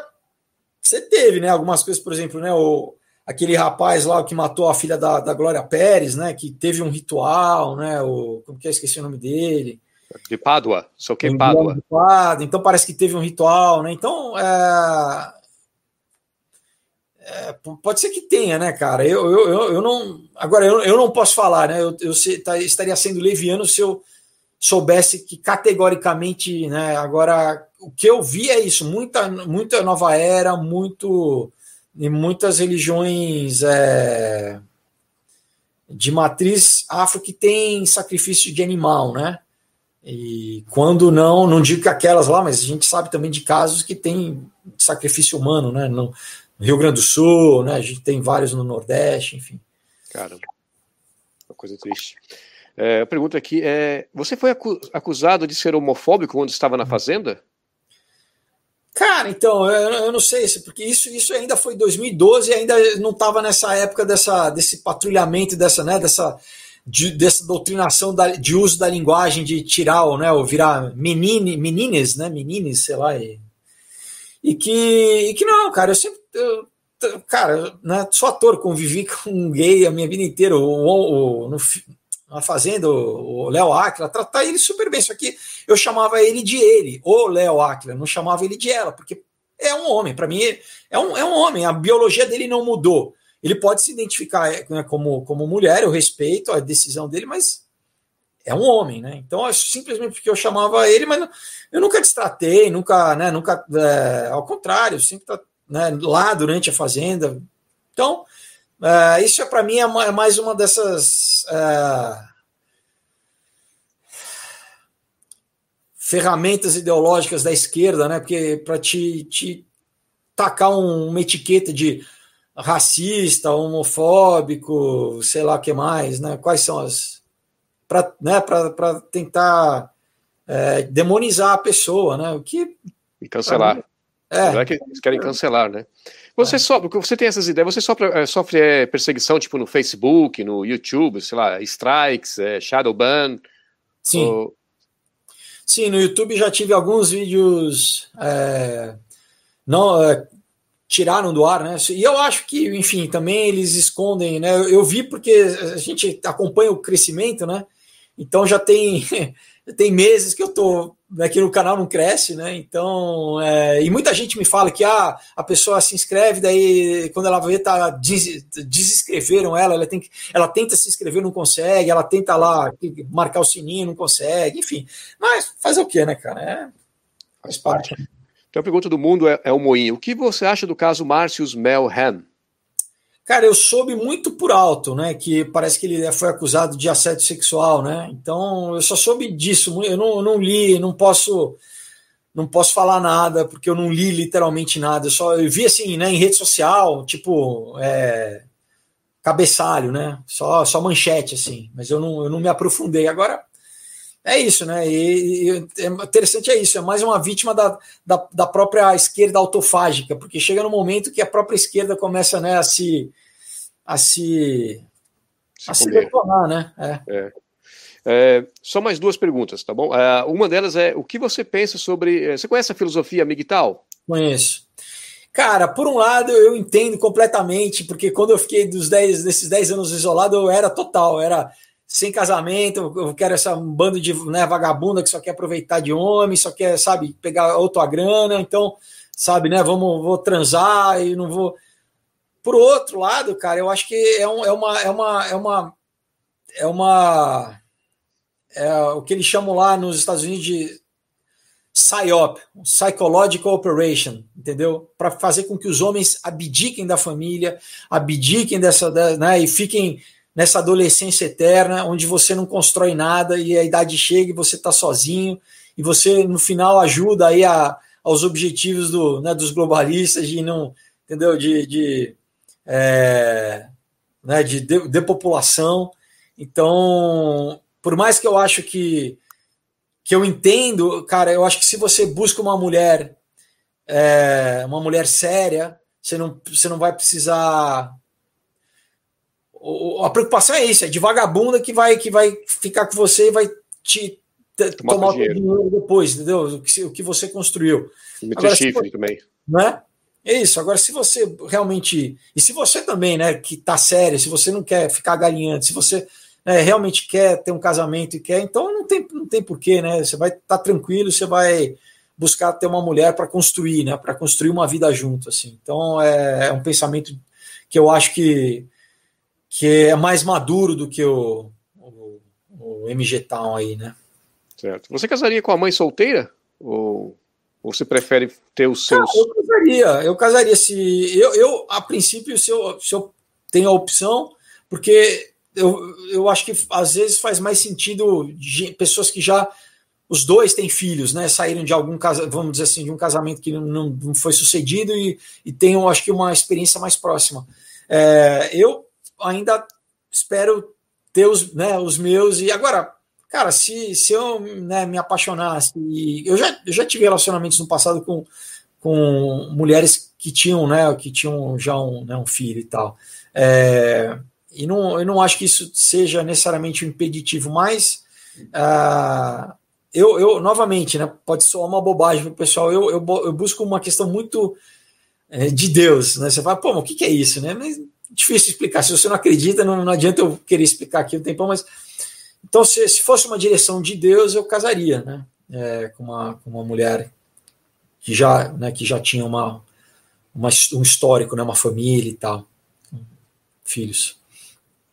você teve, né? Algumas coisas, por exemplo, né? O, aquele rapaz lá que matou a filha da, da Glória Pérez, né? Que teve um ritual, né? O, como que é? Esqueci o nome dele. De Pádua, sou que Pádua. Pádua. Então parece que teve um ritual, né? Então, é, é, pode ser que tenha, né, cara? Eu, eu, eu, eu não. Agora, eu, eu não posso falar, né? Eu, eu tá, estaria sendo leviano se eu soubesse que categoricamente, né, agora o que eu vi é isso, muita, muita nova era, muito e muitas religiões é, de matriz afro que tem sacrifício de animal, né? E quando não, não digo que aquelas lá, mas a gente sabe também de casos que tem sacrifício humano, né? No Rio Grande do Sul, né? A gente tem vários no Nordeste, enfim. Caramba, uma coisa triste. É, a pergunta aqui é: você foi acusado de ser homofóbico quando estava na fazenda? Cara, então, eu, eu não sei, porque isso, isso ainda foi 2012 e ainda não estava nessa época dessa, desse patrulhamento, dessa, né, dessa, de, dessa doutrinação da, de uso da linguagem, de tirar ou, né, ou virar menine, menines, né, menines, sei lá, e, e, que, e que não, cara, eu sempre, eu, cara, né, sou ator, convivi com um gay a minha vida inteira, o, o, no, na fazenda, o Léo Aquila, tratar ele super bem. Só que eu chamava ele de ele, o Léo Aquila, não chamava ele de ela, porque é um homem. Para mim, é um, é um homem. A biologia dele não mudou. Ele pode se identificar né, como, como mulher, eu respeito a decisão dele, mas é um homem, né? Então, é simplesmente porque eu chamava ele, mas não, eu nunca destratei, nunca, né? Nunca, é, ao contrário, sempre tá né, lá durante a fazenda. Então, Uh, isso é para mim é, é, mais uma dessas uh, ferramentas ideológicas da esquerda, né? Porque para te, te tacar um, uma etiqueta de racista, homofóbico, sei lá o que mais, né? Quais são as para né, tentar é, demonizar a pessoa, né? O que e cancelar. é, é que eles querem cancelar, né? Você é. sofre, você tem essas ideias, você sofre, eh, sofre é, perseguição tipo no Facebook, no YouTube, sei lá, strikes, é, shadow ban? Sim. Ou... Sim, no YouTube já tive alguns vídeos é, não é, tiraram do ar, né? E eu acho que, enfim, também eles escondem, né? Eu, eu vi porque a gente acompanha o crescimento, né? Então já tem tem meses que eu tô aqui no canal não cresce, né? Então, é, e muita gente me fala que ah, a pessoa se inscreve, daí quando ela vê, tá, des, desinscreveram ela, ela, tem que, ela tenta se inscrever, não consegue, ela tenta lá marcar o sininho, não consegue, enfim. Mas fazer o que, né, cara? É, faz parte. Então a pergunta do mundo é, é o Moinho. O que você acha do caso Márcios Melham? Cara, eu soube muito por alto, né? Que parece que ele foi acusado de assédio sexual, né? Então eu só soube disso. Eu não, não li, não posso, não posso falar nada porque eu não li literalmente nada. Eu só eu vi assim, né? Em rede social, tipo é, cabeçalho, né? Só, só manchete assim. Mas eu não, eu não me aprofundei. Agora é isso, né? E, e é interessante é isso, é mais uma vítima da, da, da, própria esquerda autofágica, porque chega no momento que a própria esquerda começa né, a se a se, se a se detonar, né? É. É. É, só mais duas perguntas, tá bom? É, uma delas é o que você pensa sobre. É, você conhece a filosofia Migtal? Conheço. Cara, por um lado eu entendo completamente, porque quando eu fiquei dos 10, desses 10 anos isolado, eu era total, era sem casamento, eu quero essa um bando de né, vagabunda que só quer aproveitar de homem, só quer, sabe, pegar outra grana, então, sabe, né, vamos, vou transar e não vou. Por outro lado, cara, eu acho que é, um, é uma é uma é uma é uma é o que eles chamam lá nos Estados Unidos de PSYOP, Psychological Operation, entendeu? Para fazer com que os homens abdiquem da família, abdiquem dessa, né, e fiquem nessa adolescência eterna, onde você não constrói nada e a idade chega e você está sozinho e você no final ajuda aí a, aos objetivos do, né, dos globalistas de não, entendeu? De, de, é, né, de, de depopulação. Então, por mais que eu acho que que eu entendo, cara, eu acho que se você busca uma mulher, é, uma mulher séria, você não, você não vai precisar a preocupação é isso, é de vagabunda que vai que vai ficar com você e vai te tomar, tomar o dinheiro depois, entendeu? O que, o que você construiu. Meter chifre também. Né? É isso. Agora, se você realmente. E se você também, né, que tá sério, se você não quer ficar galinhando, se você né, realmente quer ter um casamento e quer, então não tem, não tem porquê, né? Você vai estar tá tranquilo, você vai buscar ter uma mulher para construir, né? Para construir uma vida junto, assim. Então é, é um pensamento que eu acho que que é mais maduro do que o, o, o MG Town aí, né? Certo. Você casaria com a mãe solteira? Ou, ou você prefere ter os seus. Não, eu casaria. Eu casaria se. Eu, eu a princípio, se eu, se eu tenho a opção, porque eu, eu acho que às vezes faz mais sentido de pessoas que já os dois têm filhos, né? Saíram de algum casamento, vamos dizer assim, de um casamento que não, não foi sucedido e, e tenham, acho que, uma experiência mais próxima. É, eu ainda espero ter os, né, os meus, e agora, cara, se, se eu né, me apaixonasse, eu já, eu já tive relacionamentos no passado com, com mulheres que tinham, né, que tinham já um, né, um filho e tal. É, e não, eu não acho que isso seja necessariamente um impeditivo, mas uh, eu, eu, novamente, né, pode soar uma bobagem para o pessoal, eu, eu, eu, busco uma questão muito é, de Deus, né? Você fala, pô, mas o que, que é isso, né? Mas difícil explicar. Se você não acredita, não, não adianta eu querer explicar aqui um tempão, mas então, se, se fosse uma direção de Deus, eu casaria, né? É, com, uma, com uma mulher que já, né, que já tinha uma, uma, um histórico, né, uma família e tal, filhos.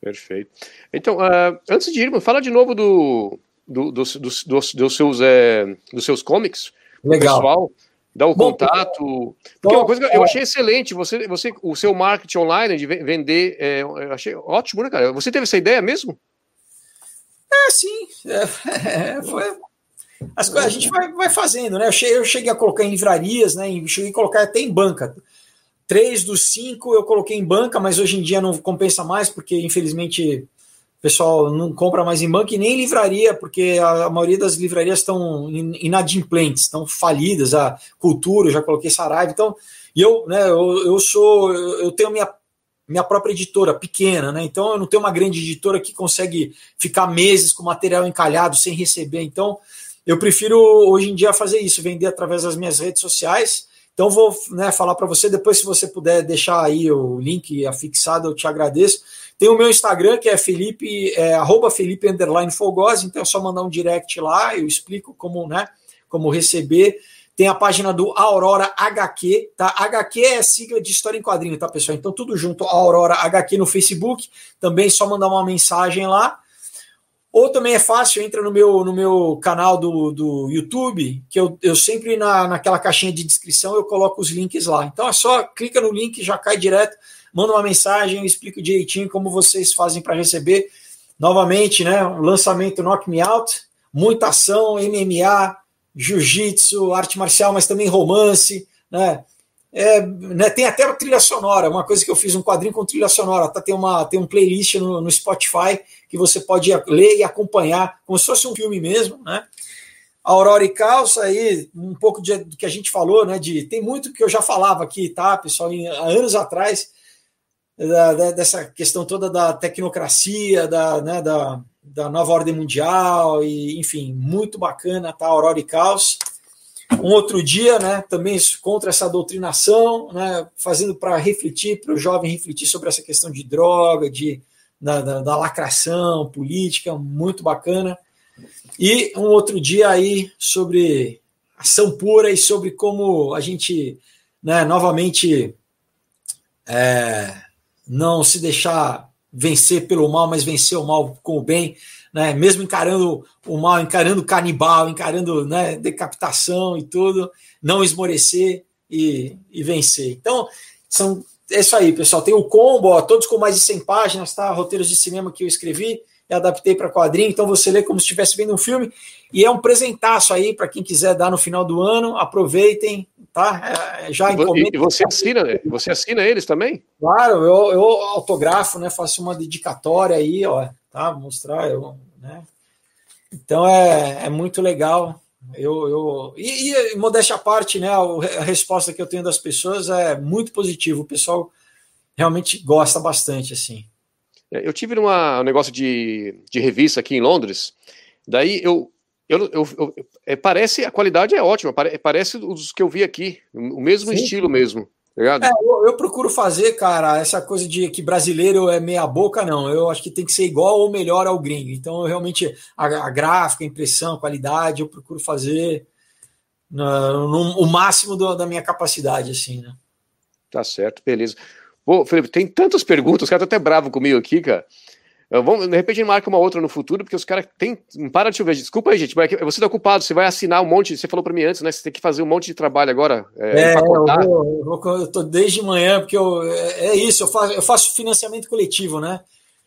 Perfeito. Então, uh, antes de ir, fala de novo do, do, dos, dos, dos, dos seus, é, dos seus comics. Legal. Pessoal, dá o Bom, contato. Porque bom, uma coisa que eu achei excelente, você, você, o seu marketing online de vender, é, eu achei ótimo, né, cara? Você teve essa ideia mesmo? É, sim. É, é, foi, as coisas a gente vai, vai fazendo, né? Eu cheguei, eu cheguei, a colocar em livrarias, né? Cheguei a colocar até em banca. Três dos cinco eu coloquei em banca, mas hoje em dia não compensa mais, porque infelizmente pessoal não compra mais em banca e nem em livraria, porque a, a maioria das livrarias estão inadimplentes, estão falidas. A cultura, eu já coloquei Saraiva. Então, e eu, né, eu, eu sou, eu tenho minha minha própria editora, pequena, né? Então eu não tenho uma grande editora que consegue ficar meses com material encalhado sem receber. Então eu prefiro hoje em dia fazer isso, vender através das minhas redes sociais. Então vou né, falar para você depois, se você puder deixar aí o link afixado, eu te agradeço. Tem o meu Instagram que é Felipe, é, Felipe underline então é só mandar um direct lá, eu explico como, né, como receber. Tem a página do Aurora HQ, tá? HQ é sigla de história em quadrinho, tá, pessoal? Então, tudo junto, Aurora HQ no Facebook. Também só mandar uma mensagem lá. Ou também é fácil, entra no meu, no meu canal do, do YouTube, que eu, eu sempre na, naquela caixinha de descrição eu coloco os links lá. Então é só clica no link, já cai direto, manda uma mensagem, eu explico direitinho como vocês fazem para receber. Novamente, né? Lançamento Knock Me Out, muita ação, MMA, jiu-jitsu, arte marcial, mas também romance, né? É, né, tem até trilha sonora, uma coisa que eu fiz um quadrinho com trilha sonora, tá? Tem, uma, tem um playlist no, no Spotify que você pode ler e acompanhar, como se fosse um filme mesmo, né? Aurora e Calça, aí, um pouco de, do que a gente falou, né? De, tem muito que eu já falava aqui, tá, pessoal, em, há anos atrás, da, da, dessa questão toda da tecnocracia, da, né, da, da nova ordem mundial, e enfim, muito bacana, tá? Aurora e Caos. Um outro dia, né, também contra essa doutrinação, né, fazendo para refletir, para o jovem refletir sobre essa questão de droga, de, da, da, da, lacração política, muito bacana. E um outro dia aí sobre ação pura e sobre como a gente, né, novamente, é, não se deixar vencer pelo mal, mas vencer o mal com o bem, né? Mesmo encarando o mal, encarando canibal, encarando né, decapitação e tudo, não esmorecer e, e vencer. Então, são, é isso aí, pessoal. Tem o combo, ó, todos com mais de 100 páginas, tá? Roteiros de cinema que eu escrevi e adaptei para quadrinho, então você lê como se estivesse vendo um filme, e é um presentaço aí para quem quiser dar no final do ano, aproveitem, tá? É, já encomenda. E você assina, você assina eles também? Claro, eu, eu autografo, né? Faço uma dedicatória aí, ó, tá? Mostrar, eu, né? Então é, é muito legal. Eu, eu e, e modéstia à parte, né? A resposta que eu tenho das pessoas é muito positiva. O pessoal realmente gosta bastante, assim. É, eu tive numa, um negócio de, de revista aqui em Londres, daí eu, eu, eu, eu é, parece, a qualidade é ótima, pare, parece os que eu vi aqui, o mesmo Sim. estilo mesmo. Tá é, eu, eu, procuro fazer, cara, essa coisa de que brasileiro é meia boca, não. Eu acho que tem que ser igual ou melhor ao gringo. Então, eu realmente, a, a gráfica, a impressão, a qualidade, eu procuro fazer no, no, o máximo do, da minha capacidade, assim, né? Tá certo, beleza. Pô, Felipe, tem tantas perguntas, o cara tá até bravo comigo aqui, cara. Vamos, de repente marca uma outra no futuro, porque os caras tem. Para de chover. Desculpa aí, gente, é você tá ocupado, você vai assinar um monte. Você falou para mim antes, né? Você tem que fazer um monte de trabalho agora. É, é eu, vou, eu, vou, eu tô desde manhã, porque eu, é, é isso, eu faço, eu faço financiamento coletivo, né?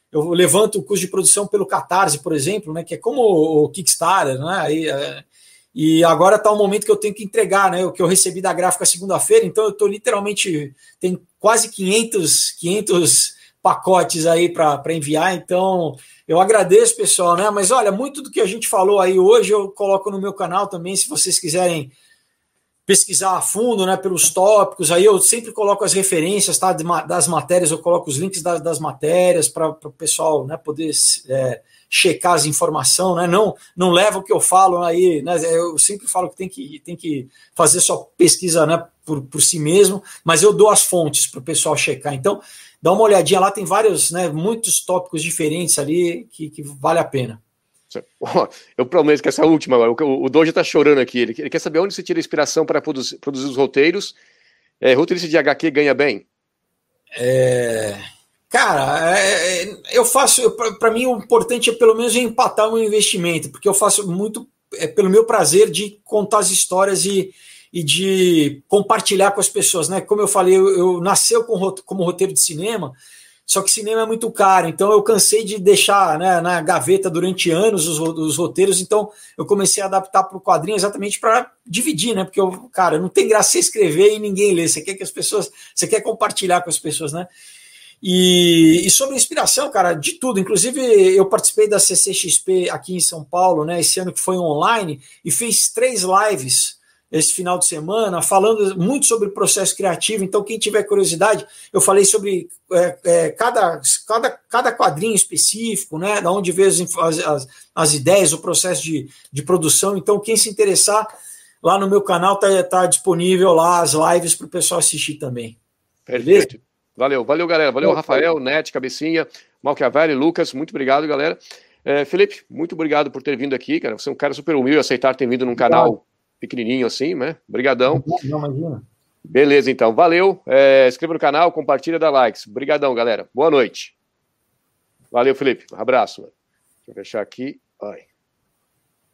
Eu levanto o custo de produção pelo Catarse, por exemplo, né? Que é como o Kickstarter, né? Aí, é, e agora está o momento que eu tenho que entregar, né? O que eu recebi da gráfica segunda-feira, então eu estou literalmente. Tem quase 500, 500 pacotes aí para enviar, então eu agradeço, pessoal, né? Mas olha, muito do que a gente falou aí hoje eu coloco no meu canal também, se vocês quiserem pesquisar a fundo, né, pelos tópicos, aí eu sempre coloco as referências, tá, das matérias, eu coloco os links das, das matérias para o pessoal, né, poder é, checar as informações, né, não, não leva o que eu falo aí, né, eu sempre falo que tem que, tem que fazer sua pesquisa, né, por, por si mesmo, mas eu dou as fontes para o pessoal checar, então dá uma olhadinha lá, tem vários, né, muitos tópicos diferentes ali que, que vale a pena. Eu prometo que essa última, o, o Doja tá chorando aqui, ele, ele, quer saber onde você tira inspiração para produzir, produzir, os roteiros. É, roteirista de HQ ganha bem? É... Cara, é, é eu faço, para mim o importante é pelo menos empatar o meu investimento, porque eu faço muito é, pelo meu prazer de contar as histórias e, e de compartilhar com as pessoas, né? Como eu falei, eu, eu nasceu com, como roteiro de cinema, só que cinema é muito caro, então eu cansei de deixar né, na gaveta durante anos os, os roteiros, então eu comecei a adaptar para o quadrinho exatamente para dividir, né? Porque eu, cara, não tem graça você escrever e ninguém lê. Você quer que as pessoas, você quer compartilhar com as pessoas, né? E, e, sobre inspiração, cara, de tudo. Inclusive, eu participei da CCXP aqui em São Paulo, né? Esse ano que foi online, e fiz três lives esse final de semana, falando muito sobre o processo criativo. Então, quem tiver curiosidade, eu falei sobre é, é, cada, cada, cada quadrinho específico, né? Da onde veio as, as, as, ideias, o processo de, de produção. Então, quem se interessar, lá no meu canal tá, tá disponível lá as lives para o pessoal assistir também. Perfeito. Valeu, valeu, galera. Valeu, Rafael, Net, Cabecinha, Malchiavelli, Lucas. Muito obrigado, galera. É, Felipe, muito obrigado por ter vindo aqui, cara. Você é um cara super humilde, aceitar ter vindo num canal pequenininho assim, né? Obrigadão. Não, imagina. Beleza, então. Valeu. É, inscreva no canal, compartilha, dá likes. Obrigadão, galera. Boa noite. Valeu, Felipe. Um abraço. Mano. Deixa eu fechar aqui. Ai.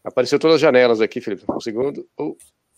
Apareceu todas as janelas aqui, Felipe. Um segundo. Oh.